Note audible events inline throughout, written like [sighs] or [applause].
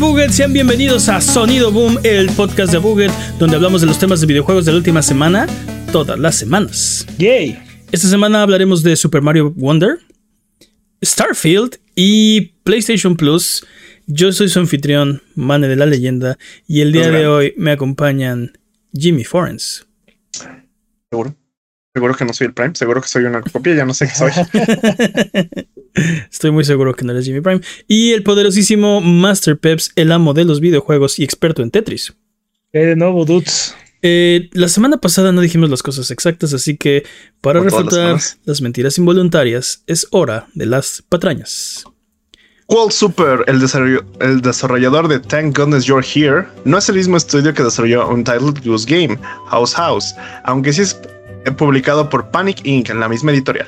Buget, sean bienvenidos a Sonido Boom, el podcast de Buget, donde hablamos de los temas de videojuegos de la última semana, todas las semanas. Yay. Esta semana hablaremos de Super Mario Wonder, Starfield y PlayStation Plus. Yo soy su anfitrión, Mane de la Leyenda, y el día de hoy me acompañan Jimmy Forens. Seguro. Seguro que no soy el Prime, seguro que soy una copia, ya no sé qué soy. [laughs] Estoy muy seguro que no eres Jimmy Prime. Y el poderosísimo Master Peps, el amo de los videojuegos y experto en Tetris. ¿Qué de nuevo, dudes? Eh, la semana pasada no dijimos las cosas exactas, así que para refutar las, mentiras involuntarias, es hora de las patrañas. World Super, el, el, desarrollador de Thank Goodness You're Here, no es el mismo estudio que desarrolló Untitled Goose Game, House House, aunque sí es publicado por Panic Inc. en la misma editorial.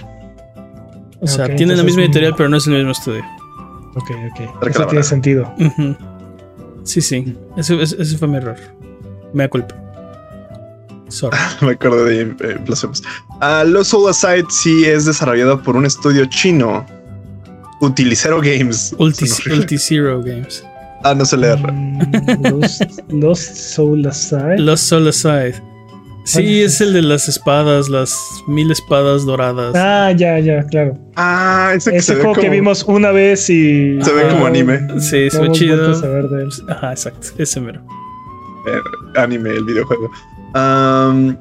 O sea, tiene la misma editorial, pero no es el mismo estudio. Ok, ok. Eso tiene sentido. Sí, sí. Ese, fue mi error. Me da culpa. Sorry. [laughs] Me acuerdo de eh. Uh, Los Soul Aside sí es desarrollado por un estudio chino. Utilicero Games. Ulticero [laughs] Games. Ah, no se leer. Mm, los Soul Aside. Los Soul Aside. Sí, es el de las espadas, las mil espadas doradas. Ah, ya, ya, claro. Ah, ese, ese juego que vimos una vez y. Se ve como anime. Sí, se ve chido. Ajá, exacto, ese mero. Eh, anime, el videojuego.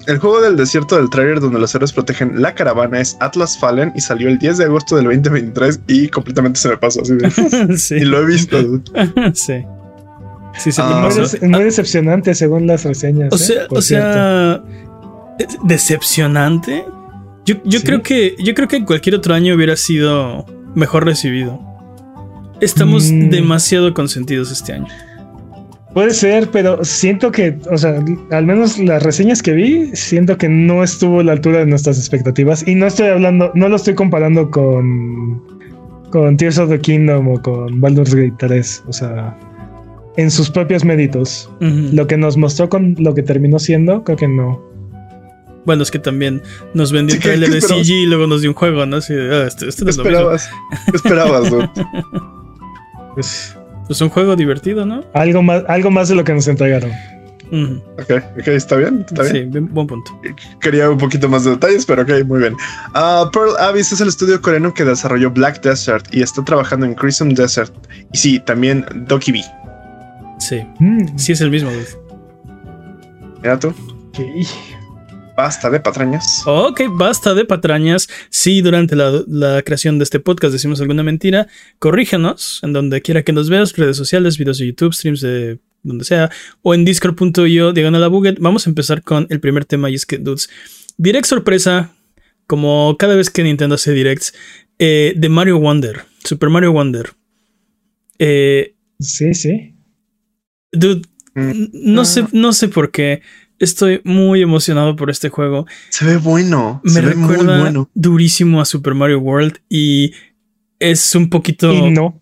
el juego del desierto del trailer donde los héroes protegen la caravana es Atlas Fallen y salió el 10 de agosto del 2023 y completamente se me pasó así de. [laughs] sí. Y lo he visto. [laughs] sí. Sí, sí, ah, muy, decepcionante según las reseñas. O sea, o sea decepcionante. Yo, yo creo que yo creo que cualquier otro año hubiera sido mejor recibido. Estamos mm. demasiado consentidos este año. Puede ser, pero siento que, o sea, al menos las reseñas que vi, siento que no estuvo a la altura de nuestras expectativas. Y no estoy hablando, no lo estoy comparando con, con Tears of the Kingdom o con Baldur's Gate 3. O sea, en sus propios méritos. Lo que nos mostró con lo que terminó siendo, creo que no. Bueno, es que también nos vendió el trailer de CG y luego nos dio un juego, ¿no? Así ah, este, este ¿Qué esperabas? ¿Qué esperabas, [laughs] pues, pues un juego divertido, ¿no? Algo más, algo más de lo que nos entregaron. Ok, ok, está bien, está bien. Sí, buen punto. Quería un poquito más de detalles, pero ok, muy bien. Uh, Pearl Abyss es el estudio coreano que desarrolló Black Desert y está trabajando en Crimson Desert. Y sí, también Doki B. Sí. Mm. Sí, es el mismo, Mira tú. Basta de patrañas. Ok, basta de patrañas. Si durante la, creación de este podcast decimos alguna mentira, corrígenos en donde quiera que nos veas, redes sociales, videos de YouTube, streams de donde sea, o en discord.io, digan a la buget. Vamos a empezar con el primer tema y es que, dudes, direct sorpresa, como cada vez que Nintendo hace directs, eh, de Mario Wonder, Super Mario Wonder. Eh, sí, sí. Dude, mm. no, sé, no sé por qué. Estoy muy emocionado por este juego. Se ve bueno. Me recuerda durísimo a Super Mario World y es un poquito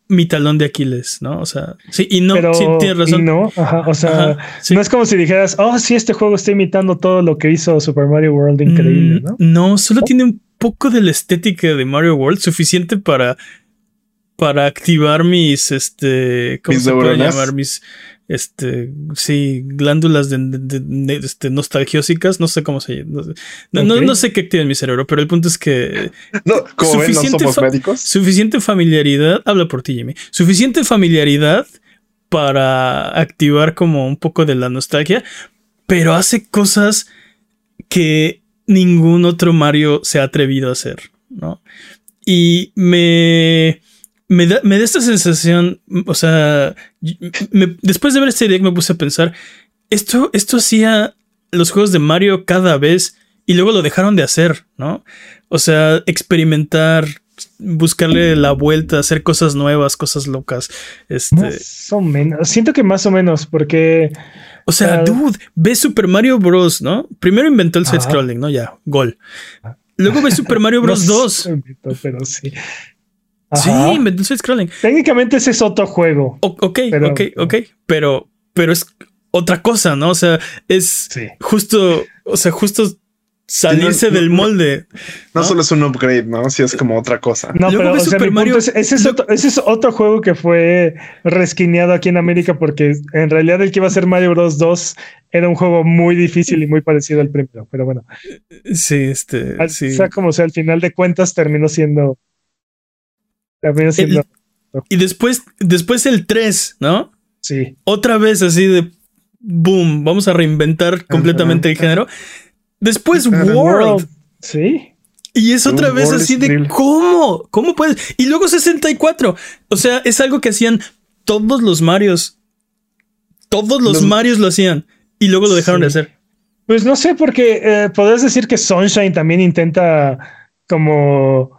mi talón de Aquiles, ¿no? O sea, sí, y no, sí, tienes razón. no, ajá, o sea, no es como si dijeras, oh, sí, este juego está imitando todo lo que hizo Super Mario World increíble, mm, ¿no? No, solo tiene un poco de la estética de Mario World, suficiente para, para activar mis, este, ¿cómo se puede llamar? Mis, este, sí, glándulas de, este, nostalgiosicas, no sé cómo se llama. No, sé qué activa en mi cerebro, pero el punto es que. [laughs] No, como suficiente, ven, no médicos. Suficiente familiaridad, habla por ti, Jimmy. Suficiente familiaridad para activar como un poco de la nostalgia, pero hace cosas que ningún otro Mario se ha atrevido a hacer, ¿no? Y me me da, esta sensación, o sea, después de ver este direct me puse a pensar, esto, esto hacía los juegos de Mario cada vez y luego lo dejaron de hacer, ¿no? O sea, experimentar, buscarle la vuelta, hacer cosas nuevas, cosas locas. Este... Más o menos, siento que más o menos, porque... O sea, dude, ve Super Mario Bros, ¿no? Primero inventó el side scrolling, ¿no? Ya, gol. Ah. Luego ve Super Mario [laughs] Bros. 2. pero sí. Sí, inventó side scrolling. Técnicamente ese es otro juego. ok, ok, ok. Pero, pero es otra cosa, ¿no? O sea, es justo, o sea, justo salirse no- no- del molde. No, ¿no? solo es un upgrade, ¿no? Si es como otra cosa. No, Luego pero o sea, Super Mario- es- ese, es otro, ese es otro juego que fue resquineado aquí en América porque en realidad el que iba a ser Mario Bros. 2 era un juego muy difícil y muy parecido al primero. Pero bueno, Sí, este. al- sí. sea como sea, al final de cuentas terminó siendo. Terminó siendo. Y después, después el 3, ¿no? sí. Otra vez así de boom, vamos a reinventar completamente el género. Después. World. Sí. Y es otra Uh, vez World así de cómo, cómo puedes. Y luego 64. O sea, es algo que hacían todos los Marios. Todos los Los- Marios lo hacían. Y luego lo dejaron de hacer. Pues no sé, porque eh, podrías decir que Sunshine también intenta como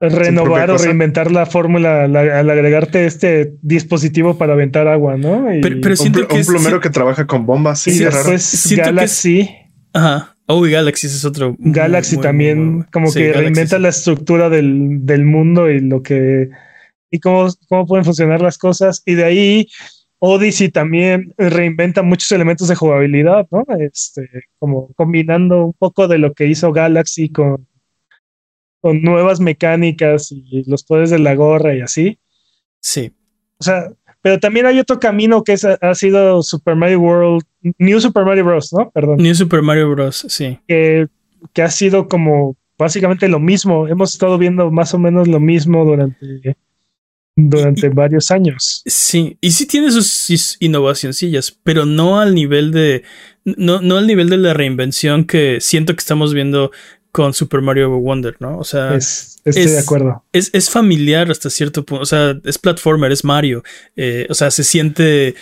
renovar o reinventar la fórmula al, al agregarte este dispositivo para aventar agua, ¿no? Y, Pero- pero Un, siento pl- que un es- plomero sí. que trabaja con bombas. Sí, y es raro. después Siento que es- Galaxy. Ajá. Oh, y Galaxy ese es otro. Galaxy muy, también muy, muy- como sí, que Galaxy reinventa sí. la estructura del, del mundo y lo que y cómo, cómo pueden funcionar las cosas. Y de ahí Odyssey también reinventa muchos elementos de jugabilidad, ¿no? Este, como combinando un poco de lo que hizo Galaxy con, con nuevas mecánicas y los poderes de la gorra y así. Sí. O sea, pero también hay otro camino que es, ha sido Super Mario World, New Super Mario Bros., ¿no? Perdón. New Super Mario Bros. Sí. que, que ha sido como básicamente lo mismo. Hemos estado viendo más o menos lo mismo durante, durante varios años. Sí, y sí tiene sus innovacioncillas, pero no al nivel de. No, no al nivel de la reinvención que siento que estamos viendo con Super Mario Wonder, ¿no? O sea, es, Es, estoy es- de acuerdo. es, familiar hasta cierto punto. O sea, es platformer, es Mario. Eh, o sea, se siente.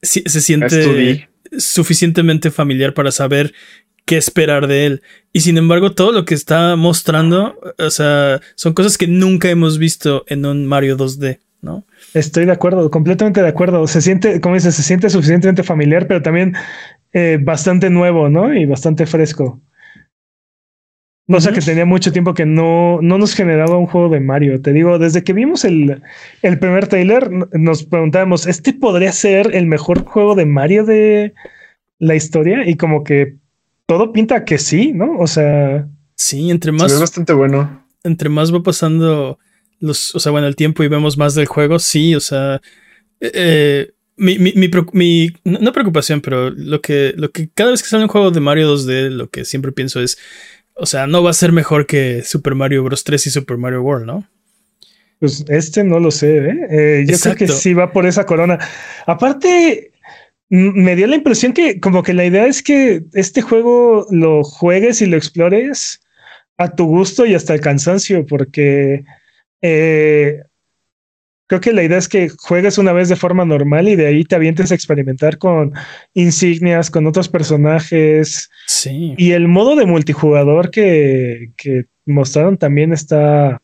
si- Se siente 2D. suficientemente familiar para saber qué esperar de él. Y sin embargo, todo lo que está mostrando, o sea, son cosas que nunca hemos visto en un Mario 2D, ¿no? Estoy de acuerdo, completamente de acuerdo. Se siente, como dices, se siente suficientemente familiar, pero también eh, bastante nuevo, ¿no? Y bastante fresco. Cosa Ujú. que tenía mucho tiempo que no, no nos generaba un juego de Mario. Te digo, desde que vimos el, el primer trailer, nos preguntábamos, ¿este podría ser el mejor juego de Mario de la historia? Y como que todo pinta que sí, ¿no? O sea, Sí, entre Se más. ve bastante bueno. entre más va pasando los, o sea, bueno, el tiempo y vemos más del juego, sí, o sea, eh, eh, mi, mi, mi, mi- no no preocupación, pero lo que, lo que cada vez que sale un juego de Mario 2D, lo que siempre pienso es, o sea, no va a ser mejor que Super Mario Bros. 3 y Super Mario World, ¿no? Pues este no lo sé, ¿eh? Eh, yo creo que sí va por esa corona. Aparte, me dio la impresión que como que la idea es que este juego lo juegues y lo explores a tu gusto y hasta el cansancio, porque eh, creo que la idea es que juegues una vez de forma normal y de ahí te avientes a experimentar con insignias, con otros personajes. Sí. Y el modo de multijugador que, que mostraron también está,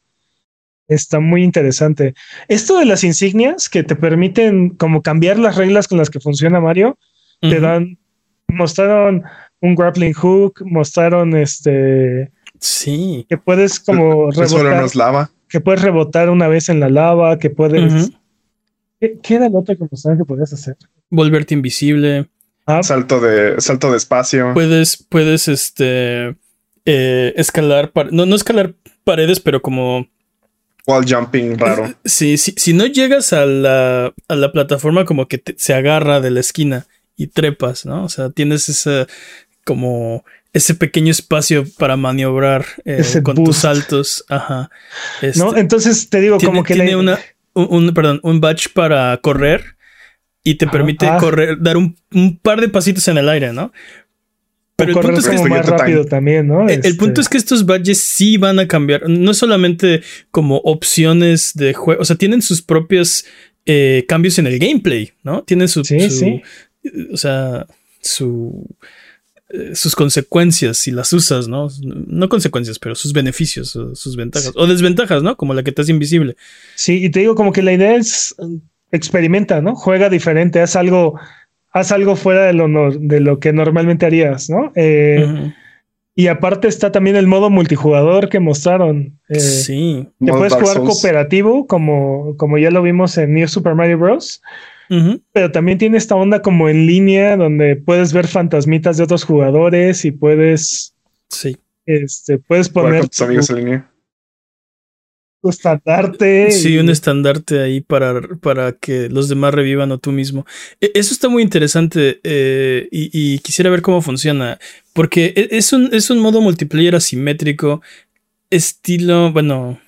está muy interesante. Esto de las insignias que te permiten como cambiar las reglas con las que funciona Mario, te dan, mostraron un grappling hook, mostraron este Sí. que puedes como rebotar, no es lava. Que puedes rebotar una vez en la lava, que puedes. ¿Qué, qué era lo otro que mostraron que podías hacer? Volverte invisible. Ah, Salto de, salto de espacio. Puedes, puedes, este, eh, escalar, par- no, no escalar paredes, pero como Wall jumping raro. [laughs] Sí, sí, si no llegas a la, a la plataforma como que te- se agarra de la esquina y trepas, ¿no? O sea, tienes esa como ese pequeño espacio para maniobrar eh, Ese con boost. tus saltos. Ajá. Este, ¿no? Entonces te digo, tiene, como que tiene la- una, un, un- perdón, un badge para correr y te permite Ah. correr, dar un, un par de pasitos en el aire, ¿no? Pero el correr punto es que como más rápido Time. también, ¿no? el, el Este, punto es que estos badges sí van a cambiar. No es solamente como opciones de juego. O sea, tienen sus propios eh, cambios en el gameplay, ¿no? Tienen su. Sí, su- sí. O sea, su. Eh, sus consecuencias si las usas, ¿no? No consecuencias, pero sus beneficios, o sus ventajas. O desventajas, ¿no? Como la que te hace invisible. Sí, y te digo, como que la idea es mm, experimenta, ¿no? Juega diferente, haz algo, haz algo fuera de lo, de lo que normalmente harías, ¿no? Eh. Y aparte está también el modo multijugador que mostraron. eh, sí. Que Modo puedes jugar Souls. cooperativo, como, como ya lo vimos en New Super Mario Bros. Pero también tiene esta onda como en línea, donde puedes ver fantasmitas de otros jugadores y puedes Sí. Este, puedes poner con tus amigos en línea. tu estandarte. Sí, y- un estandarte ahí para, para que los demás revivan o tú mismo. E- Eso está muy interesante eh, y, y quisiera ver cómo funciona. Porque e- es un, es un modo multiplayer asimétrico, estilo, bueno,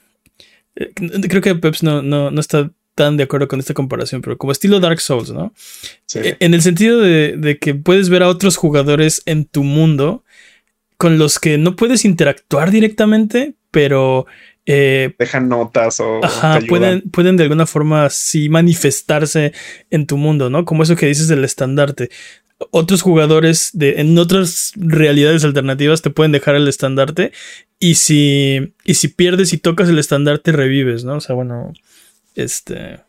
eh, creo que Peps no, no, no está tan de acuerdo con esta comparación, pero como estilo Dark Souls, ¿no? Sí. E- En el sentido de, de que puedes ver a otros jugadores en tu mundo con los que no puedes interactuar directamente, pero eh, Dejan notas o Ajá, pueden, pueden de alguna forma sí manifestarse en tu mundo, ¿no? Como eso que dices del estandarte. Otros jugadores de, en otras realidades alternativas te pueden dejar el estandarte y si, y si pierdes y tocas el estandarte revives, ¿no? O sea, bueno, este,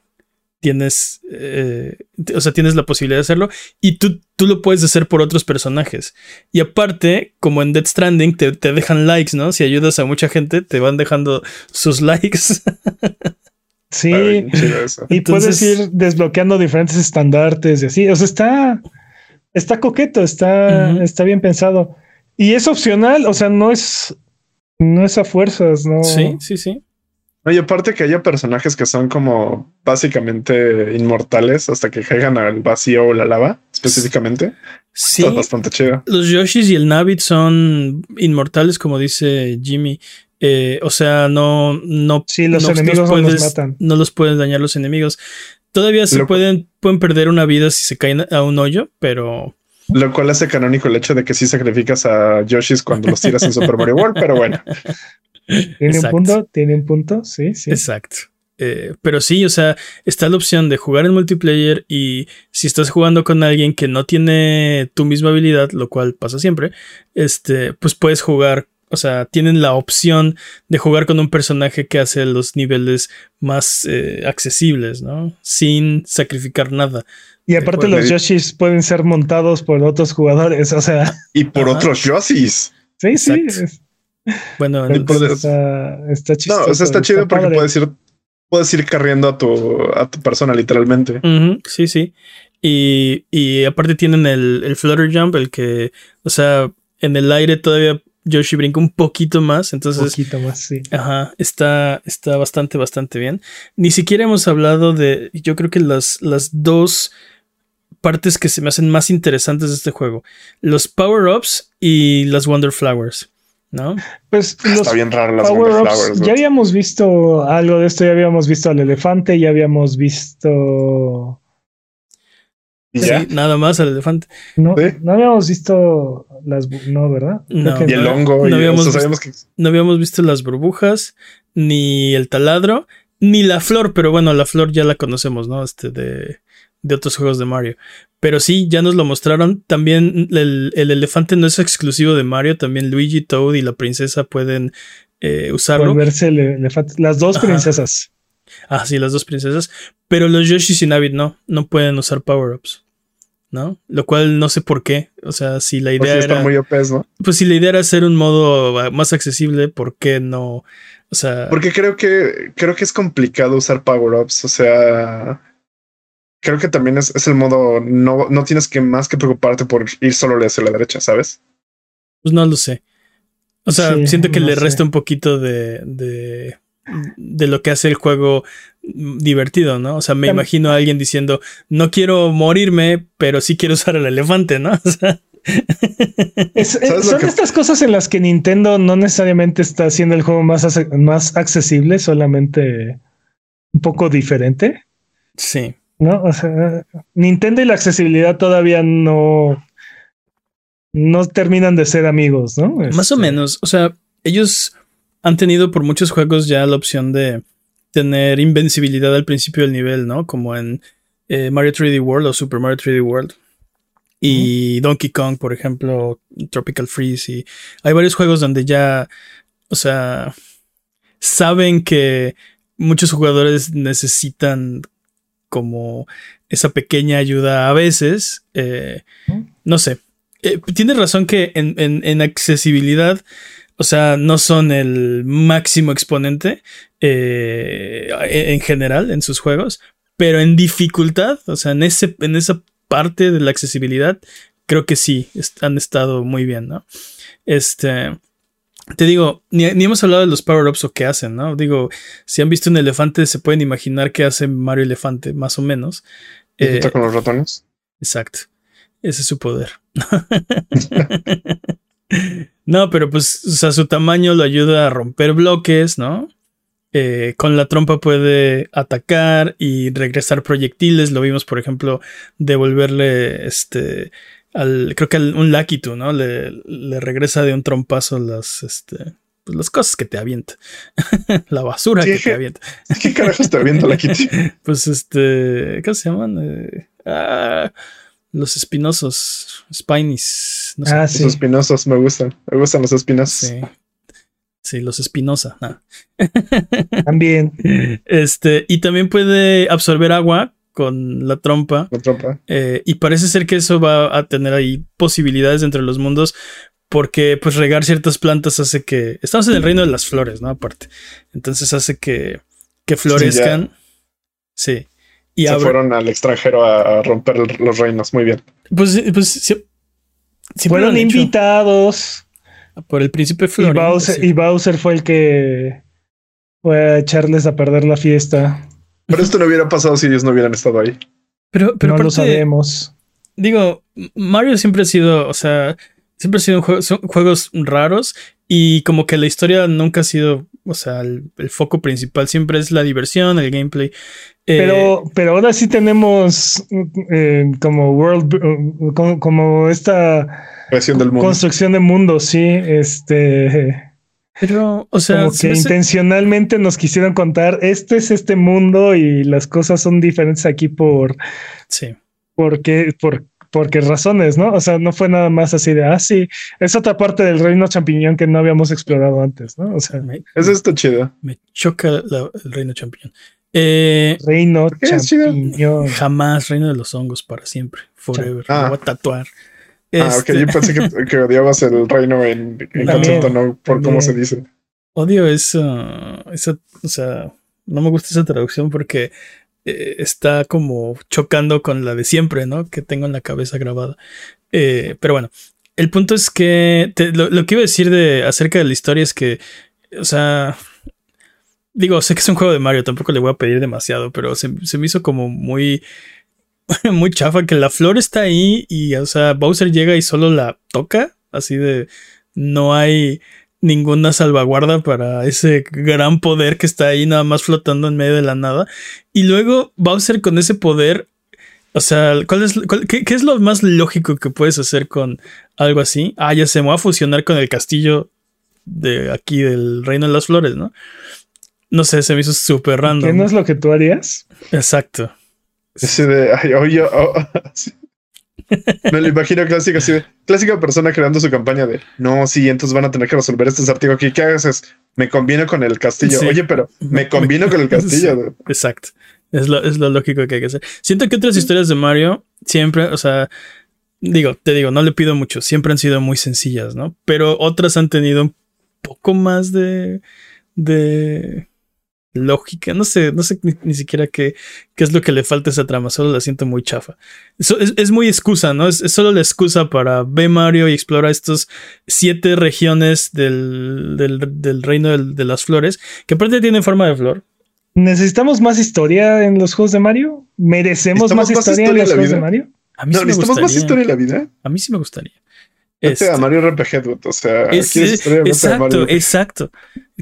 tienes, eh, o sea, tienes la posibilidad de hacerlo y tú, tú lo puedes hacer por otros personajes. Y aparte, como en Dead Stranding, te, te dejan likes, ¿no? Si ayudas a mucha gente, te van dejando sus [laughs] likes. Sí. Y Entonces- puedes ir desbloqueando diferentes estandartes y así. O sea, está, está coqueto, está, está bien pensado. Y es opcional, o sea, no es, no es a fuerzas, ¿no? Sí, sí, sí. Oye, aparte que haya personajes que son como básicamente inmortales hasta que caigan al vacío o la lava, específicamente. Sí, Está bastante chido. los Yoshis y el Navid son inmortales, como dice Jimmy. Eh, o sea, no, no, Sí, los no- enemigos no los matan. no los pueden dañar los enemigos. Todavía se Lo- pueden, pueden perder una vida si se caen a un hoyo, pero Lo cual hace canónico el hecho de que sí sacrificas a Yoshis cuando los tiras en Super Mario World, pero bueno. [laughs] Tiene Exacto. un punto, tiene un punto, sí, sí. Exacto. Eh, pero sí, o sea, está la opción de jugar en multiplayer y si estás jugando con alguien que no tiene tu misma habilidad, lo cual pasa siempre, este, pues puedes jugar, o sea, tienen la opción de jugar con un personaje que hace los niveles más eh, accesibles, ¿no? Sin sacrificar nada. Y aparte los Yoshis pueden ser montados por otros jugadores, o sea, Y por Ajá. otros Yoshis. sí, sí. Exacto. Bueno, puedes- está, está No, chistoso. o sea, está chido porque padre. puedes ir, puedes ir carriendo a tu, a tu persona literalmente. Sí, sí. Y, y aparte tienen el, el Flutter Jump, el que, o sea, en el aire todavía Yoshi brinca un poquito más, Un entonces, poquito más, sí. ajá, está, está bastante, bastante bien. Ni siquiera hemos hablado de, yo creo que las, las dos partes que se me hacen más interesantes de este juego, los power-ups y las Wonder Flowers, ¿no? Pues los Está bien raro las power-ups, Wonderflowers. ya habíamos visto algo de esto, ya habíamos visto al elefante, ya habíamos visto... Y ya. Sí, nada más al elefante. No, Sí. no habíamos visto las... No, ¿verdad? No. Y el No, hongo. no y, habíamos o sea, sabíamos que no habíamos visto las burbujas, ni el taladro, ni la flor, pero bueno, la flor ya la conocemos, ¿no? Este de, de otros juegos de Mario. Pero sí, ya nos lo mostraron. También el, el elefante no es exclusivo de Mario, también Luigi, Toad y la princesa pueden eh, usarlo. volverse el elefante. Las dos Ajá. princesas. Ah, sí, las dos princesas. Pero los Yoshi y Navid no, no pueden usar power-ups. ¿No? Lo cual no sé por qué. O sea, si la pues, idea sí era. están muy OPs, ¿no? Pues si la idea era hacer un modo ah, más accesible, ¿por qué no? O sea. Porque creo que creo que es complicado usar power-ups. O sea, creo que también es, es el modo. No, no tienes que más que preocuparte por ir solo hacia la derecha, ¿sabes? Pues no lo sé. O sea, Sí, siento que no le sé. resta un poquito de, de, de lo que hace el juego divertido, ¿no? O sea, me imagino a alguien diciendo, no quiero morirme, pero sí quiero usar el elefante, ¿no? [laughs] O sea, Es- eh, ¿Sabes lo son que- estas cosas en las que Nintendo no necesariamente está haciendo el juego más, más accesible, solamente un poco diferente, sí. ¿No? O sea, Nintendo y la accesibilidad todavía no, no terminan de ser amigos, ¿no? Más o Este, menos. O sea, ellos han tenido por muchos juegos ya la opción de tener invencibilidad al principio del nivel, ¿no? Como en eh, Mario 3D World o Super Mario 3D World. Y Donkey Kong, por ejemplo, Tropical Freeze. Y hay varios juegos donde ya, o sea, saben que muchos jugadores necesitan como esa pequeña ayuda a veces. eh, no sé. Eh, tienes razón que en, en- en accesibilidad, o sea, no son el máximo exponente eh, en en general en sus juegos, pero en dificultad, o sea, en, ese, en esa parte de la accesibilidad, creo que sí, est- han estado muy bien, ¿no? Este. Te digo, ni, hemos hablado de los power-ups o qué hacen, ¿no? Digo, si han visto un elefante, se pueden imaginar qué hace Mario Elefante, más o menos. Eh, con los ratones. Exacto. Ese es su poder. [laughs] no, pero pues, o sea, su tamaño lo ayuda a romper bloques, ¿no? Eh, con la trompa puede atacar y regresar proyectiles. Lo vimos, por ejemplo, devolverle este creo que un Lakitu, ¿no? Le, le, regresa de un trompazo las, este, pues las cosas que te avienta. [laughs] la basura que te avienta. ¿Qué carajos te avienta Lakitu? [laughs] pues este, ¿qué se llaman? Eh, ah, los espinosos, spinies. ah, Los espinosos me gustan. Me gustan los espinosos. Sí. Sí, los espinosa. También. [laughs] Este, y también puede absorber agua con la trompa. La trompa. Eh, y parece ser que eso va a tener ahí posibilidades entre los mundos. Porque pues regar ciertas plantas hace que... Estamos en el reino de las flores, ¿no? Aparte. Entonces hace que, que florezcan. Sí. Y Se fueron al extranjero a, romper los reinos. Muy bien. Pues, pues fueron invitados. Por el príncipe Florín. Y Bowser, y Bowser fue el que fue a echarles a perder la fiesta. Pero esto no hubiera pasado si ellos no hubieran estado ahí. Pero, pero no lo sabemos. Digo, Mario siempre ha sido, o sea, siempre ha sido son juegos raros y como que la historia nunca ha sido, o sea, el, foco principal siempre es la diversión, el gameplay. Eh, pero, pero ahora sí tenemos eh, como world, como, como esta del mundo. construcción de mundo, sí, este pero, o sea, como que intencionalmente nos quisieron contar, este es este mundo y las cosas son diferentes aquí por, sí, porque, por, porque razones, ¿no? O sea, no fue nada más así de, ah, sí, es otra parte del reino champiñón que no habíamos explorado antes, ¿no? O sea, eso está chido. Me choca el reino champiñón. Eh, reino champiñón. Jamás reino de los hongos para siempre, forever. Ah. voy a tatuar. Ah, ok, yo este pensé [laughs] que, odiabas el reino en, concepto, no por cómo se dice. Odio eso, eso, o sea, no me gusta esa traducción porque eh, está como chocando con la de siempre, ¿no? Que tengo en la cabeza grabada. Eh, pero bueno, el punto es que lo, que iba a decir de acerca de la historia es que, o sea, digo, sé que es un juego de Mario, tampoco le voy a pedir demasiado, pero se, se me hizo como muy [laughs] muy chafa que la flor está ahí y, o sea, Bowser llega y solo la toca, así de no hay ninguna salvaguarda para ese gran poder que está ahí nada más flotando en medio de la nada. Y luego Bowser con ese poder, o sea, ¿cuál es, qué, es lo más lógico que puedes hacer con algo así? Ah, ya se me va a fusionar con el castillo de aquí del Reino de las Flores, ¿no? No sé, se me hizo súper random. ¿Qué no es lo que tú harías? Exacto. Ese de, ay, oye, oh, [laughs] Me lo imagino clásico, así de, clásica persona creando su campaña de, no, sí, entonces van a tener que resolver este artículo aquí. ¿Qué haces? Me conviene con el castillo. Oye, pero me conviene con el castillo. exacto. Es lo, es lo lógico que hay que hacer. Siento que otras historias de Mario siempre, o sea, digo, te digo, no le pido mucho, siempre han sido muy sencillas, ¿no? Pero otras han tenido un poco más de, de lógica. No sé, no sé ni, siquiera qué, qué, es lo que le falta a esa trama. Solo la siento muy chafa. es, muy excusa, ¿no? Es, solo la excusa para ver Mario y explorar estos siete regiones del, del, reino de las flores, que aparte tienen forma de flor. ¿Necesitamos más historia en los juegos de Mario? ¿Merecemos más historia, en los juegos de Mario? A mí sí me gustaría. más historia en la vida? A mí sí me gustaría. Este, a Mario RPG, o sea, exacto, exacto.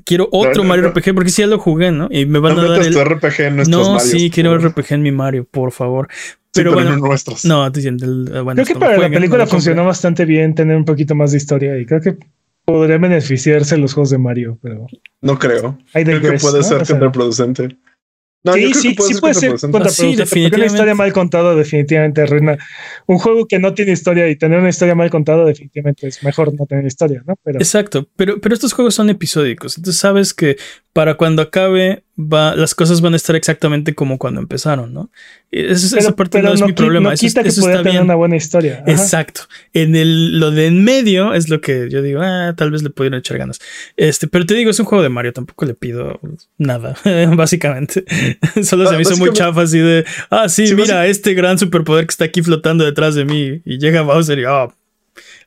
Quiero otro Mario RPG porque si ya lo jugué, ¿no? Y me van a dar el RPG en No, sí, quiero RPG en mi Mario, por favor. Pero, bueno, nuestros. No, eh, bueno, creo que para la película funcionó bastante bien tener un poquito más de historia y creo que podría beneficiarse los juegos de Mario, pero no creo. creo que puede ser contraproducente sí, sí, sí puede ser contraproducente. Sí, una historia mal contada definitivamente arruina. Un juego que no tiene historia y tener una historia mal contada definitivamente es mejor no tener historia, ¿no? Pero... Exacto, pero, pero estos juegos son episódicos. Entonces sabes que para cuando acabe va, las cosas van a estar exactamente como cuando empezaron, ¿no? esa parte no, es mi problema. No quita eso, que pueda tener una buena historia. Exacto. En el, lo de en medio es lo que yo digo, ah, tal vez le pudieron echar ganas. Este, pero te digo, es un juego de Mario, tampoco le pido nada, [laughs] básicamente. [laughs] Solo se me hizo muy chafa así de, ah, sí, mira, este gran superpoder que está aquí flotando detrás de mí y llega Bowser y, ah,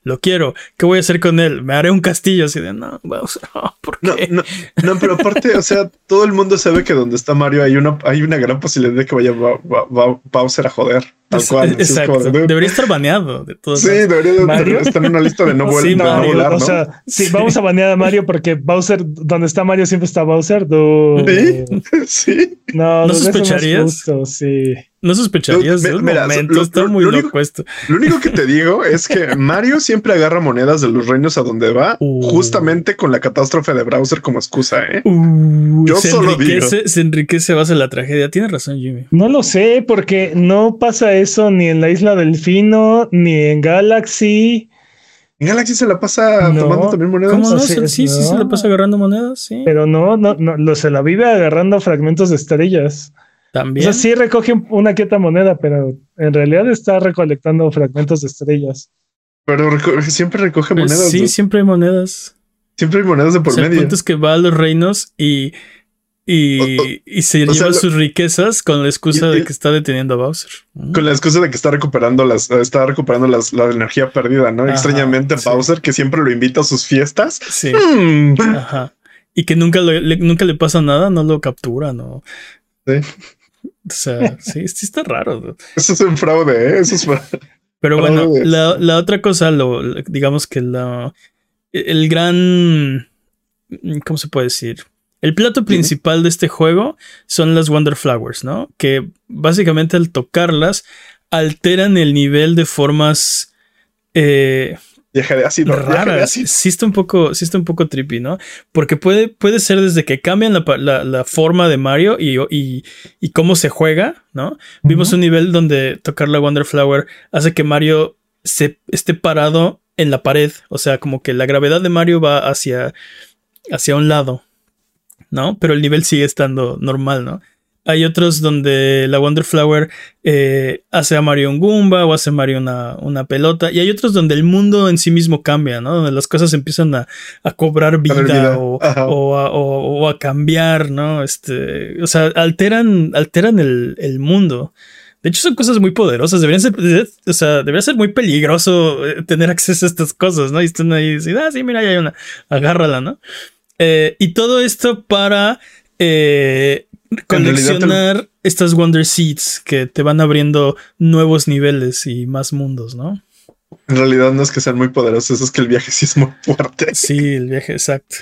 lo quiero. ¿Qué voy a hacer con él? Me haré un castillo así de no, Bowser, no, [laughs] ¿por No, qué? no, no, pero aparte, o sea, todo el mundo sabe que donde está Mario hay una, hay una gran posibilidad de que vaya Ba- Ba- Ba- Bowser a joder. Tal cual. es Exacto. como. Debería estar baneado de todos Sí, debería estar en una lista de no, vuel- Sí, no Mario, volar, o sea, sí, vamos a banear a Mario porque Bowser, donde está Mario siempre está Bowser. dude. Sí, sí. No, ¿No sospecharías? justo, sí. No sospecharías de un mira, momento. lo- está lo- muy lo loco único- esto. Lo único que te digo es que [laughs] Mario siempre agarra monedas de los reinos a donde va, Uh. justamente con la catástrofe de Browser como excusa, ¿eh? Uh, Yo se solo enriquece, se enriquece base de la tragedia. Tienes razón, Jimmy. No lo sé, porque no pasa eso ni en la isla Delfino, ni en Galaxy. Galaxy se la pasa No. tomando también monedas. ¿Cómo no? Sí, sí, sí, se le pasa agarrando monedas, sí. Pero no, no, no, lo, se la vive agarrando fragmentos de estrellas. O También. sea, sí recoge una que otra moneda, pero en realidad está recolectando fragmentos de estrellas. Pero reco- siempre recoge Pues monedas. sí, ¿no? siempre hay monedas. Siempre hay monedas de por o sea, el medio. punto es que va a los reinos y, y, O- o- y se o lleva sea, sus riquezas con la excusa Y- de que está deteniendo a Bowser. Mm. Con la excusa de que está recuperando las, está recuperando las, la energía perdida, ¿no? Ajá, Extrañamente, sí. Bowser, que siempre lo invita a sus fiestas. Sí. Hmm. Ajá. Y que nunca, lo- le, nunca le pasa nada, no lo captura, ¿no? Sí. O sea, [laughs] sí, sí está raro. Eso es un fraude, ¿eh? Eso es Pero [laughs] bueno, la, la otra cosa, lo- digamos que la, el gran, ¿cómo se puede decir? El plato principal de este juego son las Wonder Flowers, ¿no? Que básicamente al tocarlas alteran el nivel de formas eh, Viaje de ácido. viaje de. Sí está un poco, sí está un poco trippy, ¿no? Porque puede, puede ser desde que cambian la, la- la forma de Mario y, y, y cómo se juega, ¿no? Vimos un nivel donde tocar la Wonder Flower hace que Mario se esté parado en la pared. O sea, como que la gravedad de Mario va hacia, hacia un lado, ¿no? Pero el nivel sigue estando normal, ¿no? Hay otros donde la Wonder Flower eh, hace a Mario un Goomba o hace a Mario una, una pelota. Y hay otros donde el mundo en sí mismo cambia, ¿no? Donde las cosas empiezan a, a cobrar vida. O, o a, o- o a cambiar, ¿no? Este, o sea, alteran, alteran el, el mundo. De hecho, son cosas muy poderosas. Deberían ser, o sea, debería ser muy peligroso eh, tener acceso a estas cosas, ¿no? Y están ahí, y ah, sí, mira, ya hay una, agárrala, ¿no? Eh, y todo esto para eh, coleccionar estas Wonder Seeds que te van abriendo nuevos niveles y más mundos, ¿no? En realidad no es que sean muy poderosos, es que el viaje sí es muy fuerte. Sí, el viaje, exacto.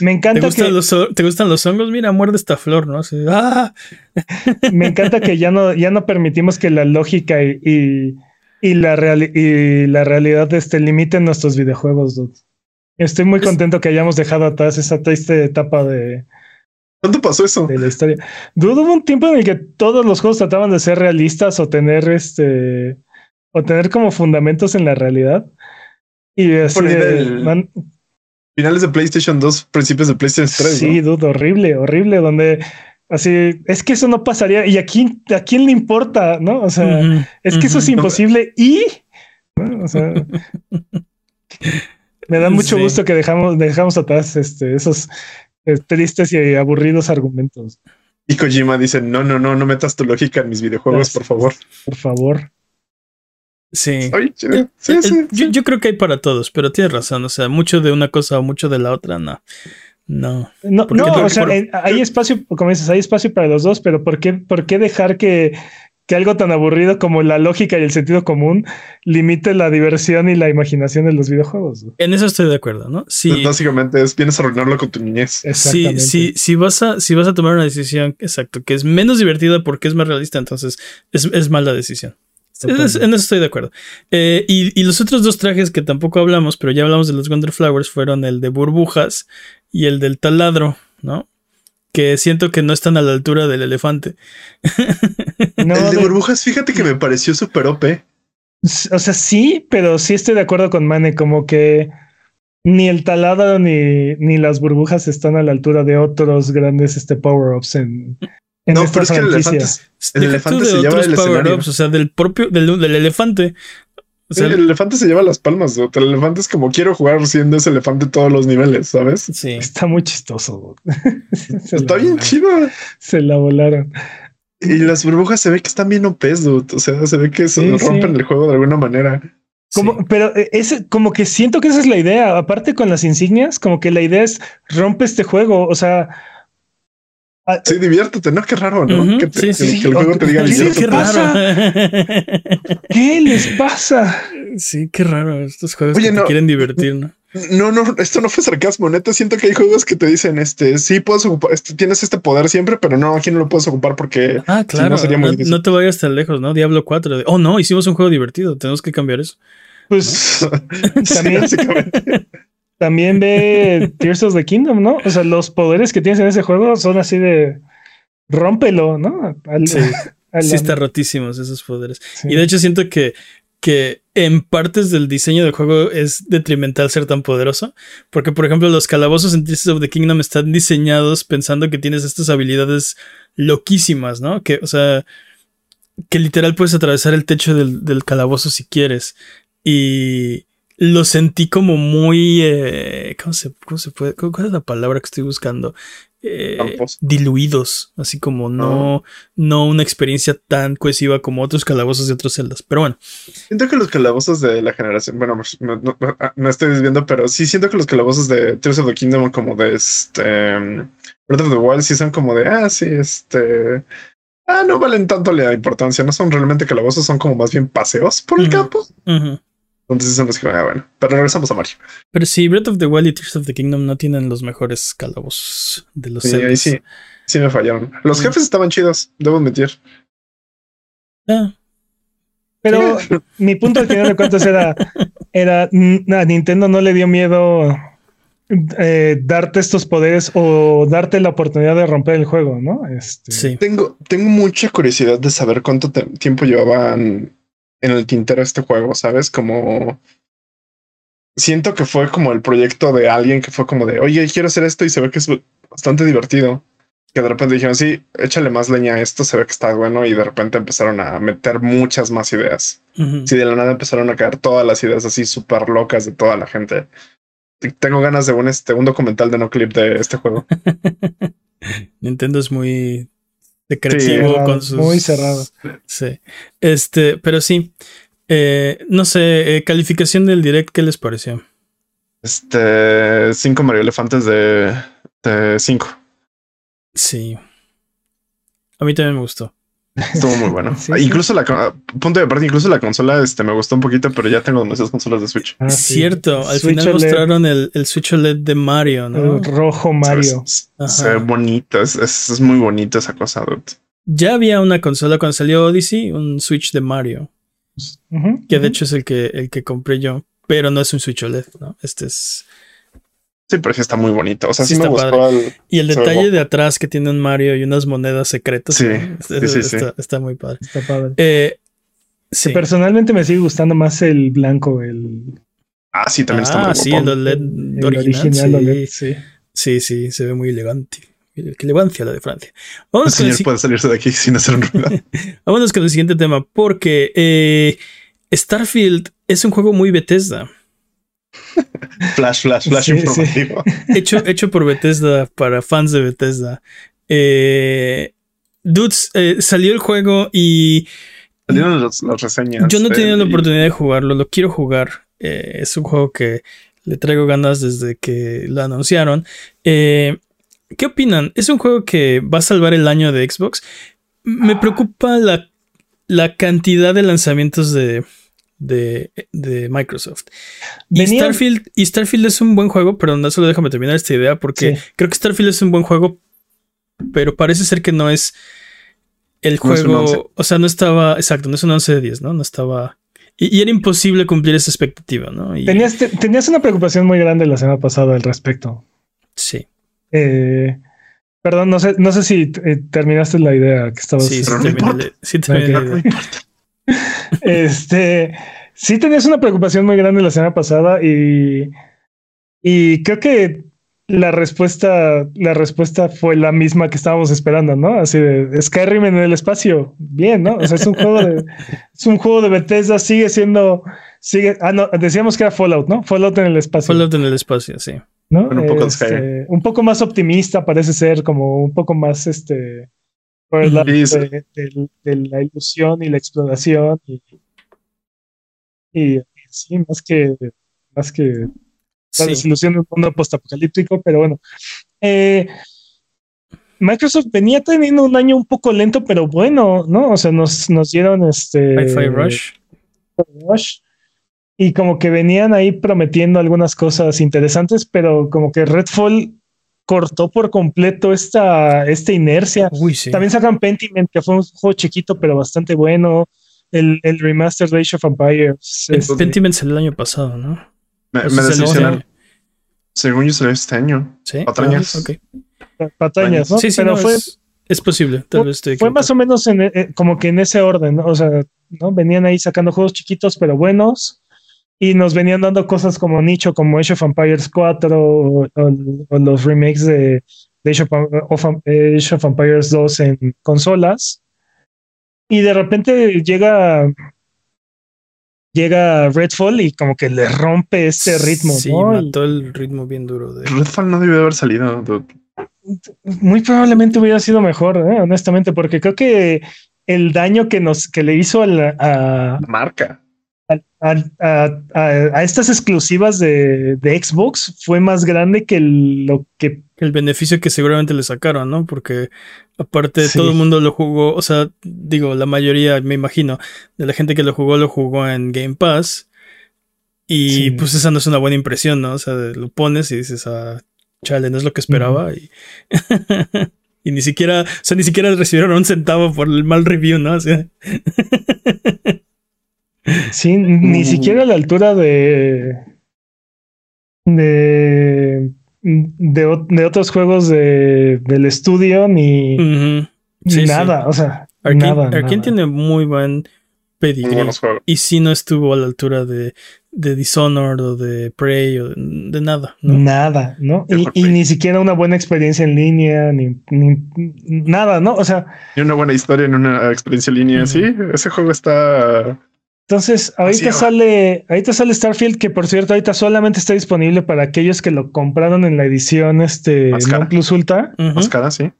Me ¿Te encanta gustan, que los, ¿Te gustan los hongos? Mira, muerde esta flor, ¿no? Así, ¡ah! [laughs] me encanta que ya no, ya no permitimos que la lógica y, y, y la reali- y la realidad este, limiten nuestros videojuegos, dude. Estoy muy contento que hayamos dejado atrás esa triste etapa de, ¿Cuándo pasó eso? de la historia. Dudo hubo un tiempo en el que todos los juegos trataban de ser realistas o tener este o tener como fundamentos en la realidad. Y así Por de- del- man- Finales de PlayStation 2, principios de PlayStation 3. sí, ¿no? dudo, horrible, horrible, donde así es que eso no pasaría. ¿Y a quién, a quién le importa? ¿No? O sea, Ujú, es que eso es imposible y ¿no? O sea, [laughs] me da mucho Sí. gusto que dejamos, dejamos atrás este, esos tristes y aburridos argumentos. Y Kojima dice: No, no, no, no metas tu lógica en mis videojuegos, por favor. Por favor. Sí. Oye, sí, sí, yo, sí. yo creo que hay para todos, pero tienes razón. O sea, mucho de una cosa o mucho de la otra, no. No. No, Porque no lo o que sea, por- eh, hay espacio, como dices, hay espacio para los dos, pero ¿por qué, por qué dejar que, que algo tan aburrido como la lógica y el sentido común limite la diversión y la imaginación de los videojuegos? En eso estoy de acuerdo, ¿no? Sí. Básicamente es vienes a arruinarlo con tu niñez. Sí, Exactamente. sí, si vas a, si vas a tomar una decisión, exacto, que es menos divertida porque es más realista, entonces es, es mala decisión. Es- en eso estoy de acuerdo. Eh, y, y los otros dos trajes que tampoco hablamos, pero ya hablamos de los Wonder Flowers, fueron el de burbujas y el del taladro, ¿no? Que siento que no están a la altura del elefante. [laughs] No, el de burbujas, fíjate que me pareció súper OP. o sea, sí, pero sí estoy de acuerdo con Mane, como que ni el taladro ni, ni las burbujas están a la altura de otros grandes este, power-ups en, en No, esta pero es que el elefante, el elefante de se lleva otros el escenario. power-ups, o sea, del propio, del, del elefante. O sea, Sí, el elefante se lleva las palmas. dude. El elefante es como quiero jugar siendo ese elefante todos los niveles, ¿sabes? sí. Está muy chistoso. [laughs] Se Está bien volaron. chido. Se la volaron. Y las burbujas se ve que están bien OPs, dude. O sea, se ve que se Sí, rompen sí. el juego de alguna manera. Como, Sí. Pero eh, es como que siento que esa es la idea. Aparte con las insignias, como que la idea es rompe este juego. O sea, Sí, diviértete, ¿no? Qué raro, ¿no? Que, te- sí, que- sí. que el juego te diga Sí, ¿qué diviértete. raro. ¿qué les pasa? sí, qué raro estos juegos Oye, que te no. quieren divertir, ¿no? No, no, esto no fue sarcasmo, neta. Siento que hay juegos que te dicen, este, sí puedes ocupar, este, tienes este poder siempre, pero no, aquí no lo puedes ocupar porque Ah, si no sería muy no, difícil. no te vayas tan lejos, ¿no? Diablo 4. de, oh, no, hicimos un juego divertido. Tenemos que cambiar eso. Pues [laughs] [laughs] Sí, También- básicamente. También ve [laughs] Tears of the Kingdom, ¿no? O sea, los poderes que tienes en ese juego son así de rómpelo, ¿no? Al- Sí. a la- Sí, está rotísimos esos poderes. sí. Y de hecho siento que, que en partes del diseño del juego es detrimental ser tan poderoso. Porque, por ejemplo, los calabozos en Tears of the Kingdom están diseñados pensando que tienes estas habilidades loquísimas, ¿no? Que, o sea, que literal puedes atravesar el techo del, del calabozo si quieres. Y lo sentí como muy... eh, ¿cómo, se, ¿Cómo se puede? ¿Cuál es la palabra que estoy buscando? Eh, diluidos, así como no, no una experiencia tan cohesiva como otros calabozos de otros celdas. Pero bueno, Siento que los calabozos de la generación, bueno, no, no- no- no estoy desviando, pero sí siento que los calabozos de Tears of the Kingdom, como de este um, Breath of the Wild, sí son como de, ah, sí, este, ah, no valen tanto la importancia, no son realmente calabozos, son como más bien paseos por el campo. ujú. Entonces son los que, ah, bueno, pero regresamos a Mario. pero sí, Breath of the Wild y Tears of the Kingdom no tienen los mejores calabozos de los Sí, ahí sí, sí me fallaron. Los Mm. jefes estaban chidos, debo admitir. Ah, Pero mi punto al final de cuentas era, era mm, a Nintendo no le dio miedo eh, darte estos poderes o darte la oportunidad de romper el juego, ¿no? Este, sí. Tengo, tengo mucha curiosidad de saber cuánto tiempo llevaban en el tintero este juego, ¿sabes? Como siento que fue como el proyecto de alguien que fue como de, oye, quiero hacer esto y se ve que es bastante divertido. Que de repente dijeron, sí, échale más leña a esto, se ve que está bueno y de repente empezaron a meter muchas más ideas. Ujú. Sí, de la nada empezaron a caer todas las ideas así súper locas de toda la gente. Tengo ganas de un, este, un documental de no clip de este juego. [laughs] Nintendo es muy secretivo cerrado, con sus. muy cerrado. Sí. Este, pero sí. Eh, no sé, eh, calificación del direct, ¿qué les pareció? Este, cinco Mario Elefantes de, de cinco. Sí. A mí también me gustó. Estuvo muy bueno. [laughs] Sí, Ah, sí. incluso la punto de aparte, incluso la consola este me gustó un poquito, pero ya tengo demasiadas consolas de Switch. Ah, sí. Cierto, al Switch final OLED, mostraron el, el Switch OLED de Mario, ¿no? el rojo Mario. Se, ve bonito, es, es, es muy bonito esa cosa. dude. Ya había una consola cuando salió Odyssey, un Switch de Mario, que de hecho es el que, el que compré yo, pero no es un Switch OLED, ¿no? Este es. Sí, pero sí está muy bonito. O sea, Sí sí, me gustó. el- Y el detalle de atrás que tiene un Mario y unas monedas secretas. Sí, ¿no? sí, Está, sí, sí. está- está muy padre. Está padre. Eh, sí. Personalmente me sigue gustando más el blanco, el, Ah, sí, también está Ah, muy sí, guapo. el OLED el original. original sí. OLED, sí. sí, sí, se ve muy elegante. Qué elegancia la de Francia. Vámonos El señor puede salirse de aquí [laughs] sin hacer un ruido. [laughs] vámonos con el siguiente tema, porque eh, Starfield es un juego muy Bethesda. [laughs] Flash, flash, flash Sí, sí. informativo. [laughs] hecho, hecho por Bethesda para fans de Bethesda. Eh, dudes, eh, salió el juego y Salieron las, reseñas. yo no he tenido la eh, oportunidad de jugarlo, lo quiero jugar. Eh, es un juego que le traigo ganas desde que lo anunciaron. Eh, ¿Qué opinan? ¿Es un juego que va a salvar el año de Xbox? Me preocupa la, la cantidad de lanzamientos de, de, de Microsoft. Y Venía- Starfield, y Starfield es un buen juego, pero no solo déjame terminar esta idea porque Sí. creo que Starfield es un buen juego, pero parece ser que no es el No es un juego. 11. o sea, no estaba. Exacto, no es un 11 de 10, ¿no? No estaba. Y, y era imposible cumplir esa expectativa, ¿no? Y- Tenías, te- tenías una preocupación muy grande la semana pasada al respecto. Sí, Eh, perdón, no sé, no sé si eh, terminaste la idea que estabas. sí, sí, no terminé sí terminé la idea. Este, sí tenías una preocupación muy grande la semana pasada y, y creo que la respuesta, la respuesta fue la misma que estábamos esperando, ¿no? Así de Skyrim en el espacio. Bien, ¿no? O sea, es un juego de, [laughs] es un juego de Bethesda, sigue siendo, sigue, ah, no, decíamos que era Fallout, ¿no? Fallout en el espacio. Fallout en el espacio, sí. ¿no? Bueno, un poco Este, un poco más optimista parece ser, como un poco más este Sí, sí. de, de- de la ilusión y la exploración y, y sí, más que, más que la Sí. desilusión de un mundo postapocalíptico, pero bueno. Eh, Microsoft venía teniendo un año un poco lento, pero bueno, ¿no? O sea, nos, nos dieron este Hi-Fi Rush. Rush, y como que venían ahí prometiendo algunas cosas interesantes, pero como que Redfall cortó por completo esta, esta inercia. Uy, sí. También sacan Pentiment, que fue un juego chiquito, pero bastante bueno. El, el remaster de Age of Empires. El este, Pentiment salió el año pasado, ¿no? Me, me decepcionaron. Según yo salió este año. Sí. Patrañas. Ah. Patrañas, ¿no? Sí, sí, pero no, fue, es, es posible. Tal vez estoy fue más o menos en, eh, como que en ese orden, ¿no? O sea, ¿no? Venían ahí sacando juegos chiquitos, pero buenos. Y nos venían dando cosas como nicho, como Age of Empires 4 o, o- o los remakes de, de Age, of, of- Age of Empires 2 en consolas. Y de repente llega llega Redfall y como que le rompe este ritmo, Sí, ¿no? Y mató el ritmo bien duro de. Redfall no debió haber salido. dude. muy probablemente hubiera sido mejor, ¿eh? honestamente, porque creo que el daño que nos que le hizo a, la- a, La marca. A, a- a- a estas exclusivas de, de Xbox fue más grande que lo que El beneficio que seguramente le sacaron, ¿no? Porque aparte Sí. todo el mundo lo jugó, o sea, digo, la mayoría, me imagino, de la gente que lo jugó, lo jugó en Game Pass. Y Sí. pues esa no es una buena impresión, ¿no? O sea, lo pones y dices, ah, chale, no es lo que esperaba. Y, [laughs] y ni siquiera, o sea, ni siquiera recibieron un centavo por el mal review, ¿no? O sea, [laughs] sí, ni Mm. siquiera a la altura de de de, otros juegos de, del estudio ni, ujú. ni Sí, sí. nada, o sea, Arkane, nada, Arkane nada. tiene muy buen juegos. Y sí no estuvo a la altura de, de Dishonored o de Prey o de, de nada, ¿no? Nada, ¿no? Y, ni siquiera una buena experiencia en línea, ni, ni nada, ¿no? O sea, Y una buena historia en una experiencia en línea. Sí, ese juego está. Entonces ahorita sale, ahorita sale Starfield, que por cierto, ahorita solamente está disponible para aquellos que lo compraron en la edición este non plus ultra. Más cara, sí.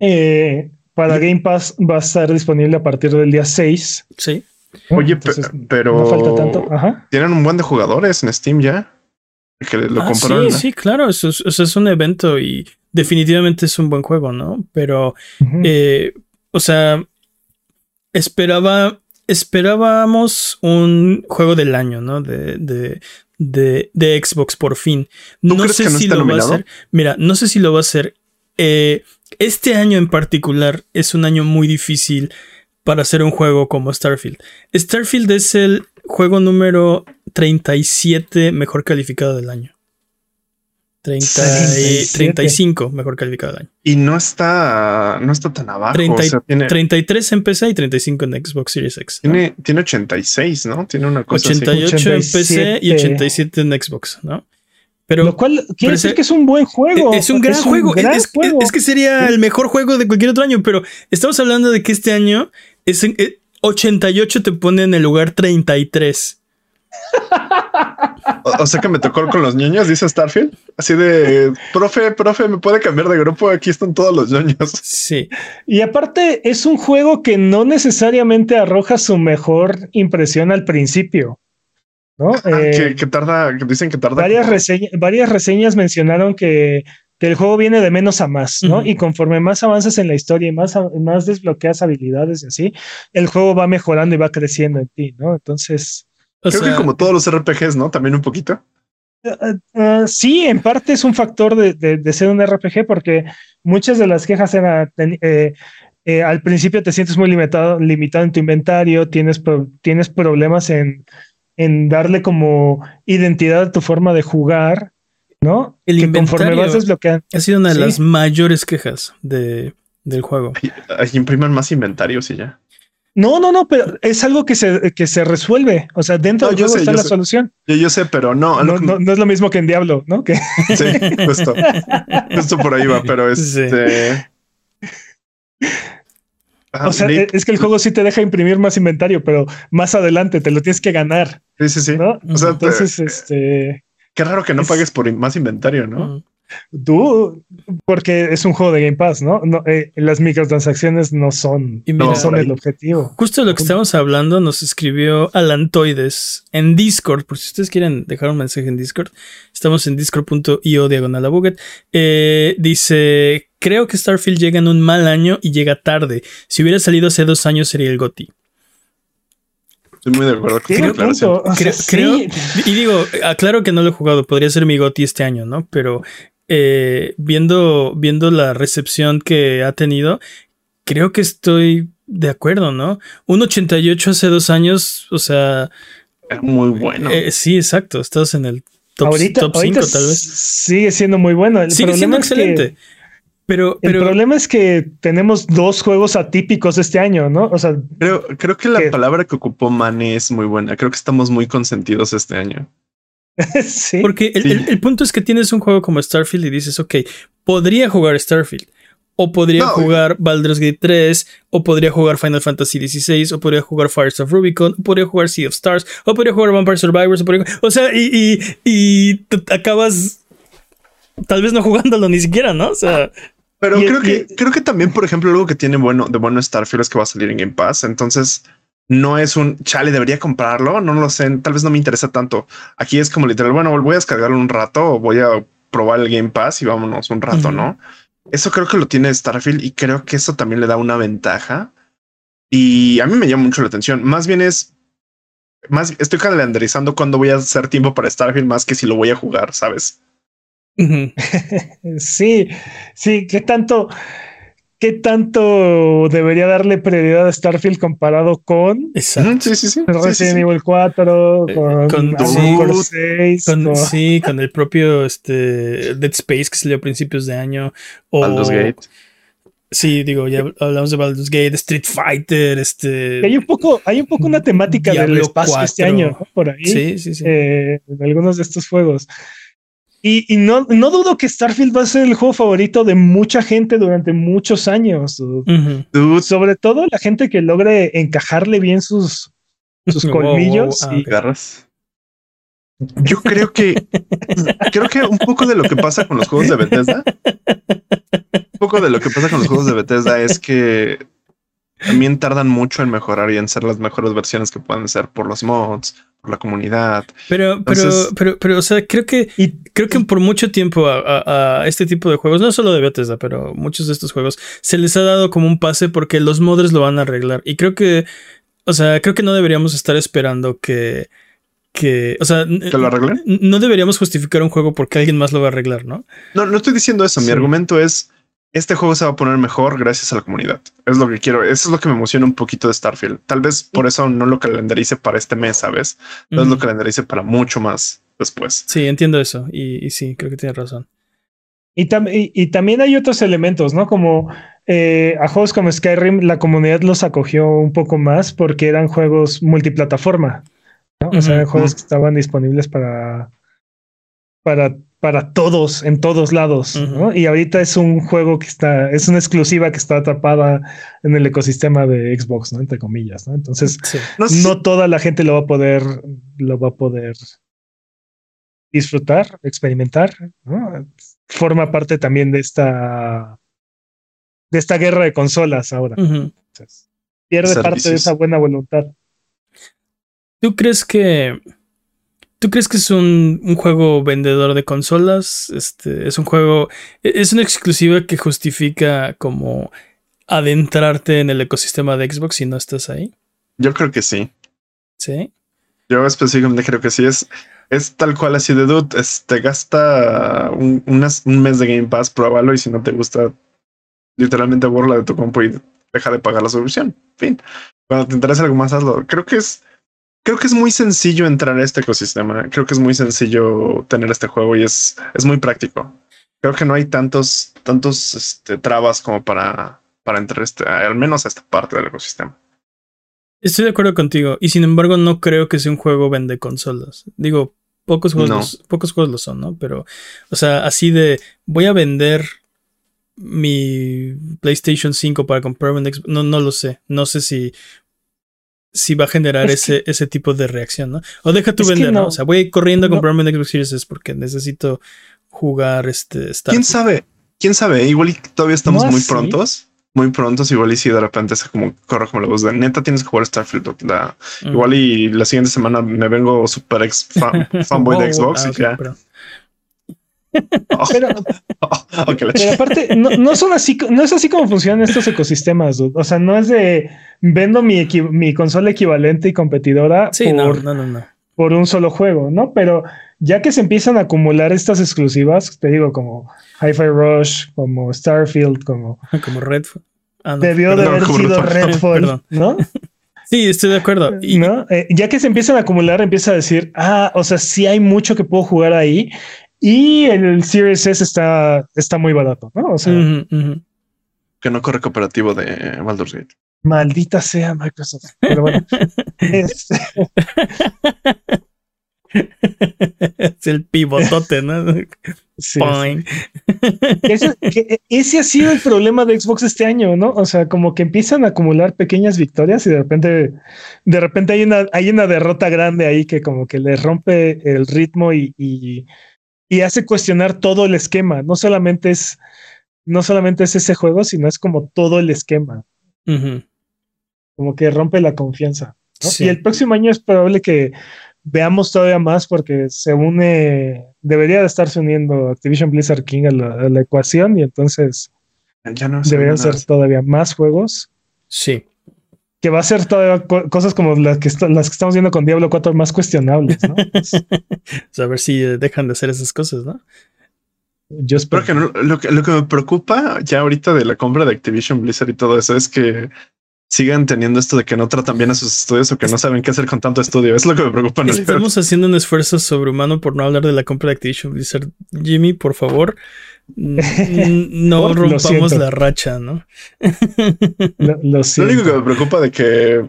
Eh, para Game Pass va a estar disponible a partir del día 6. Sí. Oye, Entonces, pero. no falta tanto. Ajá. Tienen un buen de jugadores en Steam ya. Que lo Ah, compraron. sí, ¿no? sí, claro. Eso es, eso es un evento y definitivamente es un buen juego, ¿no? Pero, eh, o sea, esperaba, esperábamos un juego del año, ¿no? De, de, de, de Xbox por fin. ¿Tú No crees sé que no si lo va a hacer. Mira, no sé si lo va a hacer. Eh, este año en particular es un año muy difícil para hacer un juego como Starfield. Starfield es el juego número 37 mejor calificado del año. 30 y 37. 35 mejor calificado del año. Y no está, no está tan abajo. 30 y- o sea, tiene, 33 en PC y 35 en Xbox Series X. ¿no? tiene, tiene 86, ¿no? Tiene una cosa así. 88 en PC y 87. 87 en Xbox, ¿no? Pero Lo cual quiere pero decir que es un buen juego. Es un gran juego. gran es, es- juego. es que sería el mejor juego de cualquier otro año, pero estamos hablando de que este año es en- eh, 88 te pone en el lugar 33. [laughs] O, o sea que me tocó con los niños, dice Starfield. Así de, profe, profe, ¿me puede cambiar de grupo? Aquí están todos los niños. Sí. Y aparte es un juego que no necesariamente arroja su mejor impresión al principio. ¿no? Ah, Eh, que, que tarda, que dicen que tarda. varias, reseña- varias reseñas mencionaron que, que el juego viene de menos a más, ¿no? Y conforme más avanzas en la historia y más, más desbloqueas habilidades y así, el juego va mejorando y va creciendo en ti, ¿no? Entonces, O Creo sea, que como todos los RPGs, ¿no? También un poquito. Uh, uh, sí, en parte es un factor de, de- de ser un RPG porque muchas de las quejas eran eh, eh, al principio te sientes muy limitado, limitado en tu inventario, tienes, pro- tienes problemas en, en darle como identidad a tu forma de jugar, ¿no? El que conforme inventario. vas desbloqueando. ha sido una de Sí. las mayores quejas de, del juego. Ahí, ahí impriman más inventarios y ya. No, no, no, pero es algo que se, que se resuelve. O sea, dentro No, del yo juego sé, está la sé. solución. Yo, yo sé, pero no. No, que- no, no es lo mismo que en Diablo, ¿no? Que, [laughs] Sí, justo. Justo por ahí va, pero [laughs] Sí. este. Ah, o sea, Nick, es que el juego sí te deja imprimir más inventario, pero más adelante te lo tienes que ganar, sí, sí, sí. ¿no? O sea, Entonces, este, Qué raro que no es- pagues por más inventario, ¿no? Tú, porque es un juego de Game Pass, ¿no? no eh, las microtransacciones no son, Y mira, no son el objetivo. Justo de lo que estábamos hablando nos escribió Alantoides en Discord, por si ustedes quieren dejar un mensaje en Discord, estamos en discord.io diagonal a Buget. Eh, dice, creo que Starfield llega en un mal año y llega tarde. Si hubiera salido hace dos años sería el GOTY. Estoy muy de acuerdo con. O sea, Creo, sí, creo- y digo, aclaro que no lo he jugado, podría ser mi GOTY este año, ¿no? Pero eh, viendo, viendo la recepción que ha tenido, creo que estoy de acuerdo, ¿no? Un 88 hace dos años, o sea, Es muy bueno. eh, sí, exacto, estás en el top, ahorita, top ahorita 5 tal vez. sigue siendo muy bueno. El Sigue siendo problema es que- excelente. pero, El problema es que tenemos dos juegos atípicos este año, ¿no? O sea, Creo, creo que la palabra que ocupó Mane es muy buena. Creo que estamos muy consentidos este año. [laughs] sí. porque el, Sí. el- el punto es que tienes un juego como Starfield y dices, ok, podría jugar Starfield. O podría No. jugar Baldur's Gate 3, o podría jugar Final Fantasy XVI, o podría jugar Fires of Rubicon, o podría jugar Sea of Stars, o podría jugar Vampire Survivors, o, podría- o sea, y, y, y te- acabas tal vez no jugándolo ni siquiera, ¿no? O sea, Pero Y- creo que, y- creo que también, por ejemplo, algo que tiene bueno de bueno Starfield es que va a salir en Game Pass. Entonces, no es un chale, debería comprarlo. No lo sé. Tal vez no me interesa tanto. Aquí es como literal. Bueno, voy a descargarlo un rato o voy a probar el Game Pass y vámonos un rato, no? Eso creo que lo tiene Starfield y creo que eso también le da una ventaja. Y a mí me llama mucho la atención. Más bien es más estoy calendarizando cuándo voy a hacer tiempo para Starfield más que si lo voy a jugar, sabes? [laughs] Sí, sí, ¿qué tanto, qué tanto debería darle prioridad a Starfield comparado con exacto. Sí, sí, sí. Sí, sí, Resident sí. Evil 4, Eh, con, con Armored Core Doom, 6, Con- con- sí, con el propio este, Dead Space que salió a principios de año. O, Baldur's Gate. Sí, digo, ya hablamos de Baldur's Gate, Street Fighter, este. Hay un poco, hay un poco una temática del Diablo espacio este 4. año, ¿no? por ahí, Sí, sí, sí. eh, en algunos de estos juegos. Y, y no, no dudo que Starfield va a ser el juego favorito de mucha gente durante muchos años. Sobre todo la gente que logre encajarle bien sus, sus Wow, [laughs] wow, colmillos. y- garras. Yo creo que creo que un poco de lo que pasa con los juegos de Bethesda, un poco de lo que pasa con los juegos de Bethesda es que también tardan mucho en mejorar y en ser las mejores versiones que pueden ser por los mods, por la comunidad. Pero, pero, Entonces- pero, pero, o sea, creo que, y creo que por mucho tiempo a, a- a este tipo de juegos, no solo de Bethesda, pero muchos de estos juegos, se les ha dado como un pase porque los modders lo van a arreglar. Y creo que, o sea, creo que no deberíamos estar esperando que, que, o sea, ¿Que lo arreglen? no deberíamos justificar un juego porque alguien más lo va a arreglar, ¿no? No, no estoy diciendo eso. Mi argumento es este juego se va a poner mejor gracias a la comunidad. Es lo que quiero. Eso es lo que me emociona un poquito de Starfield. Tal vez por eso no lo calendarice para este mes, ¿sabes? Tal vez Ujú. lo calendarice para mucho más después. Sí, entiendo eso. Y, y sí, creo que tienes razón. Y, tam- y- y también hay otros elementos, ¿no? Como eh, a juegos como Skyrim, la comunidad los acogió un poco más porque eran juegos multiplataforma. ¿no? O sea, eran juegos que estaban disponibles para, para, para todos, en todos lados. ¿no? Y ahorita es un juego que está, es una exclusiva que está atrapada en el ecosistema de Xbox, ¿no? Entre comillas, ¿no? Entonces, Sí. No toda la gente lo va a poder, lo va a poder disfrutar, experimentar, ¿no? Forma parte también de esta de esta guerra de consolas ahora. Entonces, pierde parte de esa buena voluntad. ¿Tú crees que. ¿Tú crees que es un, un juego vendedor de consolas? Este, es un juego. Es una exclusiva que justifica como adentrarte en el ecosistema de Xbox si no estás ahí. Yo creo que sí. Sí. Yo específicamente creo que sí. Es, es tal cual así de dude. es- te gasta un, unas- un mes de Game Pass, pruébalo y si no te gusta, literalmente borra de tu compu y deja de pagar la suscripción. Fin. Cuando te interesa algo más, hazlo. Creo que es. Creo que es muy sencillo entrar a este ecosistema. Creo que es muy sencillo tener este juego y es, es muy práctico. Creo que no hay tantos, tantos este, trabas como para, para entrar este, al menos a esta parte del ecosistema. Estoy de acuerdo contigo. Y sin embargo, no creo que sea un juego vende consolas. Digo, pocos juegos, No. los- pocos juegos lo son, ¿no? Pero, o sea, así de voy a vender mi PlayStation 5 para comprarme un Xbox. No, no lo sé. No sé si, si va a generar Es ese, ese tipo de reacción, ¿no? O deja que vender, ¿no? no. O sea, voy corriendo a No. comprarme un Xbox Series S porque necesito jugar este ¿Quién sabe? ¿Quién sabe? Igual y todavía estamos No muy así. prontos. Muy prontos, igual y si de repente se como corre como la voz de neta tienes que jugar Starfield. la-. Igual y la siguiente semana me vengo super ex [laughs] fan- fanboy de Xbox ah, y ok, ya. perdón. [laughs] Pero, [laughs] aparte, no, no son así, no es así como funcionan estos ecosistemas. dude. O sea, no es de vendo mi, equi- mi consola equivalente y competidora Sí, por, no, no, no, no. por un solo juego, ¿no? Pero ya que se empiezan a acumular estas exclusivas, te digo, como Hi-Fi Rush, como Starfield, como [laughs] Como Redfall. Ah, no, debió de haber sido Redfall. Redfall, Perdón. ¿no? Sí, estoy de acuerdo. Y, ¿no? Eh, ya que se empiezan a acumular, empieza a decir, ah, o sea, sí hay mucho que puedo jugar ahí. Y el Series S está, está muy barato, ¿no? O sea, que no corre cooperativo de Baldur's Gate. maldita sea Microsoft. Pero bueno, este, [laughs] es el pivotote, ¿no? sí. Ese, que- ese ha sido el problema de Xbox este año, ¿no? O sea, como que empiezan a acumular pequeñas victorias y de repente, de repente hay una, hay una derrota grande ahí que como que le rompe el ritmo y, y, y hace cuestionar todo el esquema. No solamente es, no solamente es ese juego, sino es como todo el esquema. Como que rompe la confianza. ¿no? Sí. Y el próximo año es probable que veamos todavía más porque se une, debería de estarse uniendo Activision Blizzard King a la, a la ecuación y entonces Ya no deberían ser todavía más juegos. Sí. Que va a ser todavía co- cosas como las que, est- las que estamos viendo con Diablo 4 más cuestionables, ¿no? Pues, O [laughs] sea, a ver si eh, dejan de hacer esas cosas, ¿no? yo espero Creo que no- lo, que lo que me preocupa ya ahorita de la compra de Activision Blizzard y todo eso es que sigan teniendo esto de que no tratan bien a sus estudios o que no saben qué hacer con tanto estudio. Es lo que me preocupa. en realidad. [laughs] Estamos haciendo un esfuerzo sobrehumano por no hablar de la compra de Activision Blizzard. Jimmy, por favor, no [laughs] rompamos la racha, ¿no? [laughs] Lo, lo Lo único que me preocupa de que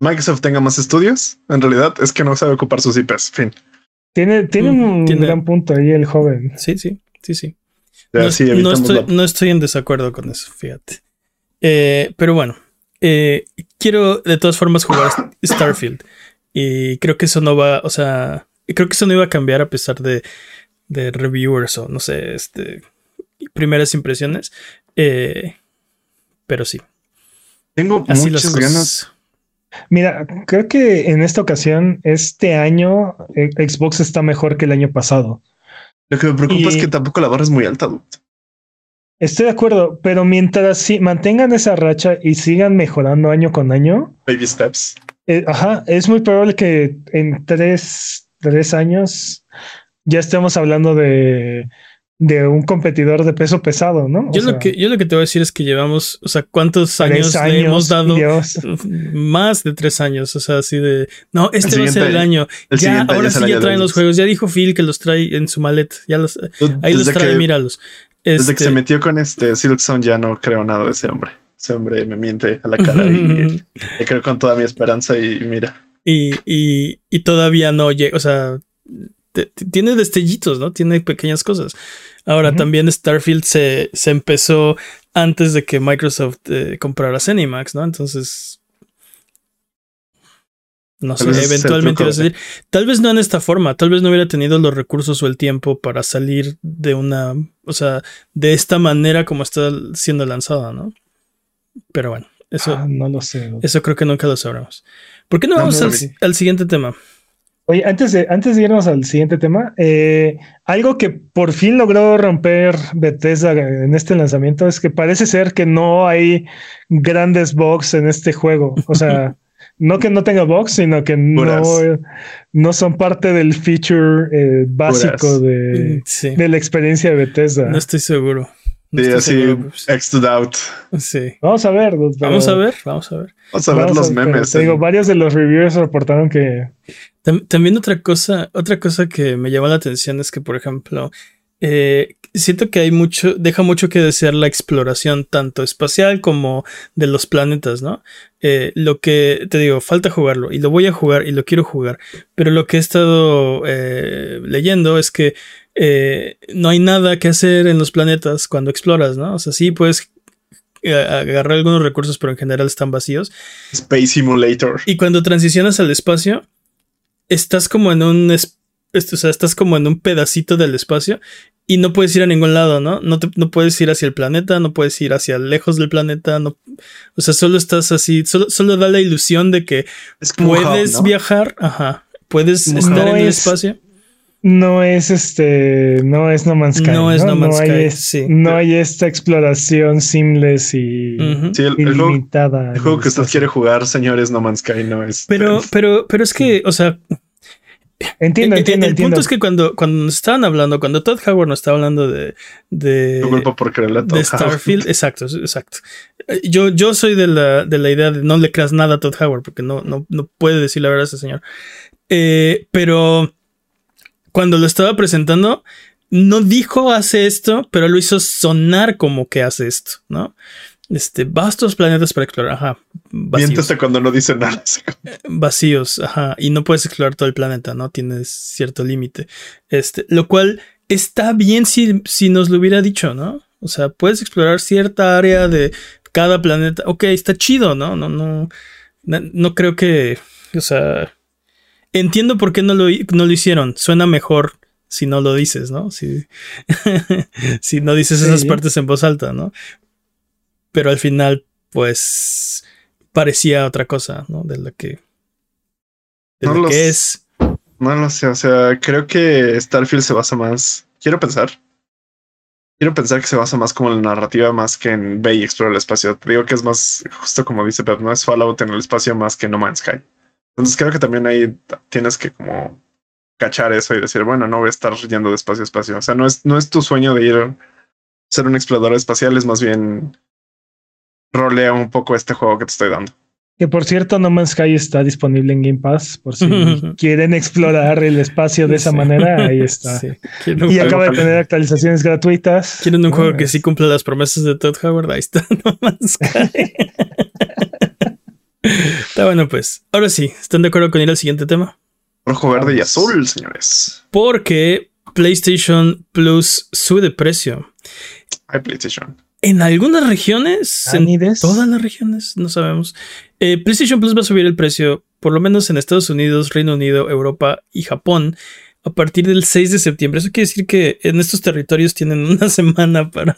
Microsoft tenga más estudios, en realidad, es que no sabe ocupar sus IPs. Fin. Tiene, tiene Mm, un tiene- gran punto ahí el joven. Sí, sí, sí, sí. Ya, No, sí, no evitamos estoy, la- no estoy en desacuerdo con eso, fíjate. Eh, pero bueno, eh, quiero de todas formas jugar [laughs] Starfield. Y creo que eso no va, o sea, creo que eso no iba a cambiar a pesar de, de reviewers o no sé, este, primeras impresiones. Eh, pero sí, Tengo así muchas cosas. ganas. Mira, creo que en esta ocasión, este año, eh, Xbox está mejor que el año pasado. Lo que me preocupa Y- es que tampoco la barra es muy alta. dude. Estoy de acuerdo, pero mientras sí, mantengan esa racha y sigan mejorando año con año, Baby steps. eh, ajá, es muy probable que en tres, tres años ya estemos hablando de, de un competidor de peso pesado, ¿no? O Yo, sea, lo que, yo lo que te voy a decir es que llevamos, o sea, ¿cuántos tres años, le hemos dado? [laughs] Más de tres años, o sea, así de, no, este El va a ser el año. El ya, ahora es sí el ya año traen los juegos. Ya dijo Phil que los trae en su maleta. Ya los, ahí los trae, que- míralos. Desde que Este, se metió con este Silk Zone ya no creo nada de ese hombre. Ese hombre me miente a la cara y le creo con toda mi esperanza y mira. y, y, y todavía no llega, o sea, te- te- tiene destellitos, ¿no? Tiene pequeñas cosas. Ahora también Starfield se, se empezó antes de que Microsoft eh, comprara Zenimax, ¿no? Entonces, no sé, Tal eventualmente iba a salir. Tal vez no en esta forma, tal vez no hubiera tenido los recursos o el tiempo para salir de una, o sea, de esta manera como está siendo lanzada, ¿no? Pero bueno, eso, Ah, no lo sé. eso creo que nunca lo sabremos. ¿Por qué no No, vamos al siguiente tema? Oye, antes de, antes de irnos al siguiente tema, eh, algo que por fin logró romper Bethesda en este lanzamiento es que parece ser que no hay grandes bugs en este juego. O sea, [laughs] no que no tenga bugs, sino que no, no son parte del feature eh, básico de, Sí, de la experiencia de Bethesda. no estoy seguro. No Sí, estoy así, out. Sí. Vamos a ver. pero- Vamos a ver, vamos a ver. Vamos a ver vamos los a- pero memes. Te digo, varios de los reviewers reportaron que Tam- También otra cosa, otra cosa que me llamó la atención es que, por ejemplo, eh, siento que hay mucho, deja mucho que desear la exploración tanto espacial como de los planetas, ¿no? Eh, lo que te digo, falta jugarlo y lo voy a jugar y lo quiero jugar, pero lo que he estado eh, leyendo es que eh, no hay nada que hacer en los planetas cuando exploras, ¿no? O sea, sí puedes agarrar algunos recursos, pero en general están vacíos. Space Simulator. Y cuando transicionas al espacio, estás como en un. es- est- o sea, estás como en un pedacito del espacio y no puedes ir a ningún lado, ¿no? No, te, no puedes ir hacia el planeta, no puedes ir hacia lejos del planeta, no, o sea, solo estás así, solo, solo da la ilusión de que puedes viajar, ajá, puedes estar en el espacio. No es este, no es No Man's Sky. No, es No Man's Sky. Hay sí. No hay esta exploración seamless y ilimitada. El juego, que usted quiere jugar, señores, No Man's Sky no es. Pero, pero, pero es que, o sea, Entiendo, entiendo. El, punto es que cuando, cuando nos estaban hablando, cuando Todd Howard nos estaba hablando de. de por de Starfield, [laughs] exacto, exacto. Yo, yo soy de la, de la idea de no le creas nada a Todd Howard, porque no, no, no puede decir la verdad a ese señor. Eh, pero cuando lo estaba presentando, no dijo hace esto, pero lo hizo sonar como que hace esto, ¿no? Este, vastos planetas para explorar, ajá. Vacíos. cuando no dice nada. Vacíos, ajá. Y no puedes explorar todo el planeta, ¿no? Tienes cierto límite. Este, lo cual está bien si, si nos lo hubiera dicho, ¿no? O sea, puedes explorar cierta área de cada planeta. Ok, está chido, ¿no? No, no. No, creo que. O sea. Entiendo por qué no lo, no lo hicieron. Suena mejor si no lo dices, ¿no? Si, [laughs] si no dices esas partes en voz alta, ¿no? Pero al final, pues, parecía otra cosa, ¿no? De lo que, de lo que es. No lo sé, o sea, creo que Starfield se basa más, quiero pensar, quiero pensar que se basa más como en la narrativa más que en ve y explora el espacio. Te digo que es más, justo como dice Pep, no es Fallout en el espacio más que No Man's Sky. Entonces creo que también ahí tienes que como cachar eso y decir, bueno, no voy a estar yendo de espacio a espacio. O sea, no es, no es tu sueño de ir ser un explorador espacial, es más bien rolea un poco este juego que te estoy dando. Que por cierto, No Man's Sky está disponible en Game Pass, por si [laughs] quieren explorar el espacio de esa manera, ahí [laughs] está. Y acaba de tener actualizaciones gratuitas. Quieren un juego que sí cumpla las promesas de Todd Howard, ahí está [laughs] No Man's Sky. está bueno, pues. Ahora sí, ¿están de acuerdo con ir al siguiente tema? Rojo, verde y azul, señores. Porque PlayStation Plus sube de precio. Hay PlayStation. En algunas regiones, en todas las regiones, no sabemos. Eh, PlayStation Plus va a subir el precio, por lo menos en Estados Unidos, Reino Unido, Europa y Japón, a partir del 6 de septiembre. Eso quiere decir que en estos territorios tienen [laughs] una semana para,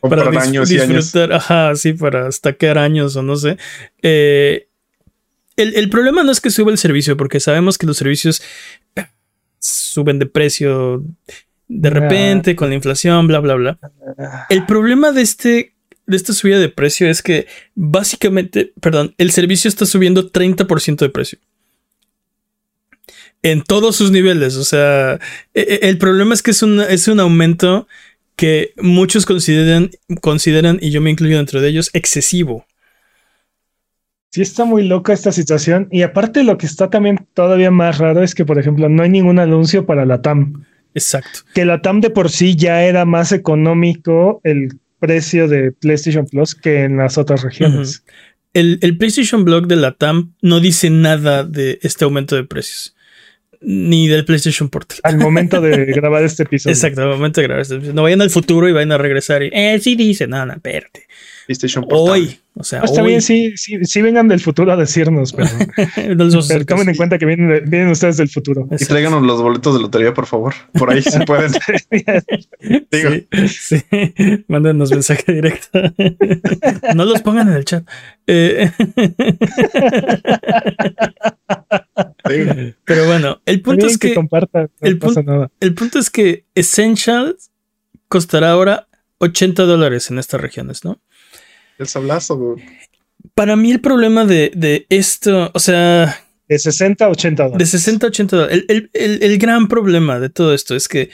para años disfrutar, ajá, sí, para stackear años o no sé. Eh, el, el, problema no es que suba el servicio, porque sabemos que los servicios suben de precio de repente con la inflación, bla, bla, bla. El problema de este de esta subida de precio es que básicamente, perdón, el servicio está subiendo 30% de precio. En todos sus niveles. O sea, e, e, el problema es que es un, es un aumento que muchos consideran, consideran, y yo me incluyo dentro de ellos, excesivo. Sí, está muy loca esta situación. Y aparte, lo que está también todavía más raro es que, por ejemplo, no hay ningún anuncio para la TAM. Exacto. Que la TAM de por sí ya era más económico el precio de PlayStation Plus que en las otras regiones. el, PlayStation Blog de la TAM no dice nada de este aumento de precios. Ni del PlayStation Portal. Al momento de [laughs] grabar este episodio. Exacto, al momento de grabar este episodio. No vayan al futuro y vayan a regresar y, eh, sí dice, nada, no, espérate. PlayStation Hoy, o sea, está bien, sí, sí, sí, vengan del futuro a decirnos, pero, [laughs] pero tomen en cuenta que vienen, vienen, ustedes del futuro. Y tráiganos los boletos de lotería, por favor. Por ahí se pueden. [laughs] Digo. Sí, sí. Mándenos mensaje directo. no los pongan en el chat. Eh, pero bueno, el punto es que, el, el punto es que Essentials costará ahora 80 dólares en estas regiones, ¿no? El sablazo, Para mí el problema de, esto, o sea... De 60 a 80 dólares. De 60 a 80 dólares. El, gran problema de todo esto es que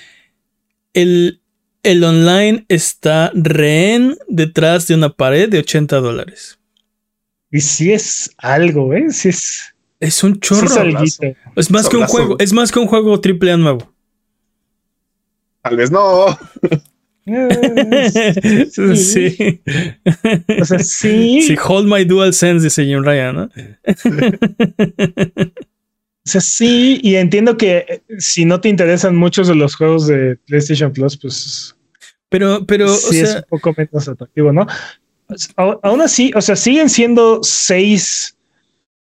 el, el online está rehén detrás de una pared de 80 dólares. Y si es algo, ¿eh? Si es... Es un chorro. es, más que un juego, es más que un juego triple A nuevo. Tal vez no. [laughs] sí. [laughs] O sea, sí. Sí, hold my dual sense, dice Jim Ryan, ¿no? O sea, sí, y entiendo que eh, si no te interesan muchos de los juegos de PlayStation Plus, pues. Pero, pero. Sí, es un poco menos atractivo, ¿no? Aún así, o sea, siguen siendo 6,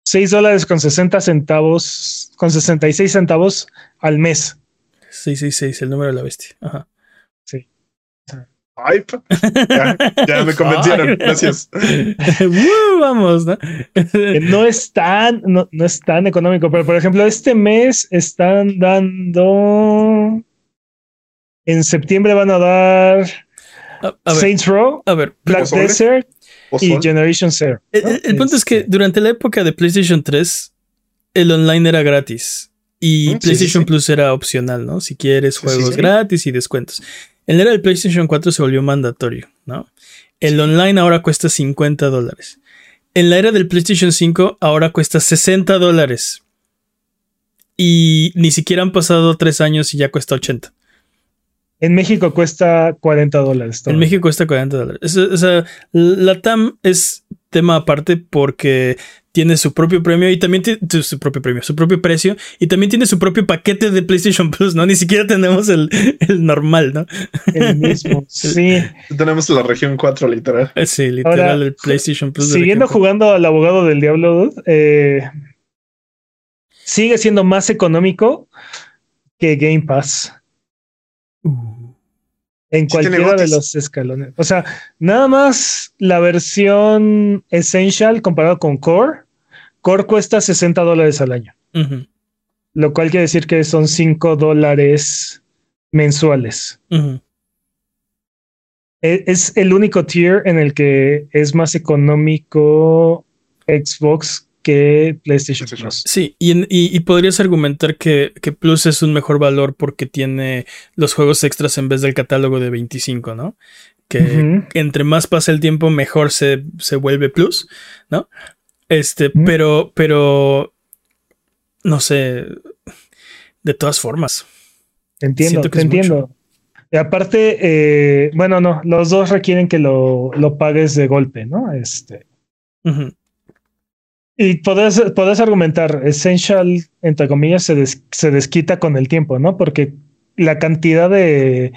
6 dólares con 60 centavos, con 66 centavos al mes. 666, el número de la bestia. Ajá. Pa- ya, ya me [laughs] convencieron. Gracias. [laughs] Uh, vamos, ¿no? No es tan, no, no es tan económico, pero por ejemplo, este mes están dando. En septiembre van a dar A, a ver, Saints Row, a ver. Black. Desert y. Generation Zero. El, ¿no? el- el punto es que Este, durante la época de PlayStation 3, el online era gratis. Y Mm, sí, PlayStation sí, sí. Plus era opcional, ¿no? Si quieres Sí, sí, juegos sí. gratis y descuentos. En la era del PlayStation 4 se volvió mandatorio, ¿no? El online ahora cuesta 50 dólares. En la era del PlayStation 5 ahora cuesta 60 dólares. Y ni siquiera han pasado tres años y ya cuesta 80. En México cuesta 40 dólares. En México cuesta 40 dólares. O sea, la TAM es tema aparte porque tiene su propio premio y también tiene su- propio premio, su propio precio y también tiene su propio paquete de PlayStation Plus, ¿no? Ni siquiera tenemos el, el normal, ¿no? El mismo. [laughs] Sí. Tenemos la región 4, literal. Eh, Sí, literal, Ahora, el PlayStation Plus. Siguiendo jugando al abogado del diablo, eh, sigue siendo más económico que Game Pass Uh, en cualquiera de los escalones. O sea, nada más la versión Essential comparado con Core. Core cuesta 60 dólares al año, lo cual quiere decir que son 5 dólares mensuales. E- Es el único tier en el que es más económico Xbox que PlayStation PlayStation. Plus. Sí, y, y- y podrías argumentar que, que Plus es un mejor valor porque tiene los juegos extras en vez del catálogo de 25, ¿no? Que entre más pasa el tiempo, mejor se, se vuelve Plus, ¿no? Este, pero, pero, no sé, de todas formas. Entiendo, te mucho. entiendo. Y aparte, eh, bueno, no, los dos requieren que lo, lo pagues de golpe, ¿no? Este. Y podés, podés argumentar, Essential, entre comillas, se, des- se desquita con el tiempo, ¿no? Porque la cantidad de,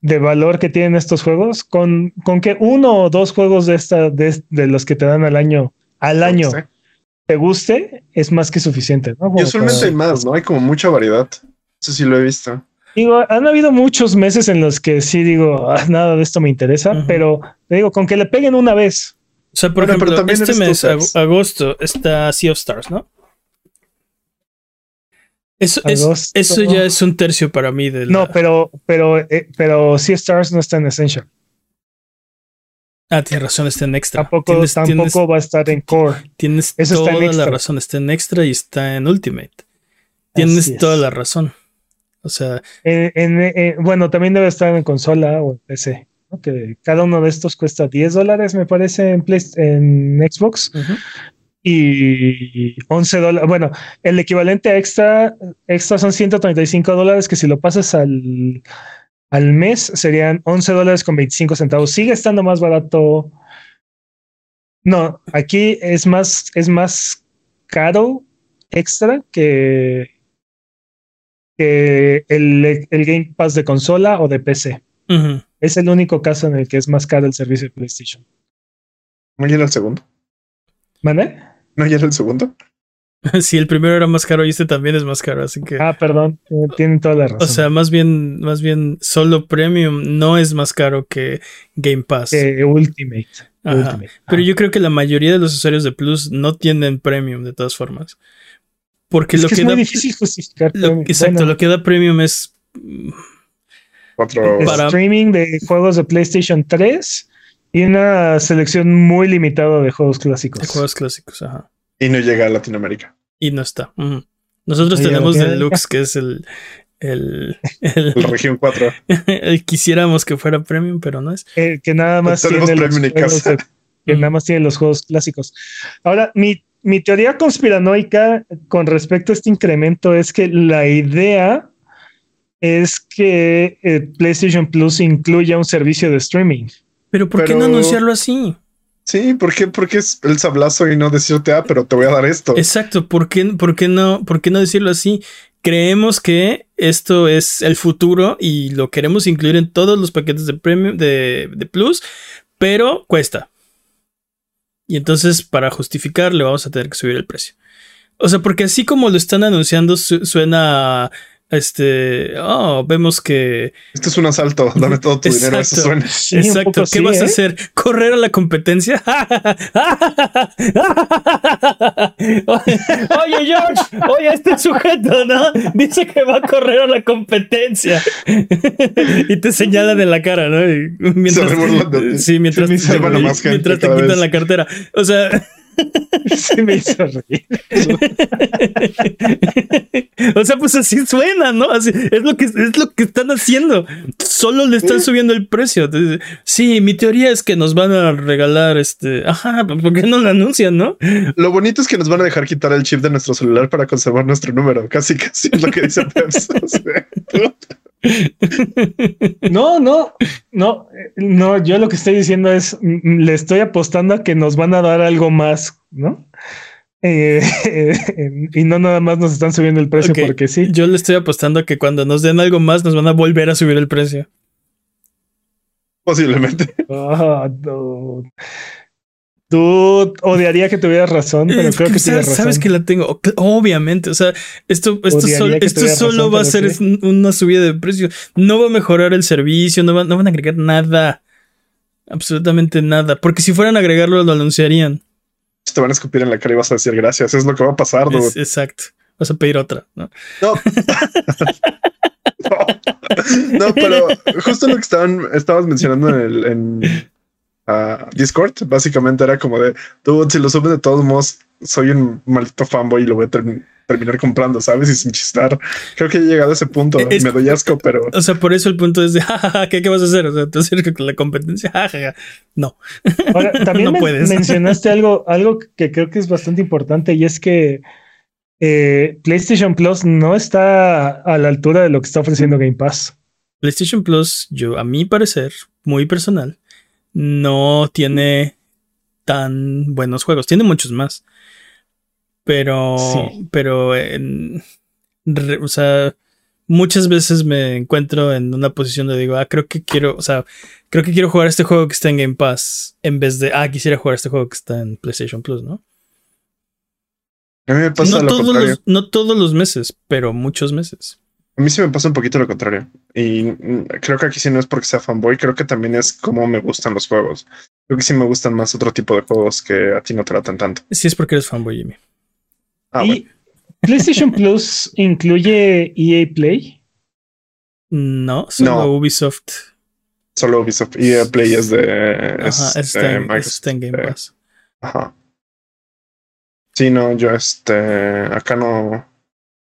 de valor que tienen estos juegos, con, con que uno o dos juegos de, esta, de, de los que te dan al año, al año, Sí. te guste, es más que suficiente, ¿no? Como Y usualmente para- hay más, ¿no? Hay como mucha variedad. Eso sí lo he visto. Digo, han habido muchos meses en los que sí digo, "Ah, nada de esto me interesa, pero te digo, con que le peguen una vez. O sea, por Bueno, ejemplo, este mes, ag- agosto, está Sea of Stars, ¿no? Eso, es- eso ya es un tercio para mí de la- No, pero, pero, eh, pero Sea Stars no está en Essential. Ah, tienes razón, está en extra. Tampoco, tienes, tampoco tienes- va a estar en Core. tienes eso está en toda la razón. Está en extra y está en Ultimate. Tienes toda la razón. O sea, En- en- bueno, también debe estar en consola o en PC. Que cada uno de estos cuesta 10 dólares, me parece, en, Play- en Xbox. y 11 dólares. Bueno, el equivalente a extra, extra son 135 dólares, que si lo pasas al, al mes serían 11 dólares con 25 centavos. Sigue estando más barato. No, aquí es más, es más caro extra que, que el, el Game Pass de consola o de PC. Es el único caso en el que es más caro el servicio de PlayStation. ¿No ya era el segundo? ¿Mande? ¿No ya era el segundo? [laughs] Sí, el primero era más caro y este también es más caro, así que. Ah, perdón, eh, tienen toda la razón. o sea, más bien, más bien, solo Premium no es más caro que Game Pass. que Ultimate. Ultimate. Pero Ah. yo creo que la mayoría de los usuarios de Plus no tienen Premium de todas formas. Porque es lo que, que, es muy difícil justificar. lo- exacto, Bueno, lo que da Premium es. Para- streaming de juegos de PlayStation 3 y una selección muy limitada de juegos clásicos. de juegos clásicos, ajá. Y no llega a Latinoamérica. Y no está. Nosotros tenemos. Deluxe, que es el. El, el, región 4. [laughs] el quisiéramos que fuera premium, pero no es. Eh, que nada más tiene los premium en juegos casa. de- que nada más tiene los juegos clásicos. Ahora, mi, mi teoría conspiranoica con respecto a este incremento es que la idea es que eh, PlayStation Plus incluya un servicio de streaming. Pero ¿por qué no anunciarlo así? Sí, ¿por qué? Porque es el sablazo y no decirte, ah, pero te voy a dar esto. Exacto, ¿por qué, por qué no, por qué no decirlo así? Creemos que esto es el futuro y lo queremos incluir en todos los paquetes de premium de, de Plus, pero cuesta. Y entonces, para justificar, le vamos a tener que subir el precio. O sea, porque así como lo están anunciando, su- suena este, oh, vemos que... Esto es un asalto, dame todo tu dinero, eso Exacto. suena. Sí, un Exacto, poco ¿qué sí, vas a ¿eh? hacer? ¿Correr a la competencia? [laughs] oye, George, oye, este sujeto, ¿no? Dice que va a correr a la competencia. [laughs] y te señalan en la cara, ¿no? Y mientras, Se burlan de ti. sí, mientras, te- mientras te quitan vez. la cartera. O sea, [laughs] Sí me hizo reír. o sea, pues así suena, ¿no? Así, es lo que es lo que están haciendo. Solo le están subiendo el precio. Entonces, Sí, mi teoría es que nos van a regalar este. Ajá, ¿por qué no lo anuncian, no? Lo bonito es que nos van a dejar quitar el chip de nuestro celular para conservar nuestro número. Casi, casi es lo que dice Peps. No, no, no, eh, no. Yo lo que estoy diciendo es, mm, le estoy apostando a que nos van a dar algo más, ¿no? Eh, [laughs] y no nada más nos están subiendo el precio porque sí. Yo le estoy apostando a que cuando nos den algo más nos van a volver a subir el precio. posiblemente. [laughs] Ah. Dude, odiaría que tuvieras razón, pero creo que sabes, tienes razón. sabes que la tengo, obviamente. O sea, esto, esto, sol- solo razón, va a ser sí. una subida de precio. No va a mejorar el servicio, no, va- no van a agregar nada. Absolutamente nada. Porque si fueran a agregarlo, lo anunciarían. Te van a escupir en la cara y vas a decir gracias. Es lo que va a pasar. dude. Es- exacto. Vas a pedir otra, ¿no? No. [laughs] [laughs] no, pero justo lo que estaban, estabas mencionando en el en, ah, Discord, básicamente era como de tú, si lo subes de todos modos, soy un maldito fanboy y lo voy a termi- terminar comprando, ¿sabes? Y sin chistar. Creo que he llegado a ese punto. Es- Me doy asco, pero O sea, por eso el punto es de, [laughs] jajaja, ¿qué, qué vas a hacer? O sea, tú hacer con la competencia, [laughs] jajaja. No. Ahora, [laughs] también No men- puedes. mencionaste algo, algo que creo que es bastante importante y es que eh, PlayStation Plus no está a la altura de lo que está ofreciendo Game Pass. PlayStation Plus, yo, a mi parecer, muy personal, no tiene tan buenos juegos. Tiene muchos más. Pero, Sí. pero, en- re- o sea, muchas veces me encuentro en una posición de digo, ah, creo que quiero, o sea, creo que quiero jugar este juego que está en Game Pass en vez de, ah, quisiera jugar este juego que está en PlayStation Plus, ¿no? a mí me pasa No lo todos, contrario. los, no todos los meses, pero muchos meses. A mí sí me pasa un poquito lo contrario. Y mm, creo que aquí sí no es porque sea fanboy, creo que también es como me gustan los juegos. Creo que sí me gustan más otro tipo de juegos que a ti no te tratan tanto. Si es porque eres fanboy, Jimmy. Ah, y bueno. PlayStation Plus incluye EA Play. No, solo No. Ubisoft. Solo Ubisoft el Play es de, es Ajá, de está, en, Microsoft. está en Game Pass. Ajá. Sí, no, yo este acá no.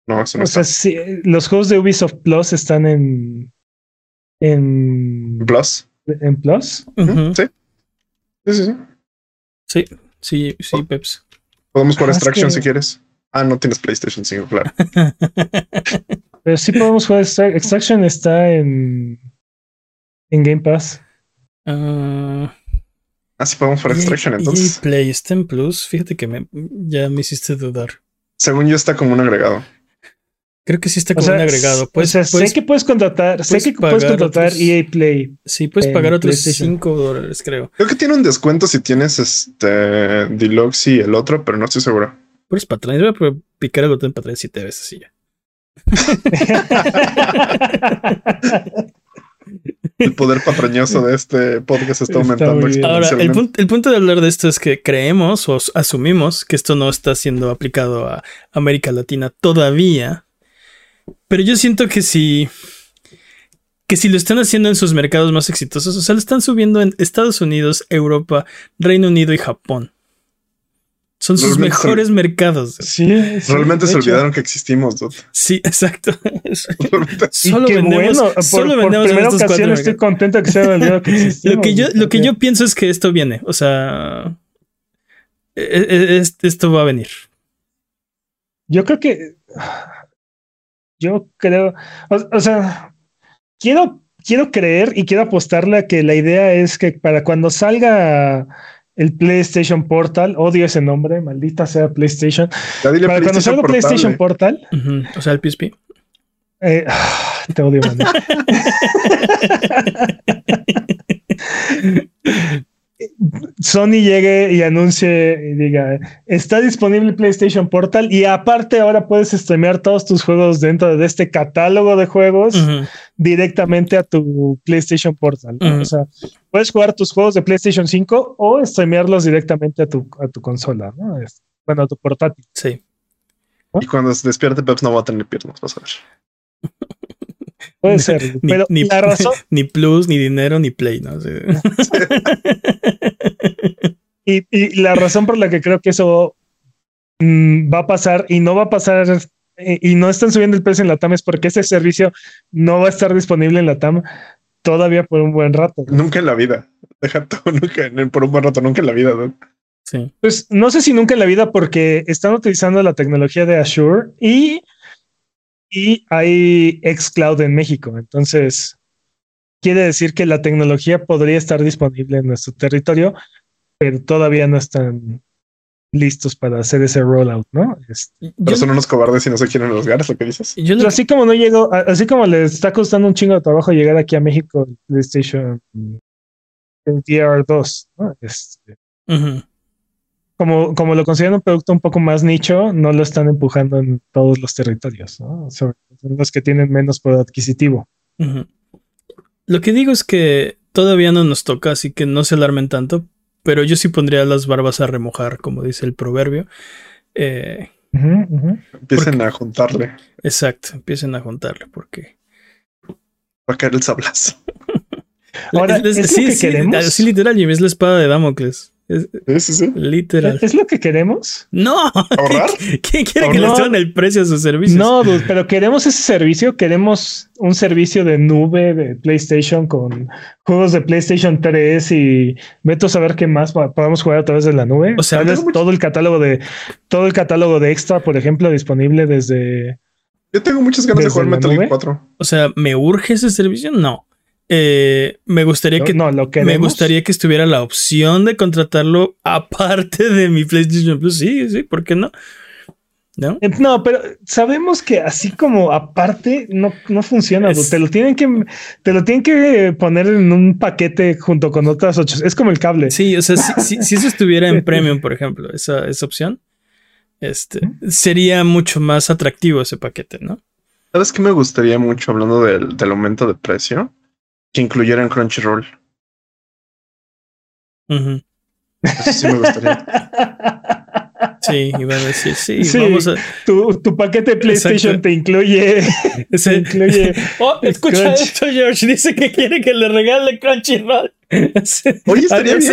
No, eso no O sea, sí, los juegos de Ubisoft Plus están en en, Plus. en Plus. Sí. Sí, sí, sí. Sí, sí, sí, Peps. Podemos jugar Ah, es Extraction que- si quieres. Ah, no tienes PlayStation 5, claro. [laughs] Pero sí podemos jugar Extra- Extraction está en en Game Pass. Ah, Ah, sí podemos jugar Extraction entonces. EA Play está en Plus. Fíjate que me, ya me hiciste dudar. Según yo está como un agregado. Creo que sí está O como sea, un agregado. s- Pues, o sea, sé que puedes contratar, sé puedes que puedes contratar otros- EA Play. sí, puedes pagar otros PlayStation. 5 dólares, creo. Creo que tiene un descuento si tienes este Deluxe y el otro, pero no estoy seguro. Puedes patrón. Voy a picar el botón atrás siete veces y ya. [laughs] El poder patrañoso de este podcast está Está aumentando bien. Ahora, el, exponencialmente. punto, el punto de hablar de esto es que creemos o as- asumimos que esto no está siendo aplicado a América Latina todavía. Pero yo siento que si. Que si lo están haciendo en sus mercados más exitosos, o sea, lo están subiendo en Estados Unidos, Europa, Reino Unido y Japón. Son sus Realmente se- mejores mercados. Sí, sí, Realmente de se hecho. olvidaron que existimos, dude. Sí, [laughs] exacto. [laughs] Y Solo qué vendemos, bueno, por, solo por vendemos en primera estos ocasión cuatro estoy contento que se haya olvidado que [laughs] existimos. Lo que yo, lo que yo pienso es que esto viene. O sea. e- e- es- esto va a venir. Yo creo que. Yo creo. O, o sea, quiero, quiero creer y quiero apostarle a que la idea es que para cuando salga el PlayStation Portal, odio ese nombre, maldita sea PlayStation. Para cuando salga PlayStation Portable. Portal. O sea, el PSP. eh, [sighs] te odio, man. [laughs] Sony llegue y anuncie y diga, está disponible PlayStation Portal y aparte ahora puedes streamear todos tus juegos dentro de este catálogo de juegos directamente a tu PlayStation Portal. O sea, puedes jugar tus juegos de PlayStation 5 o streamearlos directamente a tu, a tu consola, ¿no? Bueno, a tu portátil. Sí. Y cuando se despierte Peps no va a tener piernas, vas a ver. Puede [laughs] ser, Ni, pero ni- la razón [laughs] ni plus, ni dinero, ni play, ¿no? Sí. [laughs] y, y la razón por la que creo que eso mm, va a pasar y no va a pasar eh, y no están subiendo el precio en la TAM es porque ese servicio no va a estar disponible en la TAM todavía por un buen rato. Nunca en la vida. Deja tú, nunca, en- por un buen rato, nunca en la vida. ¿no? Sí. Pues no sé si nunca en la vida porque están utilizando la tecnología de Azure y, y hay xCloud en México. Entonces, quiere decir que la tecnología podría estar disponible en nuestro territorio, pero todavía no están listos para hacer ese rollout, ¿no? Este, Pero son unos cobardes y no se quieren arriesgar, es lo que dices. yo no- pero así como no llego, a- así como les está costando un chingo de trabajo llegar aquí a México PlayStation el VR2, ¿no? Este, Ujú. Como, como lo consideran un producto un poco más nicho, no lo están empujando en todos los territorios, ¿no? Sobre todo en los que tienen menos poder adquisitivo. Lo que digo es que todavía no nos toca, así que no se alarmen tanto, pero yo sí pondría las barbas a remojar, como dice el proverbio. Eh. Empiecen a juntarle. exacto, empiecen a juntarle, porque... Va a caer el sablazo. [laughs] Ahora, ¿es lo que queremos? Sí, literal, Jimmy, es la espada de Damocles. Es- Sí, sí, sí. literal. ¿Es lo que queremos? ¡No! ¿Ahorrar? [laughs] ¿Quién quiere que le No. suban el precio a sus servicios? No, dude, pero queremos ese servicio, queremos un servicio de nube de PlayStation con juegos de PlayStation 3 y veto a saber qué más podemos jugar a través de la nube. O sea, mucho- todo el catálogo de todo el catálogo de extra, por ejemplo, disponible desde Yo tengo muchas ganas de ¿Desde jugar Metal? Gear 4. O sea, ¿me urge ese servicio? No. Eh, me gustaría no, que no, lo que me gustaría que estuviera la opción de contratarlo aparte de mi PlayStation Plus. Sí, sí, ¿por qué no? ¿No? Eh, No, pero sabemos que así como aparte no, no funciona. Es-. Te lo tienen que te lo tienen que poner en un paquete junto con otras ocho. Es como el cable. Sí, o sea, si, si- si eso estuviera en [laughs] Premium, por ejemplo, esa, esa opción, este, sería mucho más atractivo ese paquete, ¿no? ¿Sabes qué me gustaría mucho hablando del, del aumento de precio? Que incluyeran Crunchyroll. Eso sí me gustaría. [laughs] Sí, iba a decir, sí, Sí. vamos a. Tu, tu paquete de PlayStation Exacto. te incluye, te incluye. oh, escucha Crunch. esto, George. Dice que quiere que le regale Crunchyroll. [laughs] Sí. Oye, estaría bien.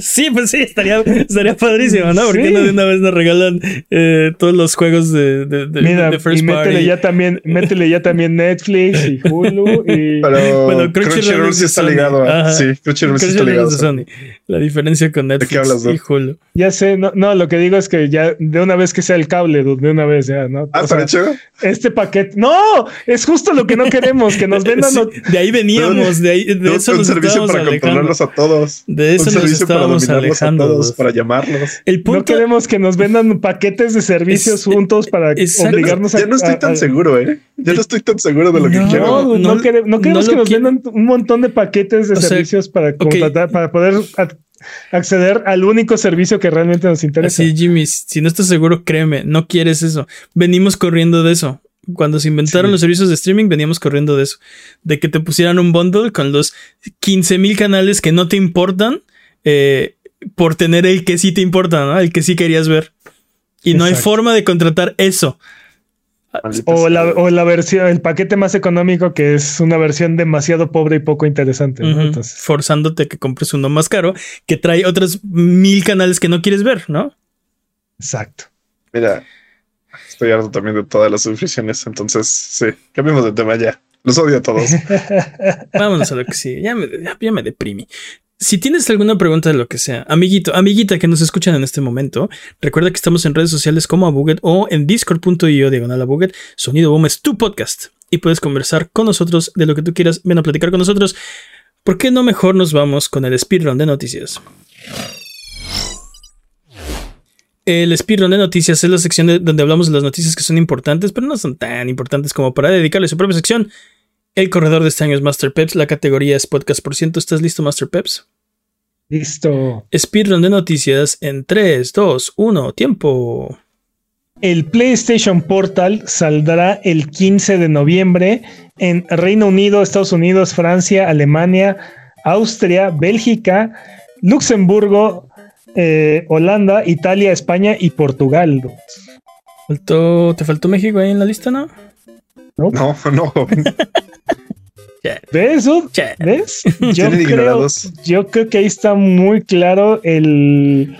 Sí, pues sí, estaría, estaría padrísimo, ¿no? Porque Sí. no de una vez nos regalan eh, todos los juegos de, de, de- Mira, de First y métele Party. ya también, métele ya también Netflix y Hulu y Pero Bueno, Crunchyroll sí está ligado. a- Ajá. Sí, Crunchyroll sí está ligado. Sony. La diferencia con Netflix qué hablas, y? Hulu. ya sé, no, no, lo que digo es que ya de una vez que sea el cable, dude, de una vez ya, ¿no? Ah, O sea, está chido. este paquete, no, es justo lo que no queremos, que nos [laughs] vendan. Sí, los- de ahí veníamos, de, ahí, de eso nos servicio para alejando. controlarlos a todos. De Un eso nos servicio para estábamos dominarlos a alejando. todos, para llamarlos. El No punto queremos que nos vendan [laughs] paquetes de servicios Es- juntos para exacto. obligarnos a. Ya no estoy tan a- a- seguro, ¿eh? Ya no estoy tan seguro de lo que No. quiero. No, no, no- quere- no queremos no que nos qui- vendan un montón de paquetes de O sea, servicios para contratar, para poder acceder al único servicio que realmente nos interesa. Así, Jimmy, si no estás seguro, créeme, no quieres eso. Venimos corriendo de eso. Cuando se inventaron Sí. los servicios de streaming, veníamos corriendo de eso. De que te pusieran un bundle con los 15 mil canales que no te importan eh, por tener el que sí te importa, ¿no? El que sí querías ver. Y no hay forma de contratar eso. O la, o la versión, el paquete más económico que es una versión demasiado pobre y poco interesante. ¿no? Entonces, Forzándote a que compres uno más caro que trae otros mil canales que no quieres ver, ¿no? exacto. Mira, estoy harto también de todas las suscripciones. Entonces, sí, cambiemos de tema ya. Los odio a todos. [laughs] Vámonos a lo que sí. Ya me, ya, ya me deprimí. Si tienes alguna pregunta de lo que sea, amiguito, amiguita que nos escuchan en este momento, recuerda que estamos en redes sociales como Abuget o en discord.io diagonal Abuget. Sonido Boom es tu podcast y puedes conversar con nosotros de lo que tú quieras. Ven a platicar con nosotros. ¿Por qué no mejor nos vamos con el speedrun de noticias? El speedrun de noticias es la sección de- donde hablamos de las noticias que son importantes, pero no son tan importantes como para dedicarle su propia sección. El corredor de este año es Master Peps. La categoría es podcast por ciento. ¿Estás listo, Master Peps? Listo. Speedrun de noticias en 3, 2, 1, tiempo. El PlayStation Portal saldrá el 15 de noviembre en Reino Unido, Estados Unidos, Francia, Alemania, Austria, Bélgica, Luxemburgo, eh, Holanda, Italia, España y Portugal. Faltó, ¿Te faltó México ahí en la lista, no? No, no. [laughs] no. ¿Ves eso? ¿Ves? [laughs] Yo creo, yo creo que ahí está muy claro el,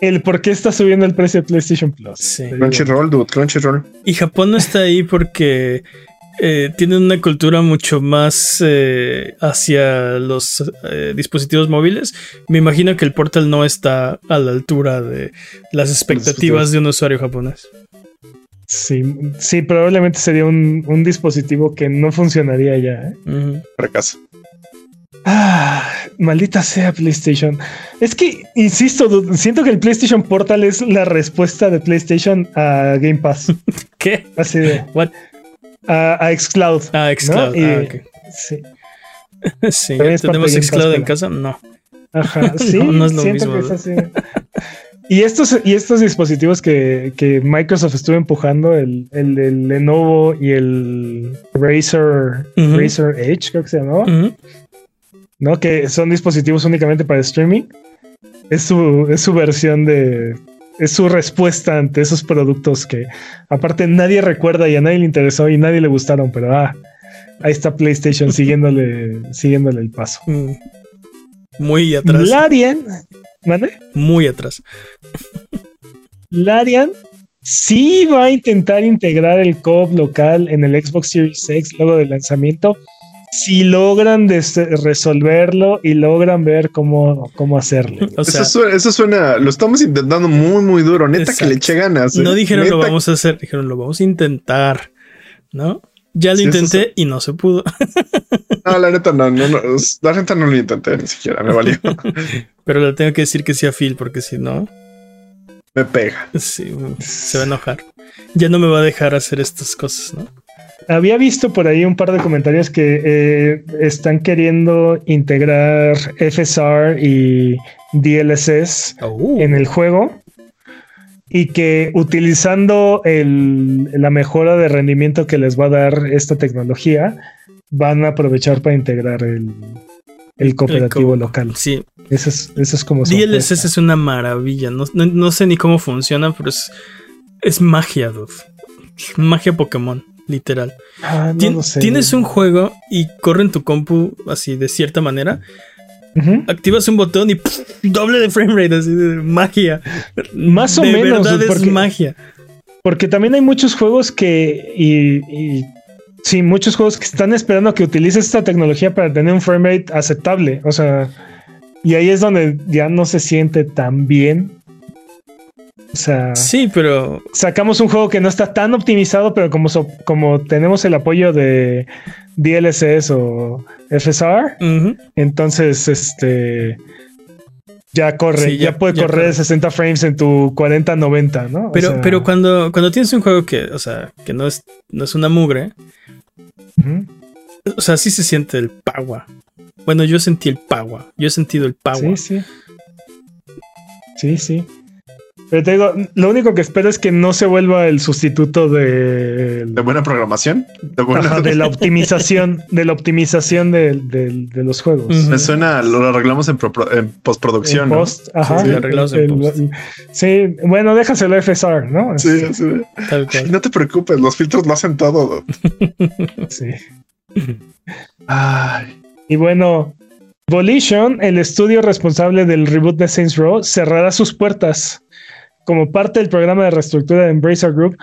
el por qué está subiendo el precio de PlayStation Plus. Sí. Crunchyroll, dude, Crunchyroll. Y Japón no está ahí porque eh, tienen una cultura mucho más eh, hacia los eh, dispositivos móviles. Me imagino que el portal no está a la altura de las expectativas de un usuario japonés. Sí, sí, probablemente sería un, un dispositivo que no funcionaría ya. ¿eh? Ujú. Fracaso. Ah, maldita sea PlayStation. Es que, insisto, siento que el PlayStation Portal es la respuesta de PlayStation a Game Pass. [laughs] ¿Qué? Así de. What? A, a Xcloud. Ah, Xcloud. ¿no? Y- Ah, ok. sí. [laughs] Sí, ¿tenemos Xcloud en casa? No. Ajá, [laughs] sí, No, no es lo siento mismo, que es así. Y estos, y estos dispositivos que, que Microsoft estuvo empujando, el, el, el Lenovo y el Razer, Ujú. Razer Edge, creo que se llamaba. ¿no? Que son dispositivos únicamente para streaming. Es su, es su versión de. Es su respuesta ante esos productos que, aparte, nadie recuerda y a nadie le interesó y nadie le gustaron, pero ah, ahí está PlayStation [laughs] siguiéndole, siguiéndole el paso. Mm. Muy atrás. Larian, ¿mande? Muy atrás. Larian sí va a intentar integrar el co local en el Xbox Series X luego del lanzamiento. Si logran resolverlo y logran ver cómo, cómo hacerlo. O sea, eso, suena, eso suena, lo estamos intentando muy, muy duro. Neta Exacto. que le eche ganas. no ¿eh? dijeron lo vamos a hacer, dijeron lo vamos a intentar. ¿No? Ya lo Sí, eso intenté y no se pudo. No, la neta no, no, no, la neta no lo intenté ni siquiera, me valió. [laughs] Pero le tengo que decir que sí a Phil, porque si no, me pega. sí, se va a enojar. Ya no me va a dejar hacer estas cosas, ¿no? Había visto por ahí un par de comentarios que eh, están queriendo integrar FSR y DLSS Oh. en el juego y que utilizando el- la mejora de rendimiento que les va a dar esta tecnología, van a aprovechar para integrar el, el cooperativo El co- local. Sí, Eso es, eso es como DLSS es una maravilla. No, no- no sé ni cómo funciona, pero es, es magia, dude. Magia Pokémon, literal. Ah, no Tien- lo sé. Tienes un juego y corre en tu compu así de cierta manera. Activas un botón y doble de frame rate, así de magia. Más o de menos, verdad es porque- magia. Porque también hay muchos juegos que. Y, y- sí, muchos juegos que están esperando que utilices esta tecnología para tener un framerate aceptable. O sea. Y ahí es donde ya no se siente tan bien. O sea, Sí, pero sacamos un juego que no está tan optimizado, pero como, so- como tenemos el apoyo de DLSS o FSR, entonces este. Ya corre, Sí, ya, ya- puede ya correr corre. 60 frames en tu 40-90, ¿no? O pero, sea, pero cuando, cuando tienes un juego que, o sea, que no es, no es una mugre, o sea, sí se siente el power. Bueno, yo sentí el power. Yo he sentido el power. Sí, sí. Sí, sí. Pero te digo, lo único que espero es que no se vuelva el sustituto de, De buena programación. De, buena- Ajá, de la optimización, de la optimización de, de- de los juegos. Me suena, lo arreglamos en, pro- en postproducción. En ¿no? post, ajá. Sí, El- post. sí, bueno, déjaselo a FSR, ¿no? Sí, así de- Tal cual. No te preocupes, los filtros lo hacen todo. Sí. Ay, Y bueno, Volition, el estudio responsable del reboot de Saints Row, cerrará sus puertas como parte del programa de reestructura de Embracer Group.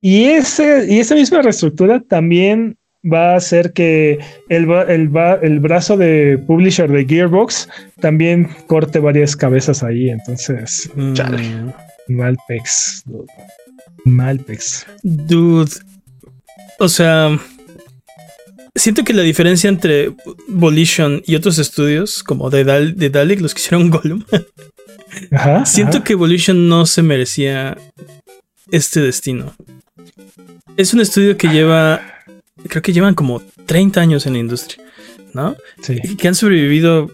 Y, ese, y esa misma reestructura también va a hacer que el, el, el brazo de publisher de Gearbox también corte varias cabezas ahí. Entonces, Mm, Chale. Malpex. Malpex. Dude. O sea. Siento que la diferencia entre Volition y otros estudios, como de, Dal de Dalek, los que hicieron [laughs] Gollum, Ajá, siento ajá. que Volition no se merecía este destino. Es un estudio que lleva, creo que llevan como 30 años en la industria, ¿no? Sí. Y que han sobrevivido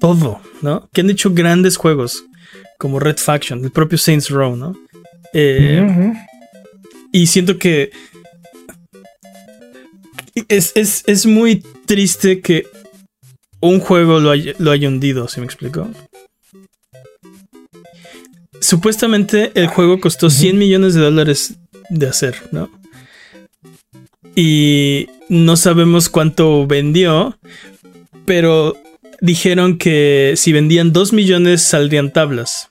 todo, ¿no? Que han hecho grandes juegos como Red Faction, el propio Saints Row, ¿no? Eh, y siento que es, es- es muy triste que un juego lo haya, lo haya hundido, ¿se me explicó? Supuestamente el juego costó 100 millones de dólares de hacer, ¿no? Y no sabemos cuánto vendió, pero dijeron que si vendían 2 millones saldrían tablas.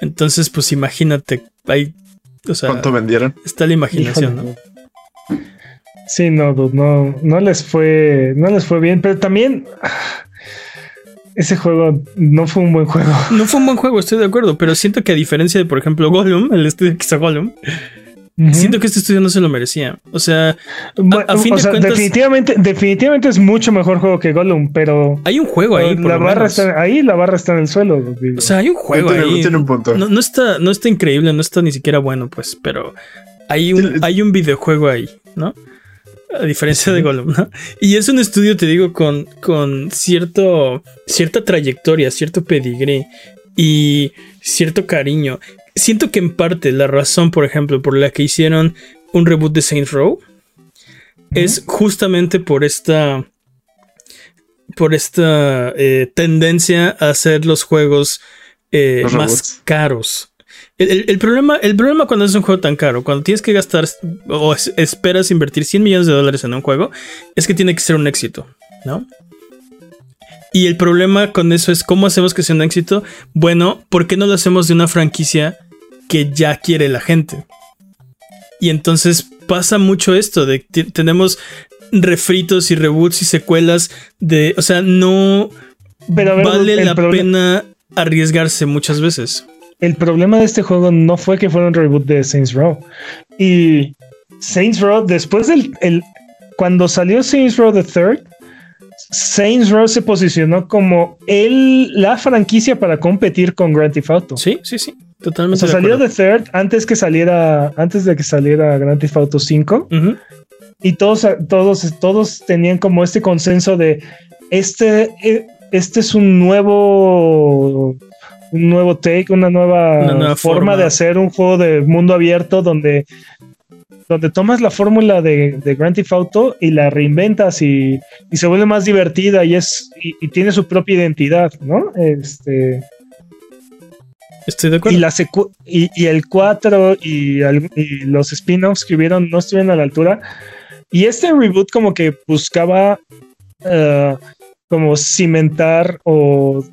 Entonces, pues imagínate, hay, o sea, ¿Cuánto vendieron? está la imaginación, Híjole, ¿no? Sí, no, dude, no, no les fue, no les fue bien, pero también ese juego no fue un buen juego. No fue un buen juego, estoy de acuerdo, pero siento que a diferencia de, por ejemplo, Gollum, el estudio que hizo Gollum, siento que este estudio no se lo merecía. O sea, Bueno, a fin o de sea, cuentas- definitivamente, definitivamente es mucho mejor juego que Gollum, pero hay un juego ahí, por la lo barra menos. está ahí, la barra está en el suelo. digo. O sea, hay un juego tiene, ahí. tiene un punto. No, no está, no está increíble, no está ni siquiera bueno, pues, pero hay un, Sí, hay un videojuego ahí, ¿no? A diferencia de Gollum, ¿no? Y es un estudio, te digo, con, con cierto, cierta trayectoria, cierto pedigrí y cierto cariño. Siento que en parte la razón, por ejemplo, por la que hicieron un reboot de Saints Row es justamente por esta por esta eh, tendencia a hacer los juegos eh, Los más caros. El, el- el problema, el problema cuando es un juego tan caro, cuando tienes que gastar o es- esperas invertir 100 millones de dólares en un juego, es que tiene que ser un éxito, ¿no? Y el problema con eso es cómo hacemos que sea un éxito. Bueno, ¿por qué no lo hacemos de una franquicia que ya quiere la gente? Y entonces pasa mucho esto de que tenemos refritos y reboots y secuelas de, o sea, no Pero ver, vale la pena arriesgarse muchas veces. El problema de este juego no fue que fuera un reboot de Saints Row. Y Saints Row, después del. el- cuando salió Saints Row The Third, Saints Row se posicionó como el, la franquicia para competir con Grand Theft Auto. Sí, sí, sí, O totalmente. sea, de salió. The Third antes que saliera, antes de que saliera Grand Theft Auto 5 Ujú. y todos, todos, todos tenían como este consenso de este, eh, este es un nuevo, un nuevo take, una nueva, Una nueva forma, forma. de hacer un juego de mundo abierto donde, donde tomas la fórmula de, de Grand Theft Auto y la reinventas y, y se vuelve más divertida y es y, y tiene su propia identidad, ¿no? Este Estoy de y, acuerdo. la secu- y, y el 4 y, al- y los spin-offs que hubieron no estuvieron a la altura. Y este reboot como que buscaba eh, como cimentar o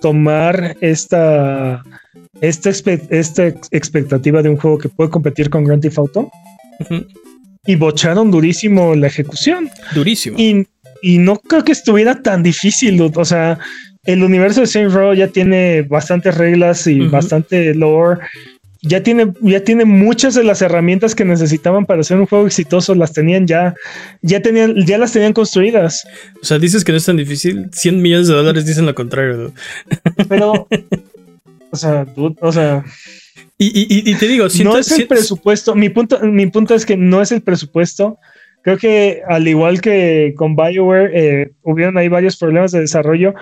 tomar esta, esta, esta ex- expectativa de un juego que puede competir con Grand Theft Auto y bocharon durísimo la ejecución. Durísimo. Y, y no creo que estuviera tan difícil. O sea, el universo de Saints Row ya tiene bastantes reglas y bastante lore. Ya tiene, ya tiene muchas de las herramientas que necesitaban para hacer un juego exitoso. Las tenían ya, ya tenían, ya las tenían construidas. O sea, dices que no es tan difícil. 100 millones de dólares dicen lo contrario. dude. Pero, [laughs] o sea, dude, o sea, Y, y- te digo, siento, no es el presupuesto. Mi punto, mi punto es que no es el presupuesto. Creo que al igual que con BioWare, eh, hubieron ahí varios problemas de desarrollo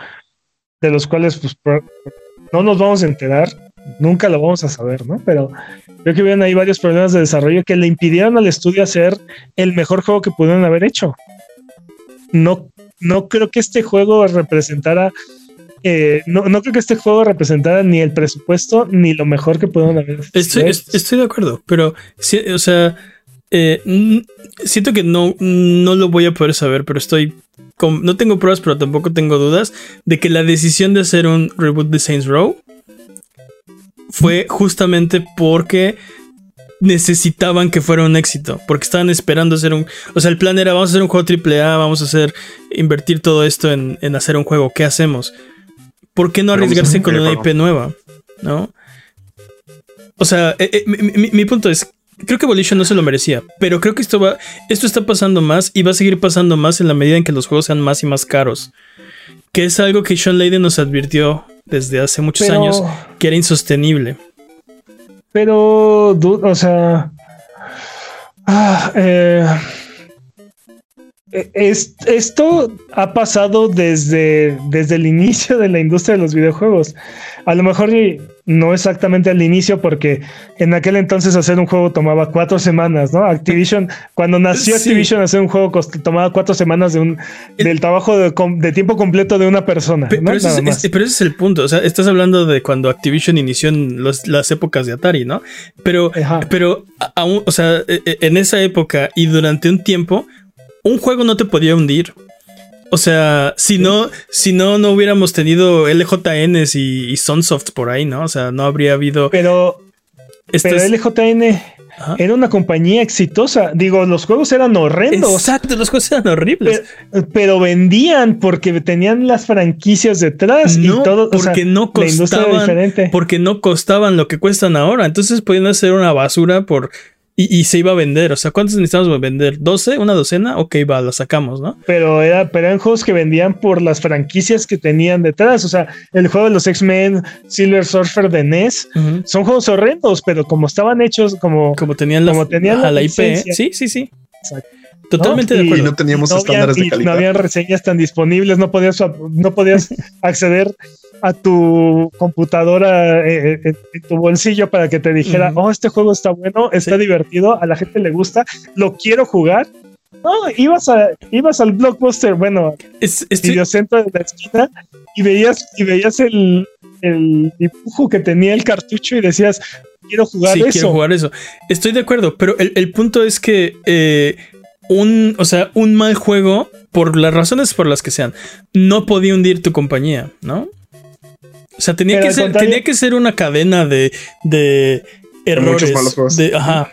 de los cuales pues, no nos vamos a enterar, nunca lo vamos a saber, ¿no? Pero creo que hubieron ahí varios problemas de desarrollo que le impidieron al estudio hacer el mejor juego que pudieron haber hecho. No, no creo que este juego representara eh, no, no creo que este juego representara ni el presupuesto ni lo mejor que pudieron haber Estoy, estoy de acuerdo, pero, sí, o sea, eh, siento que no, no lo voy a poder saber, pero estoy, con- no tengo pruebas, pero tampoco tengo dudas de que la decisión de hacer un reboot de Saints Row fue justamente porque necesitaban que fuera un éxito, porque estaban esperando hacer un, o sea, el plan era vamos a hacer un juego AAA, vamos a hacer, invertir todo esto en, en hacer un juego, ¿qué hacemos? ¿Por qué no arriesgarse con una. IP nueva? ¿No? O sea, eh, eh, mi, mi- mi punto es, creo que Volition no se lo merecía, pero creo que esto va, esto está pasando más y va a seguir pasando más en la medida en que los juegos sean más y más caros. Que es algo que Sean Layden nos advirtió desde hace muchos Pero- años que era insostenible. Pero, o sea. ah, eh, es- esto ha pasado desde, desde el inicio de la industria de los videojuegos. A lo mejor no exactamente al inicio, porque en aquel entonces hacer un juego tomaba cuatro semanas, ¿no? Activision, cuando nació Sí. Activision, hacer un juego tomaba cuatro semanas de un, del trabajo de, tiempo completo de una persona. Pe- ¿no? Pero, ese es, más. es- pero ese es el punto. O sea, estás hablando de cuando Activision inició en los- las épocas de Atari, ¿no? Pero, Ajá. pero aún, o sea, e- e- en esa época y durante un tiempo, un juego no te podía hundir. O sea, si no, si no, no hubiéramos tenido LJNs y, y Sunsoft por ahí, ¿no? O sea, no habría habido. Pero, este pero es- LJN Ajá. era una compañía exitosa. Digo, los juegos eran horrendos. Exacto, los juegos eran horribles. Pero, pero vendían porque tenían las franquicias detrás No, y todo. o sea, porque no la costaban, diferente. porque no costaban lo que cuestan ahora. Entonces podían hacer una basura por y, y se iba a vender. O sea, ¿cuántos necesitamos vender? ¿12? ¿Una docena? Ok, va, la sacamos, ¿no? Pero, era, pero eran juegos que vendían por las franquicias que tenían detrás. O sea, el juego de los X-Men, Silver Surfer de NES, son juegos horrendos, pero como estaban hechos, como. Como tenían la, Como tenían ajá, la la IP. ¿eh? Sí, sí, sí. Exacto. Totalmente ¿No? de Y acuerdo. Y no teníamos no estándares de y calidad. No habían reseñas tan disponibles, no podías, no podías [laughs] acceder a tu computadora eh, eh, en tu bolsillo para que te dijera, Ujú. oh, este juego está bueno, está Sí. divertido, a la gente le gusta, lo quiero jugar. No, ibas, a, ibas al blockbuster, bueno, Es- estoy- videocentro de la esquina y veías, y veías el, el dibujo que tenía el cartucho y decías, quiero jugar sí, eso. quiero jugar eso. Estoy de acuerdo, pero el, el punto es que eh, un, o sea, un mal juego, por las razones por las que sean, no podía hundir tu compañía, ¿no? O sea, tenía, Pero que ser, tenía que ser una cadena de, de errores. muchos malos juegos. de- ajá.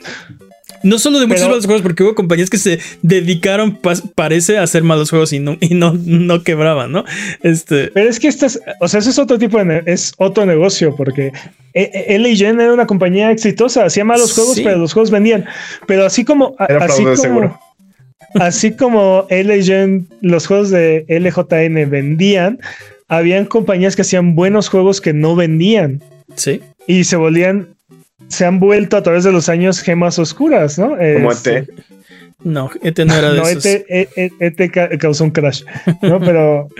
No solo de muchos Pero- malos juegos, porque hubo compañías que se dedicaron, pas- parece, a hacer malos juegos y no, y no, no quebraban, ¿no? Este. Pero es que estas, o sea, ese es otro tipo de, ne- es otro negocio, porque eh, eh, Gen era una compañía exitosa, hacía malos juegos, Sí. pero los juegos vendían. Pero así como, Era así como, seguro. Así como LA Gen, los juegos de LJN vendían, habían compañías que hacían buenos juegos que no vendían Sí. y se volvían, se han vuelto a través de los años gemas oscuras, ¿no? Como Este, ET. No, este no era de [laughs] No, esos. ET, E- E- ET ca- causó un crash, ¿no? Pero, [laughs]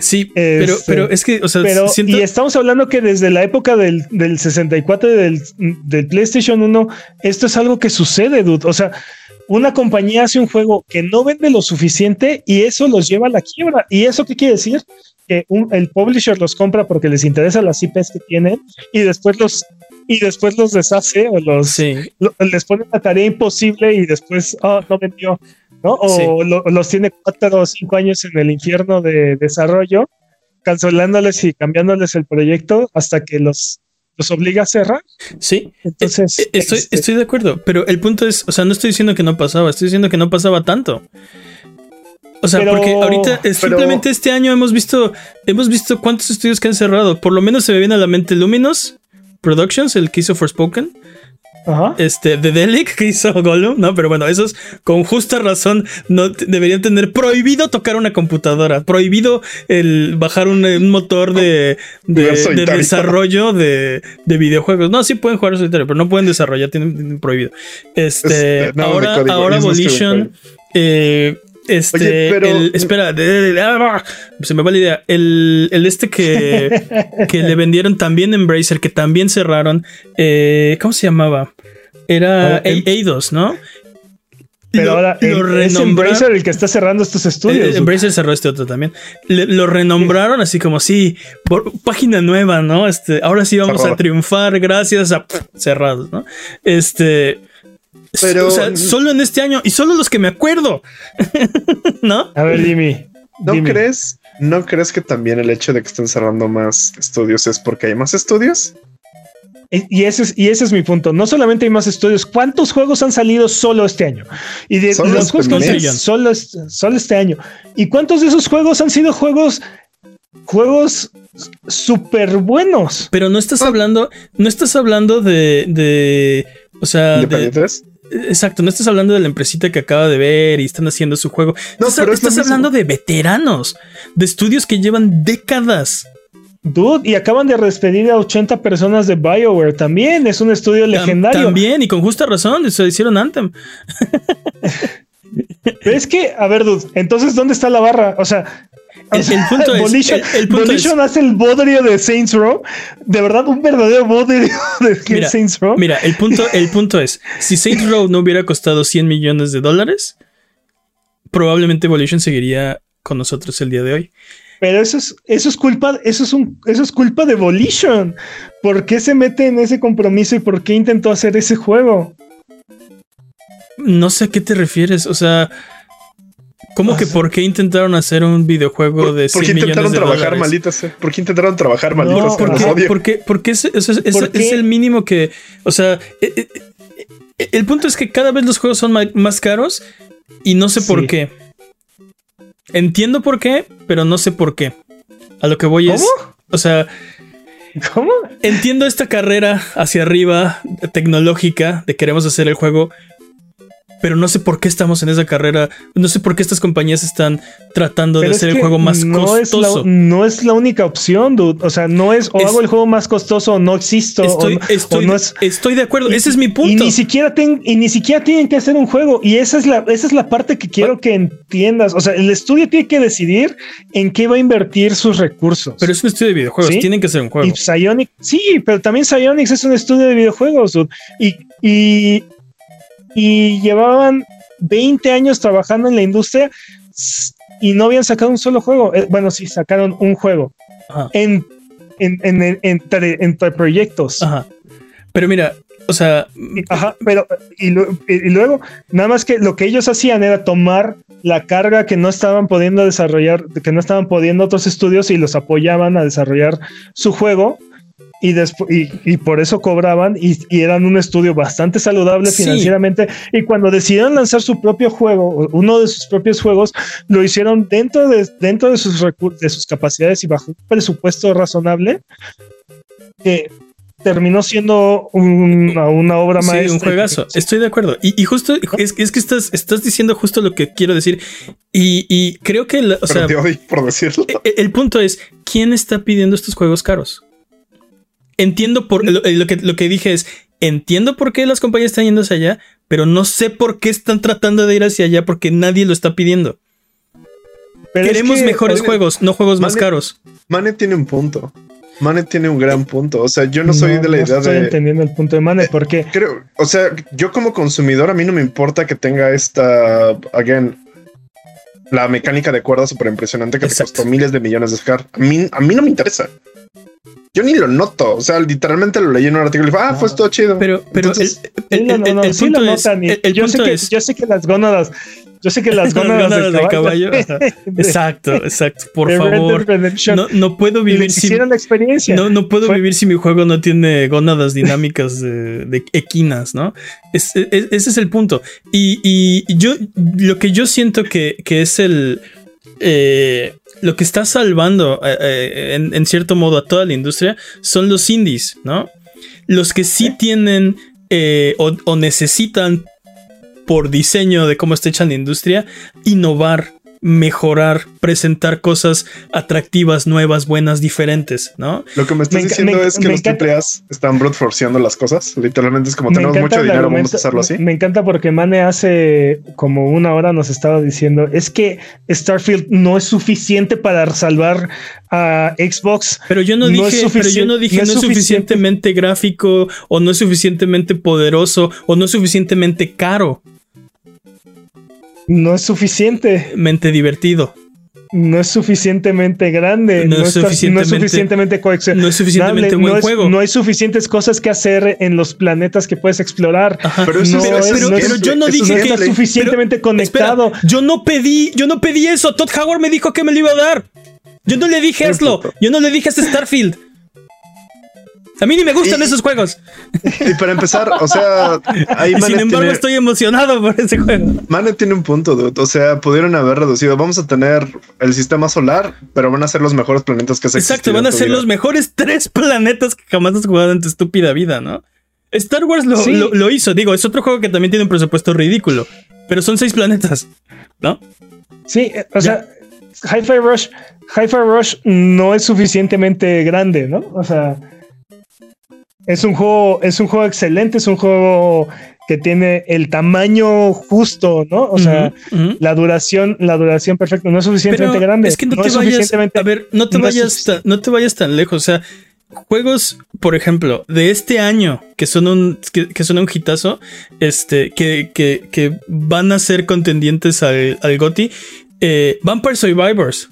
Sí, pero, Este, pero es que, o sea, Pero, siento. y estamos hablando que desde la época del, del 64 y del, del PlayStation 1, esto es algo que sucede, dude. O sea, una compañía hace un juego que no vende lo suficiente y eso los lleva a la quiebra. ¿Y eso qué quiere decir? Que un- el publisher los compra porque les interesa las IPs que tienen y después los y después los deshace o los Sí, lo- les pone una tarea imposible y después oh, no vendió, ¿no? O lo- los tiene cuatro o cinco años en el infierno de desarrollo, cancelándoles y cambiándoles el proyecto hasta que los, los obliga a cerrar. sí. Entonces, Eh, estoy, este, estoy de acuerdo, pero el punto es, o sea, no estoy diciendo que no pasaba, estoy diciendo que no pasaba tanto. O sea, Pero- porque ahorita es pero- simplemente este año hemos visto, hemos visto cuántos estudios que han cerrado. Por lo menos se me viene a la mente Luminous Productions, el que hizo Forspoken, ajá. este, The Delic, que hizo Gollum, ¿no? Pero bueno, esos con justa razón no deberían tener prohibido tocar una computadora, prohibido el bajar un, un motor de, de- de desarrollo de, de videojuegos. No, sí pueden jugar solitario, pero no pueden desarrollar, tienen, tienen prohibido. Este, Es, eh, de ahora, ahora de Volition, eh, este, Oye, pero- el- espera, ah, se me va la idea. El, el este que, [laughs] que le vendieron también Embracer, que también cerraron. eh, ¿Cómo se llamaba? Era Ah, A- Eidos, ¿no? Pero Lo- ahora lo el- es Embracer el que está cerrando estos estudios. eh, Embracer cerró este otro también. Le- lo renombraron así como sí, por página nueva, ¿no? Este, ahora sí vamos a triunfar gracias a cerrados, ¿no? Este, Pero- o sea, solo en este año y solo los que me acuerdo, [laughs] ¿no? A ver, Jimmy. ¿No dime. crees? ¿No crees que también el hecho de que estén cerrando más estudios es porque hay más estudios? Y ese, es, y ese es mi punto. No solamente hay más estudios. ¿Cuántos juegos han salido solo este año? Y de Solo los este juegos que han mes. salido solo, solo este año. ¿Y cuántos de esos juegos han sido juegos, juegos súper buenos? Pero no estás hablando, no estás hablando de, de o sea, de. Exacto, no estás hablando de la empresita que acaba de ver y están haciendo su juego. No, estás pero es estás hablando de veteranos, de estudios que llevan décadas. Dude, y acaban de despedir a 80 personas de BioWare también. Es un estudio legendario. También, y con justa razón, se hicieron Anthem. [laughs] Pero es que, a ver, dude, entonces, ¿dónde está la barra? O sea, El, el punto es. Volition, el- el punto es- Volition hace el bodrio de Saints Row. De verdad, un verdadero bodrio de Mira, Saints Row. Mira, el punto, el punto es, si Saints Row no hubiera costado 100 millones de dólares, probablemente Evolution seguiría con nosotros el día de hoy. Pero eso es, eso es culpa, eso es un, eso es culpa de Volition. ¿Por qué se mete en ese compromiso y por qué intentó hacer ese juego? No sé a qué te refieres, o sea, ¿cómo que sea- por qué intentaron hacer un videojuego de 100 ¿Por qué millones intentaron de trabajar dólares? malditas? ¿Por qué intentaron trabajar No, malditas? sea? ¿Por Los qué? odio. Porque, porque es, es- es- es- ¿Por qué? es el mínimo que. O sea, eh, eh, eh, el punto es que cada vez los juegos son más caros y no sé por qué. Entiendo por qué, pero no sé por qué. A lo que voy es. ¿Cómo? O sea, ¿Cómo? entiendo esta carrera hacia arriba tecnológica de queremos hacer el juego. Pero no sé por qué estamos en esa carrera. No sé por qué estas compañías están tratando Pero de hacer el juego más no Es costoso. la, no es la única opción, dude. O sea, no es o Es- hago el juego más costoso o no existo. o Estoy, no- o estoy, no es, estoy de acuerdo. y- Ese es mi Y punto. ni siquiera ten- y ni siquiera tienen que hacer un juego. Y esa es la, esa es la parte que quiero que entiendas. O sea, el estudio tiene que decidir en qué va a invertir sus recursos. Pero es un estudio de videojuegos. ¿Sí? Tienen que ser un juego. Y Psyonix, sí, pero también Psyonix es un estudio de videojuegos. dude. Y, y, y llevaban 20 años trabajando en la industria y no habían sacado un solo juego. Eh, bueno, sí, sacaron un juego Ajá. en, en, en- entre, entre proyectos. Ajá. Pero mira, o sea, Ajá, pero y- y luego, nada más que lo que ellos hacían era tomar la carga que no estaban pudiendo desarrollar, que no estaban pudiendo otros estudios y los apoyaban a desarrollar su juego. Y, y, y por eso cobraban y, y eran un estudio bastante saludable Sí. financieramente. Y cuando decidieron lanzar su propio juego, uno de sus propios juegos, lo hicieron dentro de, dentro de, sus, de sus capacidades y bajo un presupuesto razonable, que terminó siendo una, una obra sí, maestra. un juegazo. Estoy de acuerdo. Y, y justo, es, es que estás, estás diciendo justo lo que quiero decir. Y, y creo que, la- o Pero sea, te odio por decirlo. e- el punto es, ¿quién está pidiendo estos juegos caros? Entiendo por lo, lo que, lo que dije es, entiendo por qué las compañías están yendo hacia allá, pero no sé por qué están tratando de ir hacia allá porque nadie lo está pidiendo. Pero es Queremos que- mejores juegos, no juegos más caros. Mane tiene un punto. Mane tiene un gran punto. O sea, yo no soy de la idea estoy de. entendiendo el punto de Mane, porque Creo, o sea, yo como consumidor, a mí no me importa que tenga esta, again, la mecánica de cuerda súper impresionante que Exacto. te costó miles de millones de sacar. A mí, a mí no me interesa. Yo ni lo noto. O sea, literalmente lo leí en un artículo y fue, ah, No. pues todo chido. Pero, pero Entonces, el, el- Sí, no, no, el- no, el sí punto lo es, notan, y yo, sé que, es- yo sé que las gónadas, yo sé que las [laughs] Las gónadas, gónadas del de caballo, caballo, [laughs] Exacto, exacto. Por de favor. No, no puedo vivir sin. hicieron la experiencia. No, no puedo Fue- vivir si mi juego no tiene gónadas dinámicas de, de equinas, ¿no? Es- es- ese es el punto. Y, y yo, lo que yo siento que, que es el. eh, lo que está salvando eh, eh, en, en cierto modo a toda la industria son los indies, ¿no? Los que sí tienen eh, o, o necesitan por diseño de cómo está hecha la industria, innovar, mejorar, presentar cosas atractivas, nuevas, buenas, diferentes, ¿no? lo que me estás me diciendo me- es que los AAAs están brute forceando las cosas. Literalmente es como Me tenemos mucho dinero, vamos a hacerlo así. Me encanta porque Mane hace como una hora nos estaba diciendo es que Starfield no es suficiente para salvar a Xbox. Pero yo no, dije, pero yo no dije no no es es suficiente. suficientemente gráfico o no es suficientemente poderoso o no es suficientemente caro, No es suficiente. mente divertido, No es suficientemente grande. No No, es está- no suficientemente- es suficientemente coexistente. no es suficientemente no, buen es- juego. no hay suficientes cosas que hacer en los planetas que puedes explorar. Ajá. Pero eso No es- pero, es- pero- no es- pero yo no dije que está suficientemente conectado. Espera, yo no pedí, yo no pedí eso. Todd Howard me dijo que me lo iba a dar. Yo no le dije hazlo. Yo no le dije a Starfield. A mí ni me gustan Y- esos juegos. Y para empezar, o sea, ahí Y sin embargo, tiene, estoy emocionado por ese juego. Mane tiene un punto, dude. O sea, pudieron haber reducido. Vamos a tener el sistema solar, pero van a ser los mejores planetas que se Exacto, van a ser los mejores tres planetas que jamás has jugado en tu estúpida vida, ¿no? Star Wars lo, Sí. lo- lo hizo. Digo, es otro juego que también tiene un presupuesto ridículo. Pero son seis planetas, ¿no? Sí, eh, o sea, Hi-Fi Rush, Hi-Fi Rush no es suficientemente grande, ¿no? O sea, es un juego, es un juego excelente, es un juego que tiene el tamaño justo, ¿no? O sea, la duración, la duración perfecta, no es suficientemente Pero grande. Es que no, te vayas. A ver, no te no vayas, tan, no te vayas tan lejos. O sea, juegos, por ejemplo, de este año que son un, que, que son un hitazo, este, que, que, que van a ser contendientes al, al GOTY. eh, Vampire Survivors.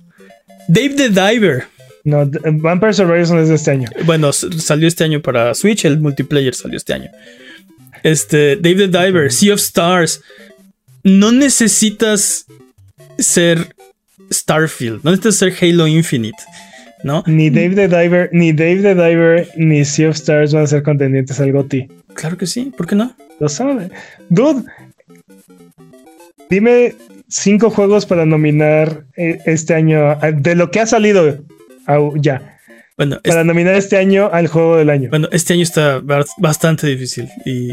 Dave the Diver. No, Vampire Survivors no es de este año. Bueno, salió este año para Switch, el multiplayer salió este año. Este, Dave the Diver, Sea of Stars. No necesitas ser Starfield, no necesitas ser Halo Infinite, ¿no? Ni Dave the Diver, ni Dave the Diver, ni Sea of Stars van a ser contendientes al GOTY. Claro que sí, ¿por qué no? Lo sabe. Dude, dime cinco juegos para nominar eh, este año, a- de lo que ha salido ya, Bueno, es- para nominar este año al juego del año. bueno, este año está ba- bastante difícil y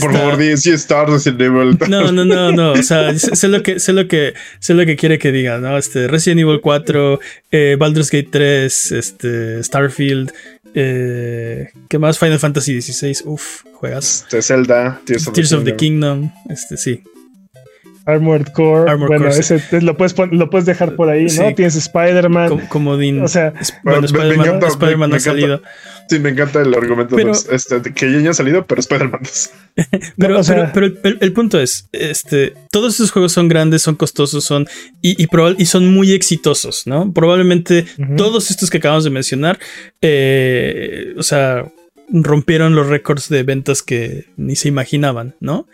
por favor, di si Star Resident Evil. no, no, no, no, o sea, sé, sé lo que sé lo que sé lo que quiere que diga, ¿no? Este Resident Evil 4, eh, Baldur's Gate 3, este Starfield, eh, ¿qué más? Final Fantasy 16, uf, juegas. Este, Zelda, Tears of, Tears of the Kingdom. Kingdom, este sí. Armored Core. Armored bueno, Core, ese lo, puedes lo puedes dejar por ahí, ¿no? Sí. Tienes Spider-Man. Com- comodín. O sea, bueno, me Spider-Man, Spider-Man me- ha salido. Sí, me encanta el argumento Pero- de, este, de que ya haya salido, pero Spider-Man 2. [laughs] Pero, No, o sea- pero, pero el, el punto es, este, todos estos juegos son grandes, son costosos, son y, y, y son muy exitosos, ¿no? Probablemente todos estos que acabamos de mencionar, eh, o sea, rompieron los récords de ventas que ni se imaginaban, ¿no?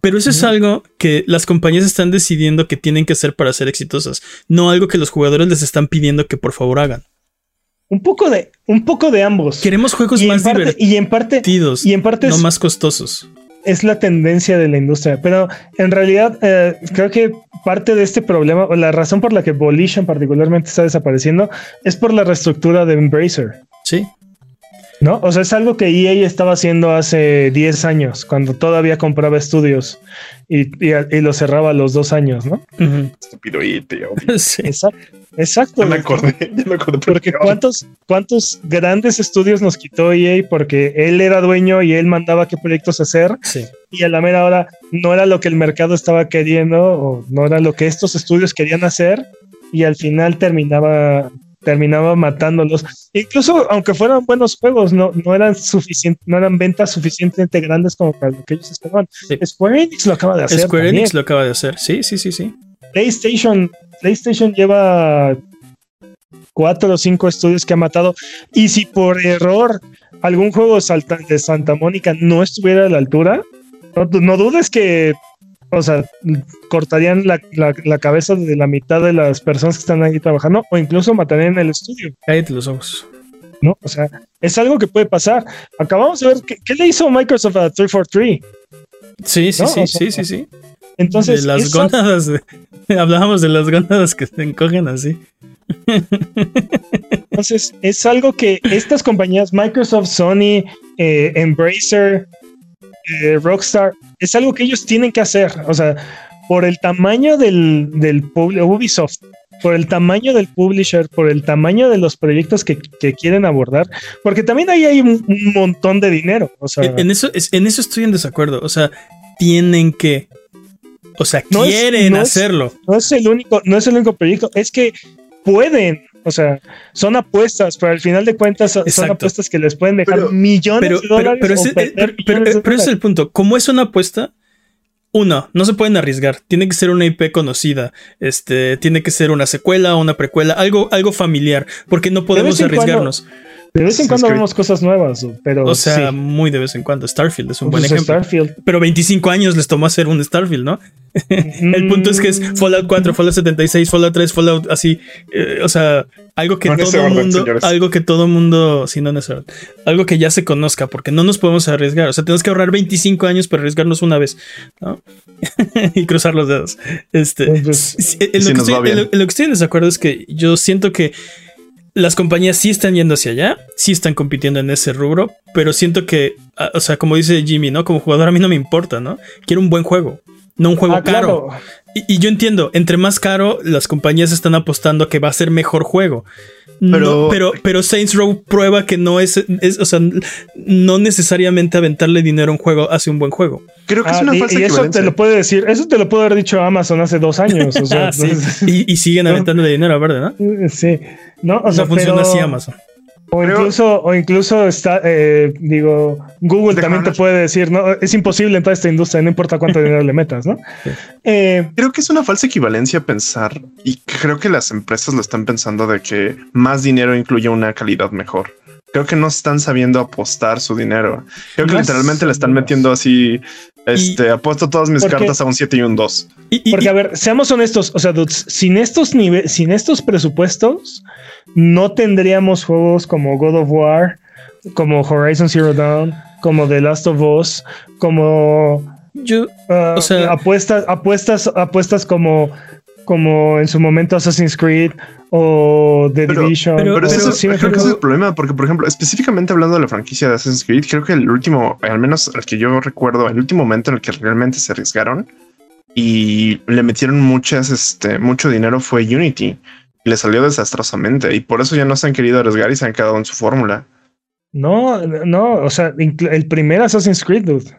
Pero eso es algo que las compañías están decidiendo que tienen que hacer para ser exitosas, no algo que los jugadores les están pidiendo que por favor hagan. un poco de, un poco de ambos. Queremos juegos y, más parte, y en parte, divertidos, y en parte no es- más costosos. es la tendencia de la industria. Pero en realidad, eh, creo que parte de este problema, o la razón por la que Volition particularmente está desapareciendo, es por la reestructura de Embracer. Sí, ¿No? O sea, es algo que EA estaba haciendo hace 10 años, cuando todavía compraba estudios y, y, y lo cerraba a los dos años, ¿no? Estúpido y tío. [laughs] sí. Exacto. Exacto. Ya me acordé, ya me acordé. Porque cuántos, cuántos grandes estudios nos quitó EA porque él era dueño y él mandaba qué proyectos hacer sí. y a la mera hora no era lo que el mercado estaba queriendo o no era lo que estos estudios querían hacer y al final terminaba terminaba matándolos. Incluso aunque fueran buenos juegos, no, no eran suficientes, no eran ventas suficientemente grandes como para lo que ellos esperaban. Sí. Square Enix lo acaba de hacer. Square también. Enix lo acaba de hacer. Sí, sí, sí, sí. PlayStation, PlayStation lleva cuatro o cinco estudios que ha matado. Y si por error algún juego de, Santa Mónica no estuviera a la altura, no dudes que, o sea, cortarían la, la- la cabeza de la mitad de las personas que están ahí trabajando o incluso matarían el estudio, Cállate los ojos. ¿no? O sea, es algo que puede pasar. Acabamos de ver qué, qué le hizo Microsoft a 343. Sí, sí, No, sí, o sea, sí, sí, sí. Entonces, de las eso- gónadas. [laughs] Hablábamos de las gónadas que se encogen así. Entonces, es algo que estas compañías, Microsoft, Sony, eh, Embracer, eh, Rockstar, es algo que ellos tienen que hacer. O sea, por el tamaño del, del Ubisoft, por el tamaño del publisher, por el tamaño de los proyectos que, que quieren abordar, porque también ahí hay un, un montón de dinero. O sea, En, en eso, es- en eso estoy en desacuerdo. O sea, tienen que. O sea, No es- quieren es- hacerlo. no es el único, no es el único proyecto, es que pueden. O sea, son apuestas, pero al final de cuentas son Exacto. apuestas que les pueden dejar Pero- millones Pero, de dólares. pero, ese, perder pero- pero- millones de pero ese es el punto. Como es una apuesta, uno, no se pueden arriesgar. Tiene que ser una IP conocida. Este, tiene que ser una secuela, una precuela, algo, algo familiar. Porque no podemos cuando- arriesgarnos. De vez en Sí, cuando es que- vemos cosas nuevas, pero O sea, sí. muy de vez en cuando. Starfield es un buen Pues ejemplo. Starfield. Pero 25 años les tomó hacer un Starfield, ¿no? [laughs] El punto es que es Mm, Fallout 4, Fallout 76, Fallout 3, Fallout así. eh, o sea, algo que No todo orden, mundo, señores. algo que todo mundo, si no ese orden, algo que ya se conozca, porque no nos podemos arriesgar. O sea, tenemos que ahorrar 25 años para arriesgarnos una vez, ¿no? [laughs] y cruzar los dedos. Este, Entonces, sí, en, si lo que nos estoy, va bien. en lo- en lo que estoy en desacuerdo es que yo siento que las compañías sí están yendo hacia allá, sí están compitiendo en ese rubro, pero siento que, o sea, como dice Jimmy, ¿no? Como jugador a mí no me importa, ¿no? Quiero un buen juego. No un juego Ah, caro. claro. Y, y yo entiendo, entre más caro, las compañías están apostando a que va a ser mejor juego. No, Pero- pero, pero, Saints Row prueba que no es, es- o sea, no necesariamente aventarle dinero a un juego hace un buen juego. Creo que es Ah, una y, falsa y eso te lo puede decir, eso te lo puede haber dicho Amazon hace dos años. O [laughs] sea, Ah, sí. entonces- Y, y siguen [laughs] No. aventándole dinero, ¿verdad? ¿no? sí. No, o sea, no funciona pero- así Amazon. O Creo- incluso, o incluso está, eh, digo, Google también te puede decir, no, es imposible en toda esta industria, no importa cuánto [laughs] dinero le metas, ¿no? Sí. Eh, Creo que es una falsa equivalencia pensar, y creo que las empresas lo están pensando de que más dinero incluye una calidad mejor. Creo que no están sabiendo apostar su dinero. Creo que literalmente le están metiendo así, este, apuesto todas mis Porque- cartas a un 7 y un 2. Y, y- porque, a ver, seamos honestos, o sea, dudes, sin estos niveles, sin estos presupuestos, no tendríamos juegos como God of War, como Horizon Zero Dawn, como The Last of Us, como yo, Ah, O sea- apuestas, apuestas, apuestas como, como en su momento Assassin's Creed o The Pero- Division. pero- Pero, ese pero- es, sí me creo que ese es el problema, porque por ejemplo, específicamente hablando de la franquicia de Assassin's Creed, creo que el último, al menos el que yo recuerdo, el último momento en el que realmente se arriesgaron y le metieron muchas, este, mucho dinero fue Unity. Y le salió desastrosamente y por eso ya no se han querido arriesgar y se han quedado en su fórmula. No, no, o sea, el primer Assassin's Creed, dude.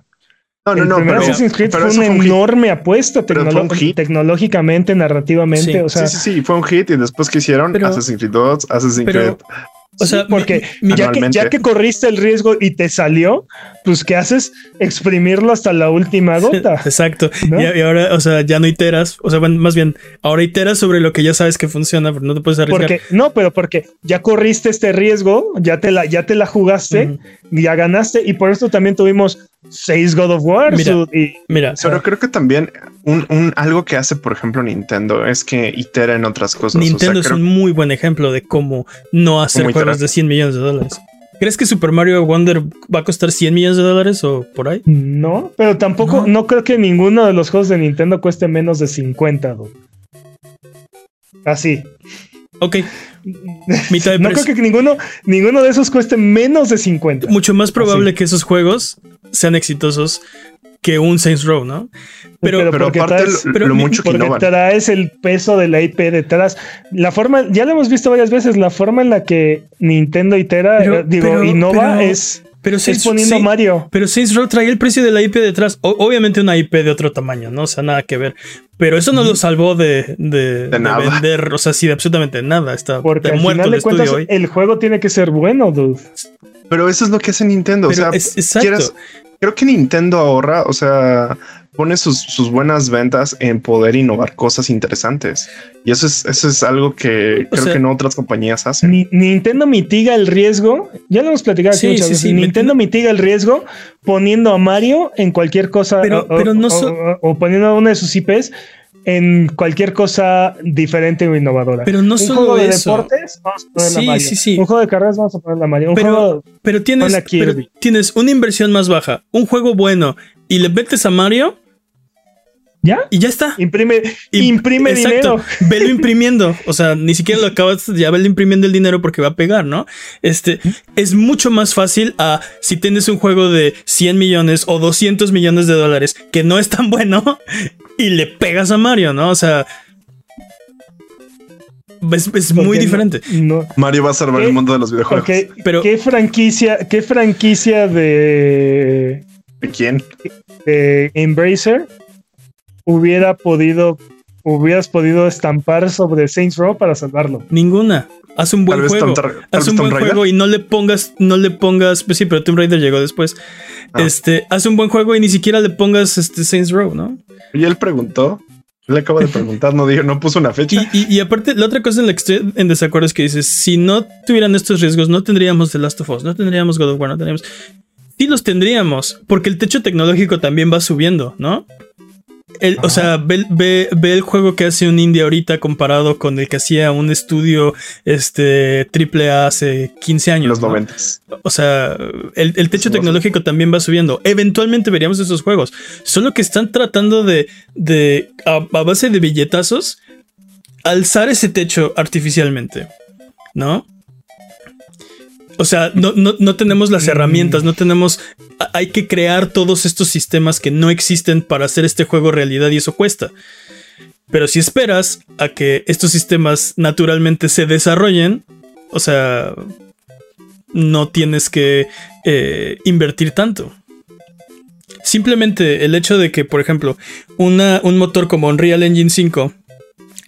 No, no, el no, primer pero, Assassin's Creed pero fue una fue un hit. enorme apuesta un hit. tecnológicamente, narrativamente. Sí, o sea, sí, sí, sí, fue un hit y después que hicieron Pero- Assassin's Creed 2, Assassin's pero- Creed. o sea, porque mi- mi- ya, que, ya que corriste el riesgo y te salió, pues ¿qué haces? Exprimirlo hasta la última [laughs] gota. Exacto. ¿No? Y, y ahora, o sea, ya no iteras. O sea, bueno, más bien, ahora iteras sobre lo que ya sabes que funciona, pero no te puedes arriesgar. Porque, no, pero porque ya corriste este riesgo, ya te la, ya te la jugaste, Ujú. ya ganaste, y por esto también tuvimos seis God of War. Mira, y, Mira, Pero creo que también un, un- algo que hace, por ejemplo, Nintendo es que itera en otras cosas. O sea, Nintendo es creo- un muy buen ejemplo de cómo no hacer Cómo juegos de 100 millones de dólares. ¿Crees que Super Mario Wonder va a costar 100 millones de dólares o por ahí? no, pero tampoco, No. no. creo que ninguno de los juegos de Nintendo cueste menos de 50. dude. Así. Ok, mitad [laughs] de No creo que ninguno, ninguno de esos cueste menos de 50. Mucho más probable Así. que esos juegos sean exitosos que un Saints Row, ¿no? Pero, Pero- aparte traes- lo, pero lo mi- mucho que Porque innovan. traes el peso de la IP detrás. La forma, ya lo hemos visto varias veces, la forma en la que Nintendo itera, Pero- eh, digo, pero- innova pero- es, pero es Saints, poniendo sí, Mario. pero Saints Row trae el precio de la IP detrás. O- obviamente una IP de otro tamaño, ¿no? O sea, nada que ver. Pero eso no lo salvó de, de, de nada. vender, o sea, sí, de absolutamente nada. Está Porque de al muerto final el de cuentas, estudio hoy. el juego tiene que ser bueno, dude. Pero eso es lo que hace Nintendo. Pero o sea, es- exacto. quieras- creo que Nintendo ahorra, o sea, pone sus, sus buenas ventas en poder innovar cosas interesantes. Y eso es, eso es algo que O creo sea- que no otras compañías hacen. Ni- Nintendo mitiga el riesgo. Ya lo hemos platicado aquí Sí, muchas sí, veces. sí, Nintendo mitiga el riesgo poniendo a Mario en cualquier cosa. Pero- o, pero no o- so- o- o poniendo a una de sus IPs en cualquier cosa diferente o innovadora. Pero no un solo juego de eso. deportes, vamos a ponerle Sí, a Mario. sí, sí. Un juego de carreras, vamos a ponerle a Mario. Un Pero- juego Pero tienes, pero tienes una inversión más baja, un juego bueno y le metes a Mario ¿Ya? y ya está. Imprime, Im- imprime Exacto. dinero. Velo [laughs] imprimiendo. O sea, ni siquiera lo acabas, ya velo imprimiendo el dinero porque va a pegar, ¿no? Este es mucho más fácil a si tienes un juego de 100 millones o 200 millones de dólares que no es tan bueno [laughs] y le pegas a Mario, ¿no? O sea, es, es muy no- diferente. No. Mario va a salvar el mundo de los videojuegos. Ok, Pero- ¿qué franquicia, qué franquicia de, ¿De quién? de Embracer hubiera podido, hubieras podido estampar sobre Saints Row para salvarlo? Ninguna. Haz un buen juego. Haz un buen Raider. juego y no le pongas, no le pongas, pues sí, pero Tomb Raider llegó después. Ah. Este, haz un buen juego y ni siquiera le pongas este Saints Row, ¿no? Y él preguntó. Le acabo de preguntar, no dijo, no puso una Y, fecha. y- y aparte, la otra cosa en la que estoy en desacuerdo es que dices, si no tuvieran estos riesgos, no tendríamos The Last of Us, no tendríamos God of War, no tendríamos... Sí los tendríamos, porque el techo tecnológico también va subiendo, ¿no? El- o sea, ve, ve- ve el juego que hace un indie ahorita comparado con el que hacía un estudio este, AAA hace 15 En años. los ¿no? O sea, el, el techo tecnológico también va subiendo. Eventualmente veríamos esos juegos. Solo que están tratando de, de a, a base de billetazos, alzar ese techo artificialmente. ¿No? O sea, no, no, no tenemos las herramientas, no tenemos. Hay que crear todos estos sistemas que no existen para hacer este juego realidad y eso cuesta. Pero si esperas a que estos sistemas naturalmente se desarrollen, o sea, no tienes que eh, invertir tanto. Simplemente el hecho de que, por ejemplo, una, un motor como Unreal Engine 5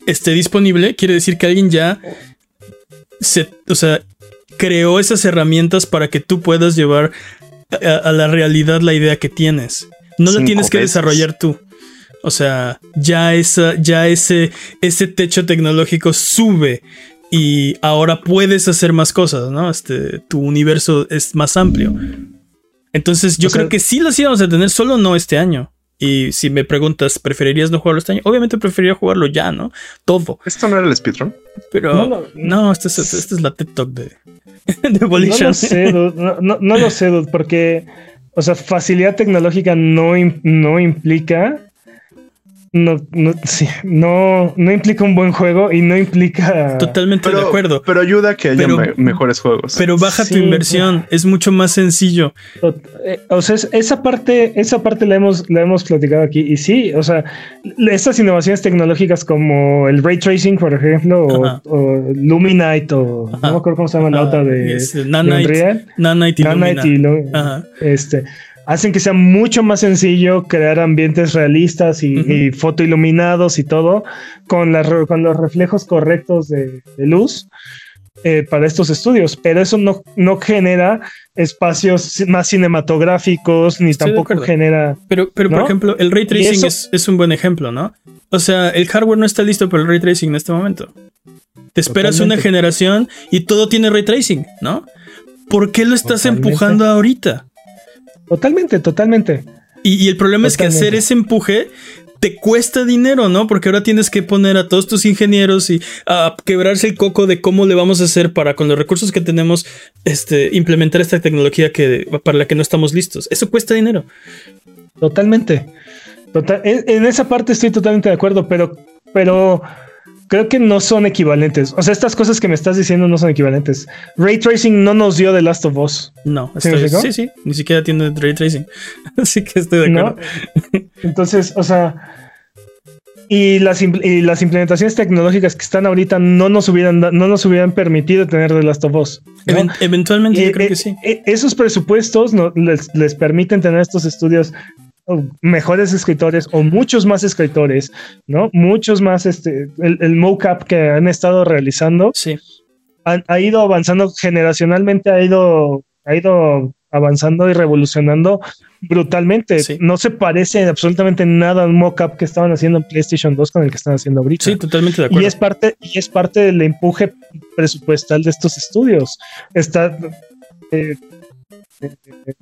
esté disponible, quiere decir que alguien ya se, o sea, creó esas herramientas para que tú puedas llevar a, a la realidad la idea que tienes. No la tienes que veces. desarrollar tú. O sea, ya, esa, ya ese, ese techo tecnológico sube y ahora puedes hacer más cosas, ¿no? Este, tu universo es más amplio. Entonces, yo O sea- creo que sí las íbamos a tener, solo no este año. Y si me preguntas, ¿preferirías no jugarlo este año? Obviamente preferiría jugarlo ya, ¿no? Todo. ¿Esto no era el speedrun? Pero No, no, no. esta, es, esta es la TED Talk de, [laughs] No lo sé, dude, no, no- no lo sé, dude, porque, o sea, facilidad tecnológica no, no implica. No, no, sí, no, no implica un buen juego y no implica. Totalmente de acuerdo. Pero ayuda a que haya Pero- me- mejores juegos. Pero baja tu inversión, es mucho más sencillo. O, eh, o sea, es- esa parte, esa parte la hemos, la hemos platicado aquí. Y sí, o sea, estas innovaciones tecnológicas como el ray tracing, por ejemplo, o, o Luminite, o Ajá. no me acuerdo cómo se llama la otra de, es, de Nanite, Unreal. Nanite y Nanite Lumina. y Ajá. este, hacen que sea mucho más sencillo crear ambientes realistas y, Ujú. y fotoiluminados y todo con, con los reflejos correctos de, de luz eh, para estos estudios. Pero eso no, no genera espacios más cinematográficos ni Estoy tampoco genera. Pero, pero por ejemplo, el ray tracing es, es un buen ejemplo, ¿no? O sea, el hardware no está listo para el ray tracing en este momento. Te esperas una generación y todo tiene ray tracing, ¿no? ¿Por qué lo estás Totalmente. empujando ahorita? Totalmente, totalmente. Y, y el problema es que hacer ese empuje te cuesta dinero, ¿no? Porque ahora tienes que poner a todos tus ingenieros y a quebrarse el coco de cómo le vamos a hacer para con los recursos que tenemos este implementar esta tecnología que para la que no estamos listos. Eso cuesta dinero. Totalmente. Total- en, en esa parte estoy totalmente de acuerdo, pero, pero creo que no son equivalentes. O sea, estas cosas que me estás diciendo no son equivalentes. Ray Tracing no nos dio The Last of Us. No, ¿Sí estoy, explicó? sí, sí, ni siquiera tiene ray tracing. [laughs] Así que estoy de ¿no? acuerdo. Entonces, o sea, y las, impl- y las implementaciones tecnológicas que están ahorita no nos hubieran, no nos hubieran permitido tener The Last of Us. eventualmente yo creo eh, que sí. eh, esos presupuestos no, les, les permiten tener estos estudios mejores escritores o muchos más escritores, ¿no? Muchos más, este, el, el mocap que han estado realizando Sí. han- ha ido avanzando generacionalmente, ha ido, ha ido avanzando y revolucionando brutalmente. Sí. No se parece absolutamente nada al mocap que estaban haciendo en PlayStation 2 con el que están haciendo ahorita. Sí, totalmente de Y acuerdo. es parte, y es parte del empuje presupuestal de estos estudios. Está. eh, eh, eh,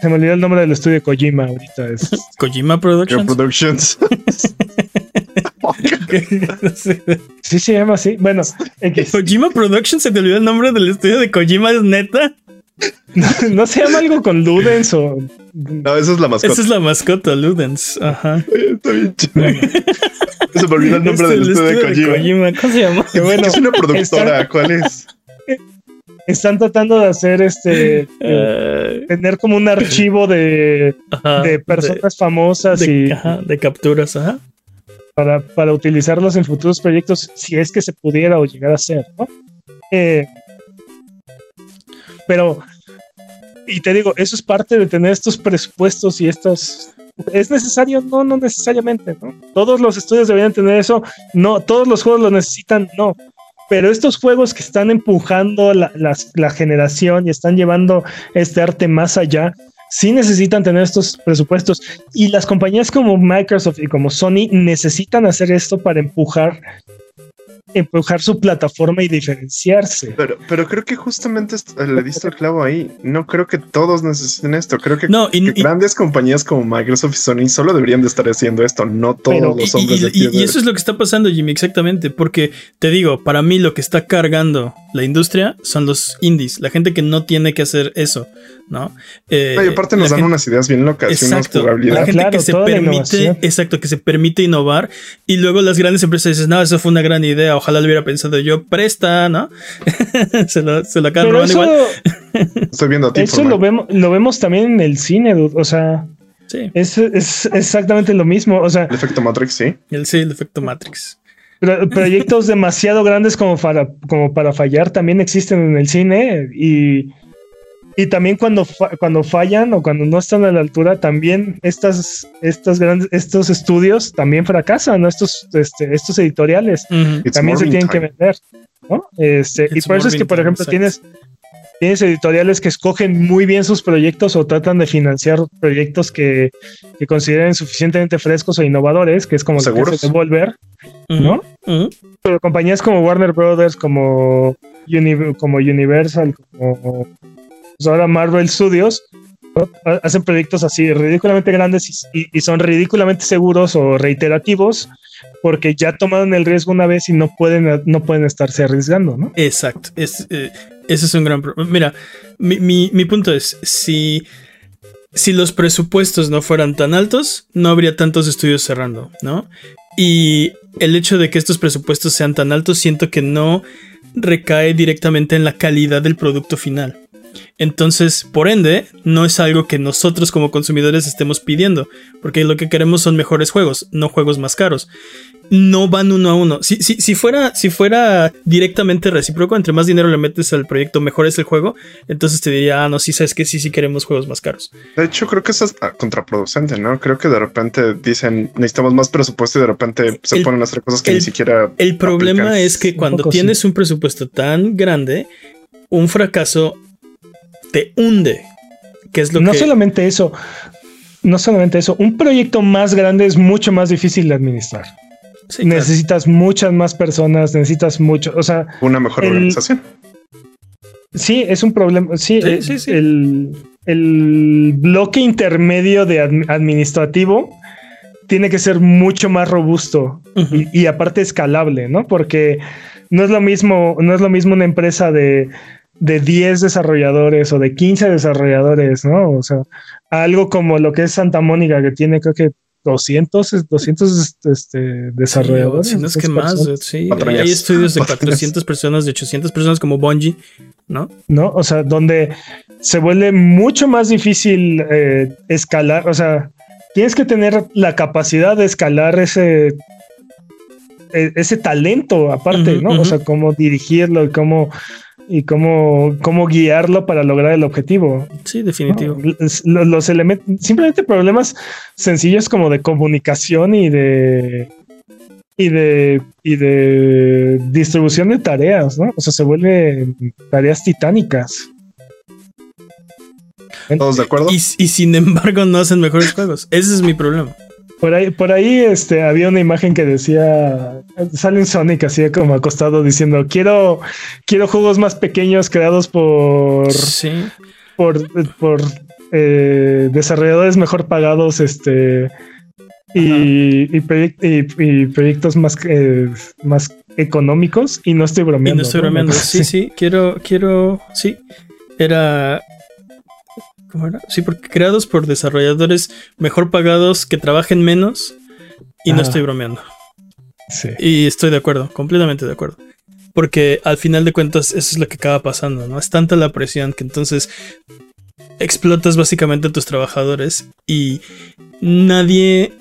se me olvidó el nombre del estudio de Kojima ahorita. Es, [laughs] Kojima Productions. Productions. [laughs] sí, se llama así. Bueno, X. Kojima Productions, se te olvidó el nombre del estudio de Kojima, es neta. [laughs] no se llama algo con Ludens o. No, esa es la mascota. Esa es la mascota, Ludens. Ajá. Está bien chido. Se me olvidó el nombre Este, del el estudio de Kojima. ¿Cómo se llama? Que bueno, es una productora. está- ¿Cuál es? Están tratando de hacer este. eh, tener como un archivo de, ajá, de personas famosas de, y ajá, de capturas, ajá. para, para utilizarlos en futuros proyectos, si es que se pudiera o llegar a ser, ¿no? Eh, pero, y te digo, eso es parte de tener estos presupuestos y estos. ¿Es necesario? No, no necesariamente, ¿no? Todos los estudios deberían tener eso, no, todos los juegos lo necesitan, no. Pero estos juegos que están empujando la, la generación y están llevando este arte más allá, sí necesitan tener estos presupuestos. Y las compañías como Microsoft y como Sony necesitan hacer esto para empujar, empujar su plataforma y diferenciarse. Pero, pero creo que justamente le diste el clavo ahí. No creo que todos necesiten esto. Creo que, No, y- que y- grandes compañías como Microsoft y Sony solo deberían de estar haciendo esto, no todos Pero- los Y, hombres y- de y eso es lo que está pasando, Jimmy, exactamente. Porque te digo, para mí lo que está cargando la industria son los indies, la gente que no tiene que hacer eso, ¿no? Eh, y aparte nos dan unas ideas bien locas exacto, La gente que se permite, exacto, que se permite innovar y luego las grandes empresas dicen, no, eso fue una gran idea, ojalá lo hubiera pensado yo, presta, ¿no? [laughs] se lo, se lo acaban igual. Estoy viendo a ti. Eso lo vemos, lo vemos también en el cine, o sea, sí. es, es, exactamente lo mismo, o sea. El efecto Matrix, sí. El, sí, el efecto Matrix. proyectos demasiado grandes como para, como para fallar también existen en el cine y y también cuando, cuando fallan o cuando no están a la altura, también estas, estas grandes, estos estudios también fracasan, estos, este, estos editoriales también se tienen que vender. ¿no? Este, y por eso es que, por ejemplo, tienes, tienes editoriales que escogen muy bien sus proyectos o tratan de financiar proyectos que, que consideren suficientemente frescos o innovadores, que es como ¿Seguros? Devolver, ¿no? Pero compañías como Warner Brothers, como, como Universal, como pues ahora Marvel Studios hacen proyectos así ridículamente grandes y, son ridículamente seguros o reiterativos porque ya tomaron el riesgo una vez y no pueden, no pueden estarse arriesgando, ¿no? Exacto. Es, eh, ese es un gran problema. Mira, mi, punto es, si, si los presupuestos no fueran tan altos, no habría tantos estudios cerrando, ¿no? Y el hecho de que estos presupuestos sean tan altos, siento que no recae directamente en la calidad del producto final. Entonces, por ende, no es algo que nosotros como consumidores estemos pidiendo, porque lo que queremos son mejores juegos, no juegos más caros. No van uno a uno. Si, si, fuera, si fuera directamente recíproco, entre más dinero le metes al proyecto, mejor es el juego, entonces te diría, ah, no, sí, sabes que sí, sí queremos juegos más caros. De hecho, creo que eso es contraproducente, ¿no? Creo que de repente dicen, necesitamos más presupuesto y de repente se ponen a hacer cosas que ni siquiera... El problema es que cuando tienes un presupuesto tan grande, un fracaso te hunde. Que es lo no solamente eso, no solamente eso, un proyecto más grande es mucho más difícil de administrar. necesitas muchas más personas, necesitas mucho, o sea, una mejor organización. Sí, es un problema. Sí, eh, el, el, bloque intermedio de administrativo tiene que ser mucho más robusto y, y, aparte escalable, ¿no? Porque no es lo mismo, no es lo mismo una empresa de de 10 desarrolladores o de 15 desarrolladores, ¿no? O sea, algo como lo que es Santa Mónica, que tiene creo que 200, 200 este, desarrolladores. Sí, no es que más, sí. Hay estudios de 400 personas, de 800 personas como Bungie, ¿no? No, o sea, donde se vuelve mucho más difícil eh, escalar, o sea, tienes que tener la capacidad de escalar ese e, ese talento aparte, ¿no? O sea, cómo dirigirlo y cómo y cómo, cómo guiarlo para lograr el objetivo. Sí, definitivo. Los, elementos, simplemente problemas sencillos como de comunicación y de y de y de distribución de tareas, ¿no? O sea, se vuelven tareas titánicas. ¿Todos de acuerdo? Y, y sin embargo no hacen mejores juegos. Ese es mi problema. Por ahí, por ahí este, había una imagen que decía, sale un Sonic así como acostado diciendo, quiero, quiero juegos más pequeños creados por, sí. por, por eh, desarrolladores mejor pagados, este, y, y, proyectos más, eh, más económicos y no estoy bromeando. Y no estoy bromeando, [laughs] sí, sí, quiero, quiero, sí, era ¿Cómo era? Sí, porque creados por desarrolladores mejor pagados que trabajen menos. Y no estoy bromeando. Sí. Y estoy de acuerdo, completamente de acuerdo. Porque al final de cuentas, eso es lo que acaba pasando, ¿no? Es tanta la presión que entonces explotas básicamente a tus trabajadores y nadie.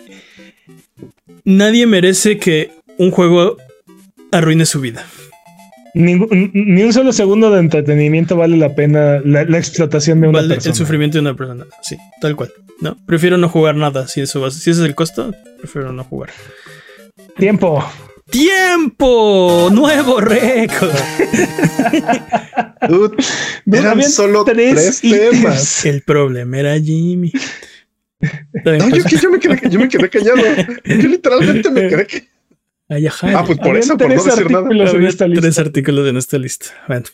Nadie merece que un juego arruine su vida ni un solo segundo de entretenimiento vale la pena la, explotación de una vale El sufrimiento de una persona, sí, tal cual. No, prefiero no jugar nada. Si eso si ese es el costo, prefiero no jugar. Tiempo. ¡Tiempo! ¡Nuevo récord! eran solo tres, temas. El problema era Jimmy. No, yo, yo, me quedé, yo me quedé callado. Yo literalmente me quedé callado. [laughs] Ah, pues por eso, por no decir nada. Tres artículos en esta lista. Bueno.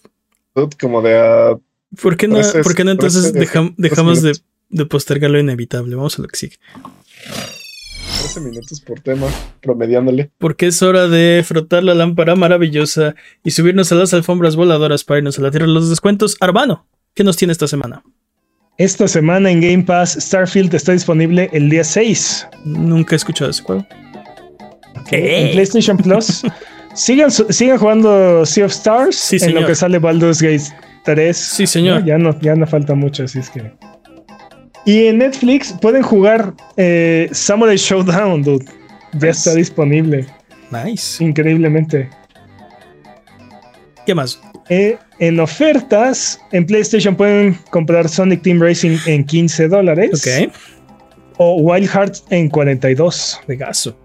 Como de. Uh, ¿Por qué no, ¿por qué no entonces dejamos de, de, postergar lo inevitable? Vamos a lo que sigue. 13 minutos por tema, promediándole. Porque es hora de frotar la lámpara maravillosa y subirnos a las alfombras voladoras para irnos a la tierra de los descuentos. Arbano, ¿qué nos tiene esta semana? Esta semana en Game Pass, Starfield está disponible el día 6. Nunca he escuchado ese juego. En PlayStation Plus. [laughs] sigan, sigan jugando Sea of Stars Sí, en señor. lo que sale Baldur's Gate 3. Sí, señor. Ya no, ya no falta mucho, así es que. Y en Netflix pueden jugar eh, Samurai Showdown, dude. Ya Nice. está disponible. Nice. Increíblemente. ¿Qué más? Eh, en ofertas, en PlayStation pueden comprar Sonic Team Racing en 15 dólares. Ok. O Wild Hearts en 42. Pegaso.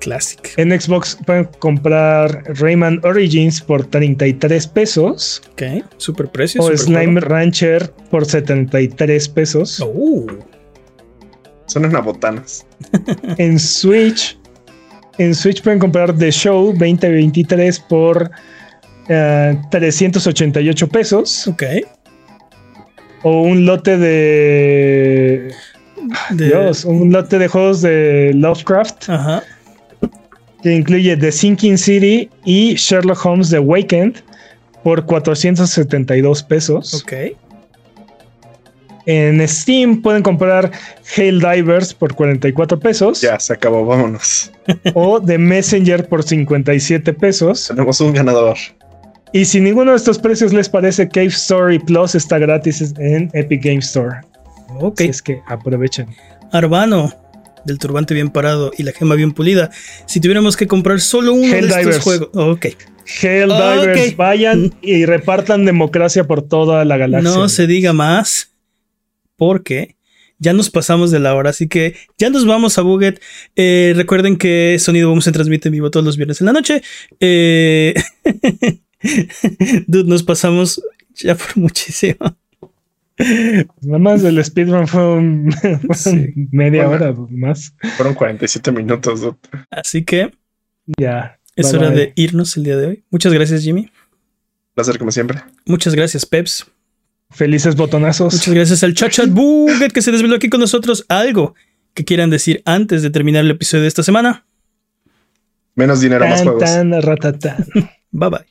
Classic. En Xbox pueden comprar Rayman Origins por 33 pesos. Ok. Super precio. O super Slime juego. Rancher por 73 pesos. Uh, Son unas botanas. [laughs] En Switch, en Switch pueden comprar The Show 2023 por eh, 388 pesos. ok. O un lote de. De- Dios, un lote de juegos de Lovecraft Ajá. Que incluye The Sinking City y Sherlock Holmes The Awakened por 472 pesos. Ok. En Steam pueden comprar Hail Divers por 44 pesos Ya, se acabó, vámonos. o The Messenger por 57 pesos. Tenemos un ganador. Y si ninguno de estos precios les parece, Cave Story Plus está gratis en Epic Game Store. Ok. Así es que aprovechen. Arbano, del turbante bien parado y la gema bien pulida. Si tuviéramos que comprar solo uno de estos Helldivers. juegos. Ok. Hail Ok. Divers, vayan y repartan democracia por toda la galaxia. No se diga más. Porque ya nos pasamos de la hora. Así que ya nos vamos a Buget. Eh, recuerden que Sonido Boom se transmite en vivo todos los viernes en la noche. Eh, [laughs] Dude, nos pasamos ya por muchísimo. [laughs] Nada más el speedrun fue, un- [laughs] fue Sí. media Bueno. hora más. Fueron 47 minutos. Así que Ya. es Bye, hora bye. de irnos el día de hoy. Muchas gracias, Jimmy. Placer como siempre. Muchas gracias, Peps. Felices botonazos. Muchas gracias al Chachat [laughs] Buget que se desveló aquí con nosotros. Algo que quieran decir antes de terminar el episodio de esta semana. Menos dinero, más Tan, juegos. tan, ratatán. Bye bye.